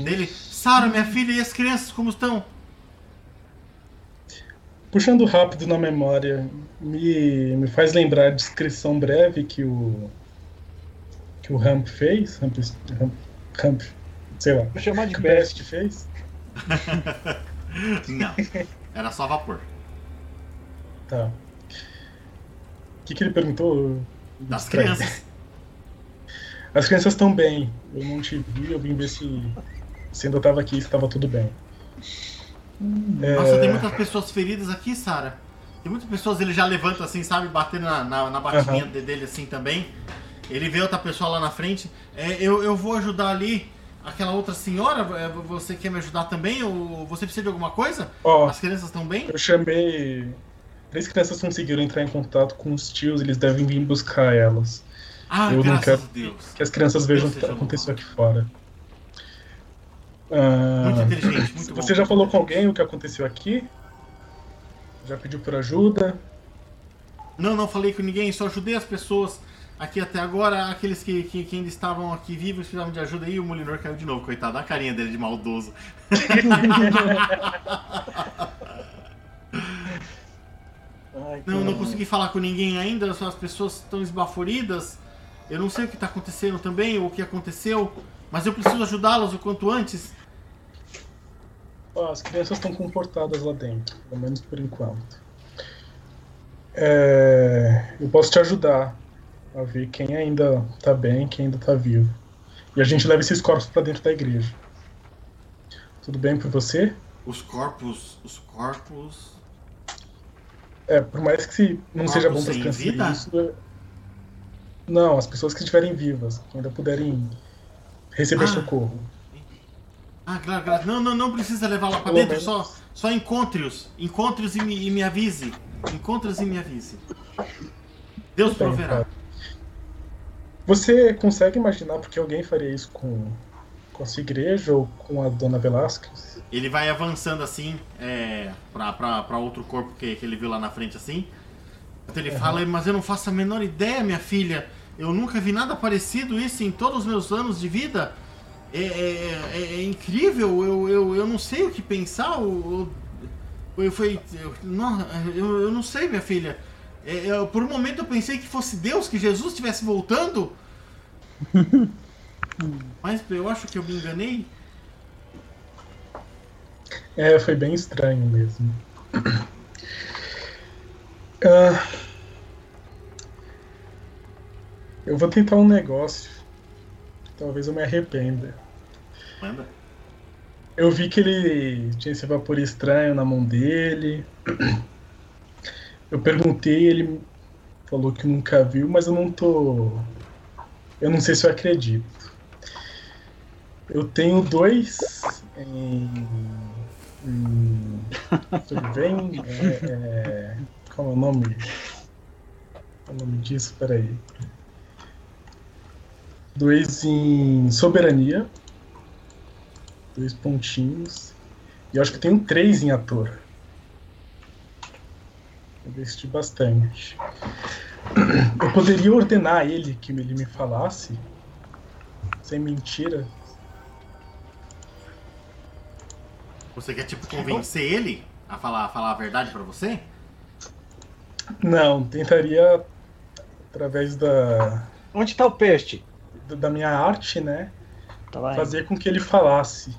Dele, Sara, minha filha, e as crianças como estão? Puxando rápido na memória, me, me faz lembrar a descrição breve que o que o Ramp fez, Ramp, Ramp, Ramp sei lá, Vou chamar de best. Best fez. Não, era só vapor. Tá. O que, que ele perguntou? Das crianças. As crianças estão bem. Eu não te vi, eu vim ver se, se ainda estava aqui, se estava tudo bem. É, Nossa, tem muitas pessoas feridas aqui, Sara. Tem muitas pessoas, ele já levanta assim, sabe? Batendo na, na, na batidinha Aham. dele assim também. Ele vê outra pessoa lá na frente. É, eu, eu vou ajudar ali aquela outra senhora. É, Você quer me ajudar também? Ou você precisa de alguma coisa? Ó, As crianças estão bem? eu chamei. Três crianças conseguiram entrar em contato com os tios, eles devem vir buscar elas. Ah, Eu não quero- Deus. Que as crianças vejam o Deus que aconteceu aqui fora. Ah, Muito inteligente, muito bom. Você já falou com alguém o que aconteceu aqui? Já pediu por ajuda? Não, não falei com ninguém, só ajudei as pessoas aqui até agora. Aqueles que, que, que ainda estavam aqui vivos precisavam de ajuda. E o Molinor caiu de novo, coitado. A carinha dele de maldoso. Ai, Não, não consegui falar com ninguém ainda, as pessoas estão esbaforidas. Eu não sei o que está acontecendo também, ou o que aconteceu, mas eu preciso ajudá-las o quanto antes. As crianças estão comportadas lá dentro, pelo menos por enquanto. É, eu posso te ajudar a ver quem ainda tá bem, quem ainda tá vivo. E a gente leva esses corpos pra dentro da igreja. Tudo bem por você? Os corpos. Os corpos. É, por mais que se não Corpos seja bom para ver isso. Não, as pessoas que estiverem vivas, que ainda puderem receber Ah. socorro. Ah, claro, claro. Não, não, não precisa levar lá pra Pelo dentro, menos. só, só encontre-os. Encontre-os e me, e me avise. Encontre-os e me avise. Deus bem, proverá. cara. Você consegue imaginar porque alguém faria isso com, com a sua igreja ou com a dona Velasquez? Ele vai avançando assim, é, pra, pra, pra outro corpo que, que ele viu lá na frente assim. Então ele fala, mas eu não faço a menor ideia, minha filha. Eu nunca vi nada parecido isso em todos os meus anos de vida. É, é- é- é incrível, eu, eu, eu não sei o que pensar. Eu, eu, eu, foi, eu, não, eu, eu não sei, minha filha. É, eu- por um momento eu pensei que fosse Deus, que Jesus estivesse voltando. Mas eu acho que eu me enganei. É, foi bem estranho mesmo. Ah, eu vou tentar um negócio. Talvez eu me arrependa. Manda. Eu vi que ele tinha esse vapor estranho na mão dele. Eu perguntei, ele falou que nunca viu, mas eu não tô. Eu não sei se eu acredito. Eu tenho dois em. em Survem. É, é, qual é o nome? Qual é o nome disso? Peraí. Dois em soberania dois pontinhos. E eu acho que tenho três em ator. Eu investi bastante. Eu poderia ordenar a ele que ele me falasse, sem mentira. Você quer, tipo, convencer ele a falar, a falar a verdade pra você? Não, tentaria através da, Onde tá o peste? da minha arte, né? Tá lá. Fazer com que ele falasse.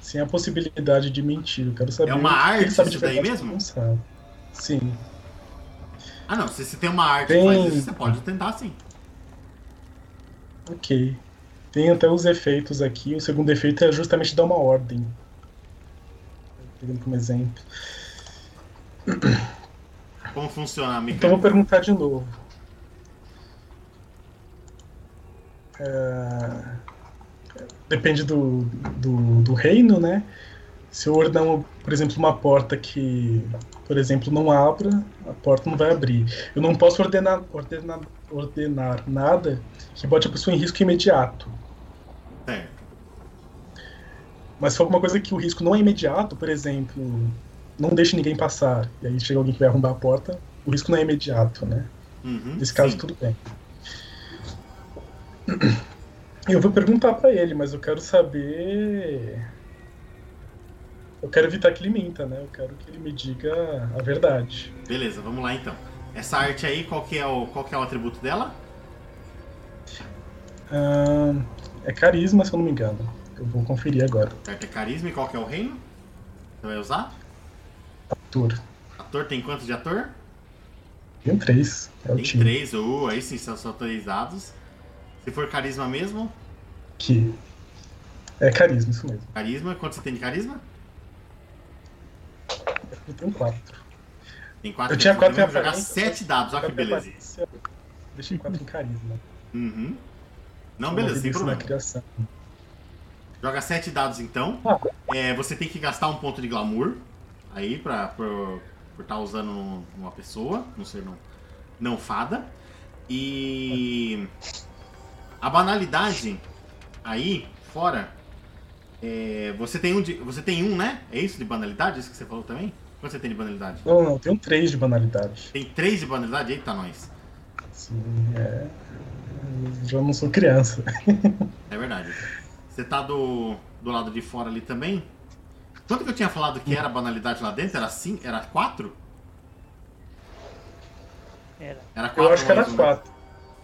Sem a possibilidade de mentir. Eu quero saber. É uma o que arte ele sabe de isso daí mesmo? não sabe. Sim. Ah, não. Se você tem uma arte Tem- que faz isso, você pode tentar sim. Ok. Tem até os efeitos aqui. O segundo efeito é justamente dar uma ordem. Pegando como exemplo. Como funciona a Então mecânica? vou perguntar de novo. É, Depende do, do, do reino, né? Se eu ordenar, por exemplo, uma porta que, por exemplo, não abra, a porta não vai abrir. Eu não posso ordenar, ordenar, ordenar nada que bote a pessoa em risco imediato. Certo. Mas se for alguma coisa que o risco não é imediato, por exemplo, não deixe ninguém passar, e aí chega alguém que vai arrombar a porta, o risco não é imediato, né? Uhum, Nesse caso, sim. tudo bem. Eu vou perguntar pra ele, mas eu quero saber. Eu quero evitar que ele minta, né? Eu quero que ele me diga a verdade. Beleza, vamos lá então. Essa arte aí, qual que é o, qual que é o atributo dela? É carisma, se eu não me engano. Eu vou conferir agora. Certo, é carisma e qual que é o reino? Você vai usar? Ator. Ator tem quanto de ator? Tem três. É Tem time. três, uh, aí sim são são autorizados. Se for carisma mesmo, Que. É carisma, isso mesmo. carisma, quanto você tem de carisma? Eu tenho quatro. Tem quatro Eu tinha quatro em jogar sete dados, olha que beleza. Deixei quatro em carisma. Uhum. Não, beleza, sem problema. Criação. Joga sete dados então. Ah. É, você tem que gastar um ponto de glamour aí pra, por estar usando uma pessoa, não ser não, não fada. E a banalidade aí fora, é, você tem um de, você tem um, né? É isso de banalidade, isso que você falou também? Quanto você tem de banalidade? Não, não, tem um 3 de banalidade. Tem três de banalidade, eita nós. Sim, é. Eu já não sou criança. É verdade. Você tá do, do lado de fora ali também. Quanto que eu tinha falado que era banalidade lá dentro? Era cinco? Era quatro? Era. Era quatro. Eu acho que era mais um, né? 4.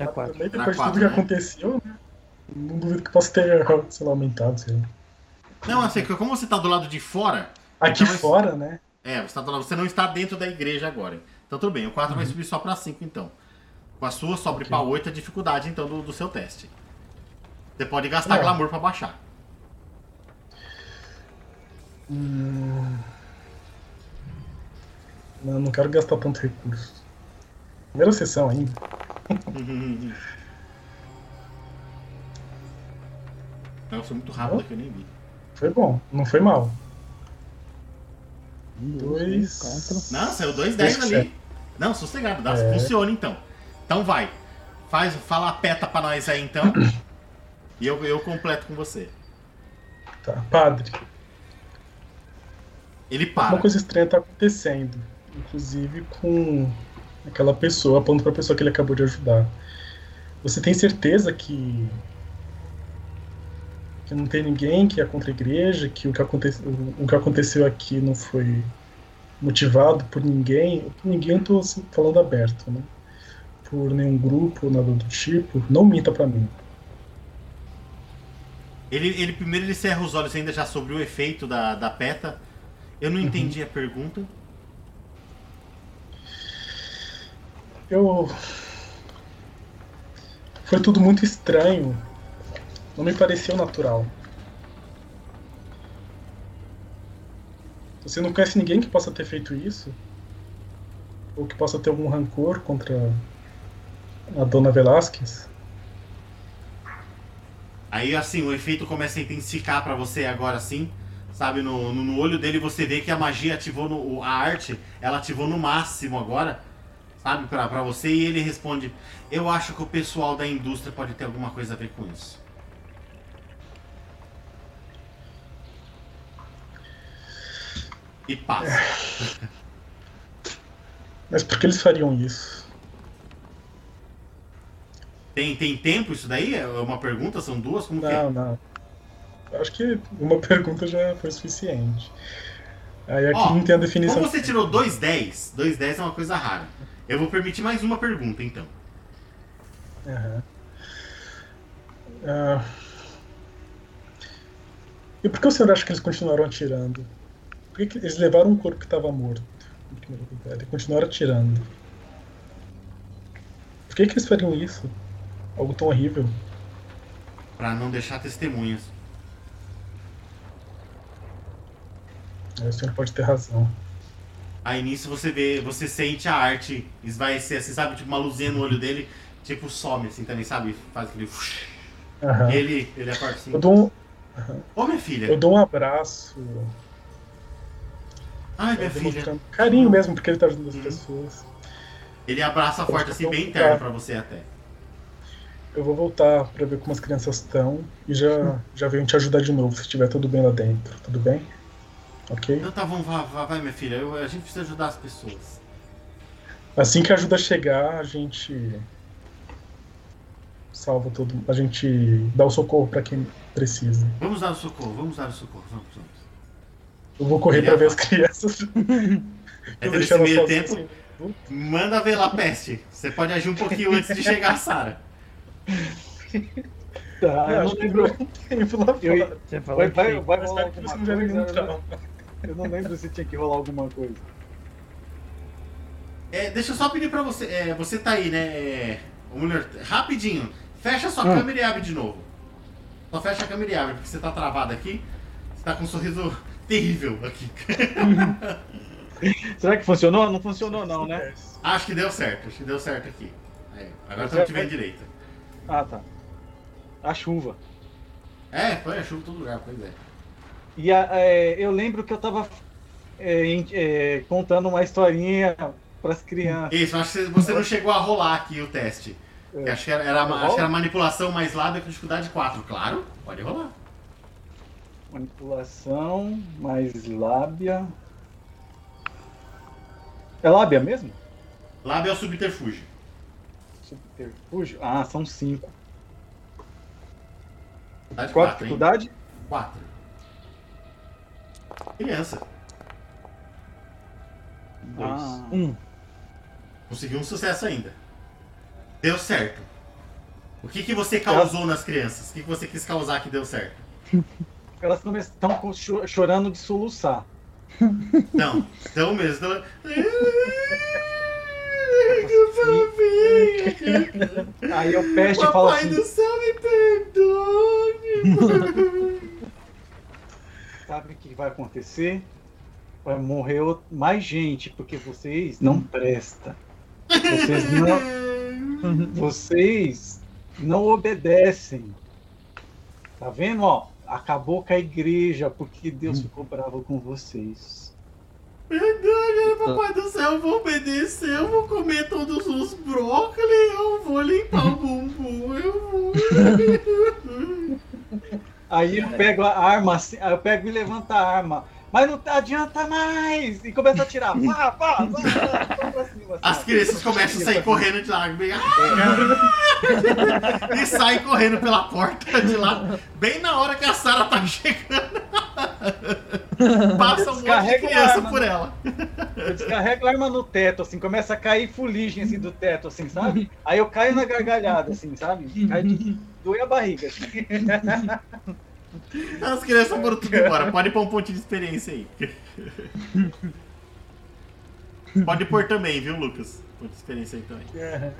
Era quatro. Também Era depois de quatro, tudo que né? aconteceu, né? Não duvido que possa ter, sei lá, aumentado, sei lá. Não, assim, que como você tá do lado de fora, Aqui Então, mas- fora, né? É, você, tá você não está dentro da igreja agora. Então tudo bem, o 4 vai subir só pra 5 então. Com a sua sobe Ok. pra 8 a dificuldade então do, do seu teste. Você pode gastar É. glamour pra baixar. Hum... Não, não quero gastar tanto recurso. Primeira sessão ainda. Eu sou muito rápido que eu nem vi. Foi bom, não foi mal. Um, Dois. Não, saiu 2 10 Dois ali. Não, sossegado, dá, É. funciona então. Então vai. Faz, fala a peta pra nós aí então. e eu, eu completo com você. Tá, padre. Ele para. Uma coisa estranha tá acontecendo. Inclusive com aquela pessoa, apontando pra pessoa que ele acabou de ajudar. Você tem certeza que. Que não tem ninguém que é contra a igreja, que o que, aconte, o, o que aconteceu aqui não foi motivado por ninguém? Ninguém eu tô assim, falando aberto, né? Por nenhum grupo, nada do tipo. Não minta pra mim. Ele, ele primeiro ele cerra os olhos ainda já sobre o efeito da, da peta. Eu não entendi a pergunta. Eu. Foi tudo muito estranho. Não me pareceu natural. Você não conhece ninguém que possa ter feito isso? Ou que possa ter algum rancor contra a dona Velasquez? Aí assim, o efeito começa a intensificar pra você agora assim. Sabe, no, no, no olho dele você vê que a magia ativou no. A arte, ela ativou no máximo agora. Sabe, pra você, e ele responde: Eu acho que o pessoal da indústria pode ter alguma coisa a ver com isso. E passa. Mas por que eles fariam isso? Tem, tem tempo isso daí? É uma pergunta? São duas? Como que é? Não, não. Acho que uma pergunta já foi suficiente. Aí aqui Ó, não tem a definição. Como você tirou 2,10, 2,10 é uma coisa rara. Eu vou permitir mais uma pergunta, então. Aham. Ah. E por que o senhor acha que eles continuaram atirando? Por que, que eles levaram um corpo que estava morto? em primeiro lugar, E continuaram atirando. Por que, que eles fariam isso? Algo tão horrível. Pra não deixar testemunhas. Aí O senhor pode ter razão. Aí nisso você vê, você sente a arte esvaecer, assim, sabe? Tipo uma luzinha no olho dele, tipo some assim também, sabe? Faz aquele. Aham. E ele, ele acorda assim. Eu, dou um, Ô minha filha! eu dou um abraço. Ai minha filha! carinho mesmo, porque ele tá ajudando as Uhum. pessoas. Ele abraça forte assim, bem interno pra você até. Eu vou voltar pra ver como as crianças estão e já, já venho te ajudar de novo se estiver tudo bem lá dentro. Tudo bem? Ok? Então tá bom, vai, vai, vai, minha filha. Eu- a gente precisa ajudar as pessoas. Assim que a ajuda chegar, a gente salva todo A gente dá o socorro pra quem precisa. Vamos dar o socorro, vamos dar o socorro, vamos, vamos. Eu vou correr pra ver as crianças. É nesse meio tempo, assim. manda ver lá, peste. Você pode agir um pouquinho antes de chegar Sara. Tá, Eu eu não acho que lembro. lá Eu- fora. Você falou Vai, vai, vai rolar alguma não coisa. Eu não- Eu não lembro se tinha que rolar alguma coisa. É, deixa eu só pedir pra você. é, você tá aí, né? É, mulher, rapidinho. Fecha sua Hum. câmera e abre de novo. Só fecha a câmera e abre, porque você tá travado aqui. Você tá com um sorriso terrível aqui. Será que funcionou? Não funcionou não, né? Acho que deu certo, acho que deu certo aqui. Aí, agora estamos vendo direito. Ah, tá. A chuva. É, põe a chuva em todo lugar, pois é. E a- é, eu lembro que eu tava é, é, contando uma historinha pras crianças. Isso, acho que você não chegou a rolar aqui o teste. Que Acho, que era, era- acho que era manipulação mais lábia com dificuldade 4. Claro, pode rolar. Manipulação, mais lábia. É lábia mesmo? Lábia é o subterfúgio. Subterfúgio? Ah, são cinco. Dificuldade Qual a 4, hein? dificuldade? 4. Criança. Ah, Um. Conseguiu um sucesso ainda. Deu certo. O que, que você causou nas crianças? O que, que você quis causar que deu certo? elas estão chorando de soluçar. Não, então mesmo. Eu sabia. Aí o peste fala Papai assim: do céu, me perdoe. sabe o que vai acontecer? Vai morrer mais gente, porque vocês não prestam. Vocês não, vocês não obedecem. Tá vendo, ó? Acabou com a igreja porque Deus ficou bravo com vocês. Verdade, papai do céu, eu vou obedecer, eu vou comer todos os brócolis, eu vou limpar o bumbum, eu vou. Aí eu pego a arma, eu pego e levanto a arma. Mas não adianta mais! E começa a atirar. Pá, pá, pá, pá, pra cima, assim, As crianças começam a sair correndo de lá, bem... e saem correndo pela porta de lá, bem na hora que a Sarah tá chegando. Passa um monte de Descarrega criança por ela. Eu descarrego a arma no teto, assim, começa a cair fuligem assim do teto, assim, sabe? Aí eu caio na gargalhada, assim, sabe? Cai de... Doe a barriga. Assim. As crianças foram tudo embora. Pode pôr um ponto de experiência aí. Pode pôr também, viu, Lucas? Ponto de experiência aí também.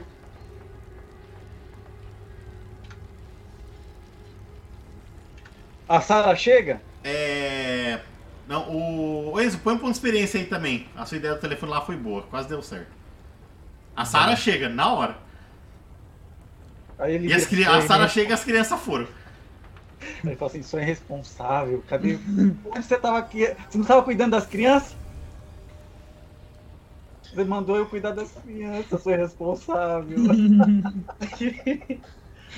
A Sara chega? É. Não, o. Enzo, põe um ponto de experiência aí também. A sua ideia do telefone lá foi boa, quase deu certo. A Sara chega, na hora. Aí ele E as cri... a Sara chega e as crianças foram. Ele fala assim, sou irresponsável, cadê? Onde você tava aqui? Você não tava cuidando das crianças? Você mandou eu cuidar das crianças, sou irresponsável.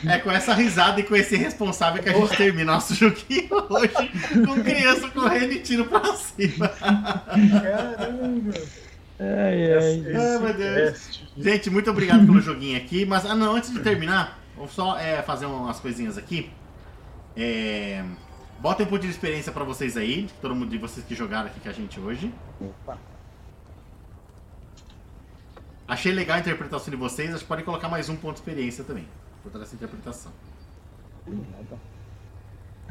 É com essa risada e com esse responsável que a gente termina nosso joguinho hoje, com criança correndo e tiro pra cima. Caramba! Ai, ai. Ai, meu Deus. Gente, muito obrigado pelo joguinho aqui. Mas, ah não, antes de terminar, vou só é, fazer umas coisinhas aqui. É, Botem um pouco de experiência pra vocês aí, todo mundo de vocês que jogaram aqui com a gente hoje. Opa. Achei legal a interpretação de vocês, acho que podem colocar mais um ponto de experiência também, por toda essa interpretação.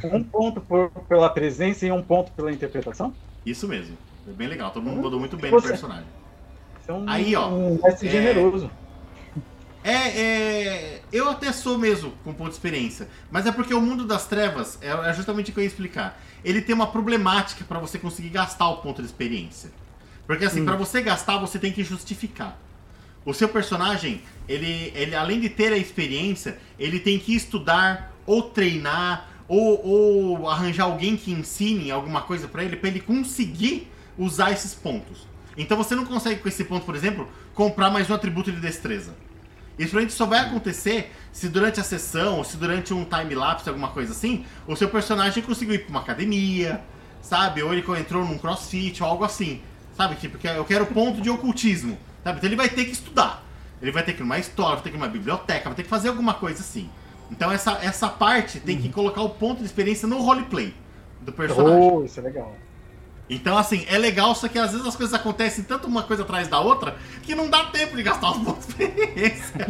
Um ponto por- pela presença e um ponto pela interpretação? Isso mesmo, foi bem legal, todo mundo mandou muito bem Você- no personagem. Isso é um, Aí, ó, um é- generoso. É, é, eu até sou mesmo com ponto de experiência, mas é porque o mundo das trevas é, é justamente o que eu ia explicar. Ele tem uma problemática pra você conseguir gastar o ponto de experiência. Porque assim, Hum. pra você gastar, você tem que justificar. O seu personagem, ele, ele além de ter a experiência, ele tem que estudar ou treinar ou, ou arranjar alguém que ensine alguma coisa pra ele, pra ele conseguir usar esses pontos. Então você não consegue com esse ponto, por exemplo, comprar mais um atributo de destreza. Isso provavelmente só vai acontecer se durante a sessão, ou se durante um time-lapse, alguma coisa assim, o seu personagem conseguiu ir pra uma academia, sabe? Ou ele entrou num crossfit, ou algo assim. Sabe? Tipo, eu quero ponto de ocultismo. Sabe? Então ele vai ter que estudar. Ele vai ter que ir numa história, vai ter que ir numa biblioteca, vai ter que fazer alguma coisa assim. Então essa, essa parte tem que colocar o ponto de experiência no roleplay do personagem. Oh, isso é legal. Então, assim, é legal, só que às vezes as coisas acontecem tanto uma coisa atrás da outra que não dá tempo de gastar os pontos de experiência.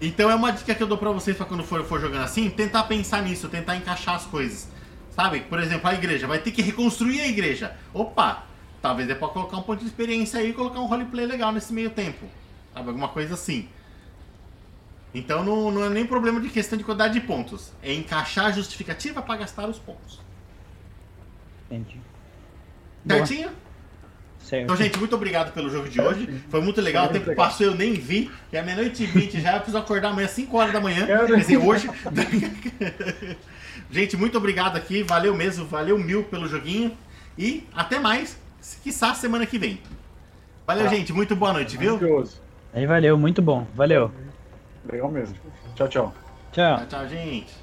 então é uma dica que eu dou pra vocês pra quando for, for jogando assim, tentar pensar nisso, tentar encaixar as coisas. Sabe? Por exemplo, a igreja, vai ter que reconstruir a igreja. Opa! Talvez dê pra colocar um ponto de experiência aí e colocar um roleplay legal nesse meio tempo. Sabe? Alguma coisa assim. Então não, não é nem problema de questão de quantidade de pontos. É encaixar a justificativa pra gastar os pontos. Entendi. Certinho? Certo. Então, gente, muito obrigado pelo jogo de hoje. Foi muito legal. O Foi tempo muito legal. passou eu nem vi. E é meia-noite e 20 já. Eu preciso acordar amanhã às 5 horas da manhã. Quer dizer, hoje. gente, muito obrigado aqui. Valeu mesmo. Valeu mil pelo joguinho. E até mais. Quiçá semana que vem. Valeu, Tá. gente. Muito boa noite, viu? Aí valeu, muito bom. Valeu. Legal mesmo. Tchau, tchau. Tchau. Tchau, tchau, gente.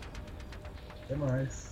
Até mais.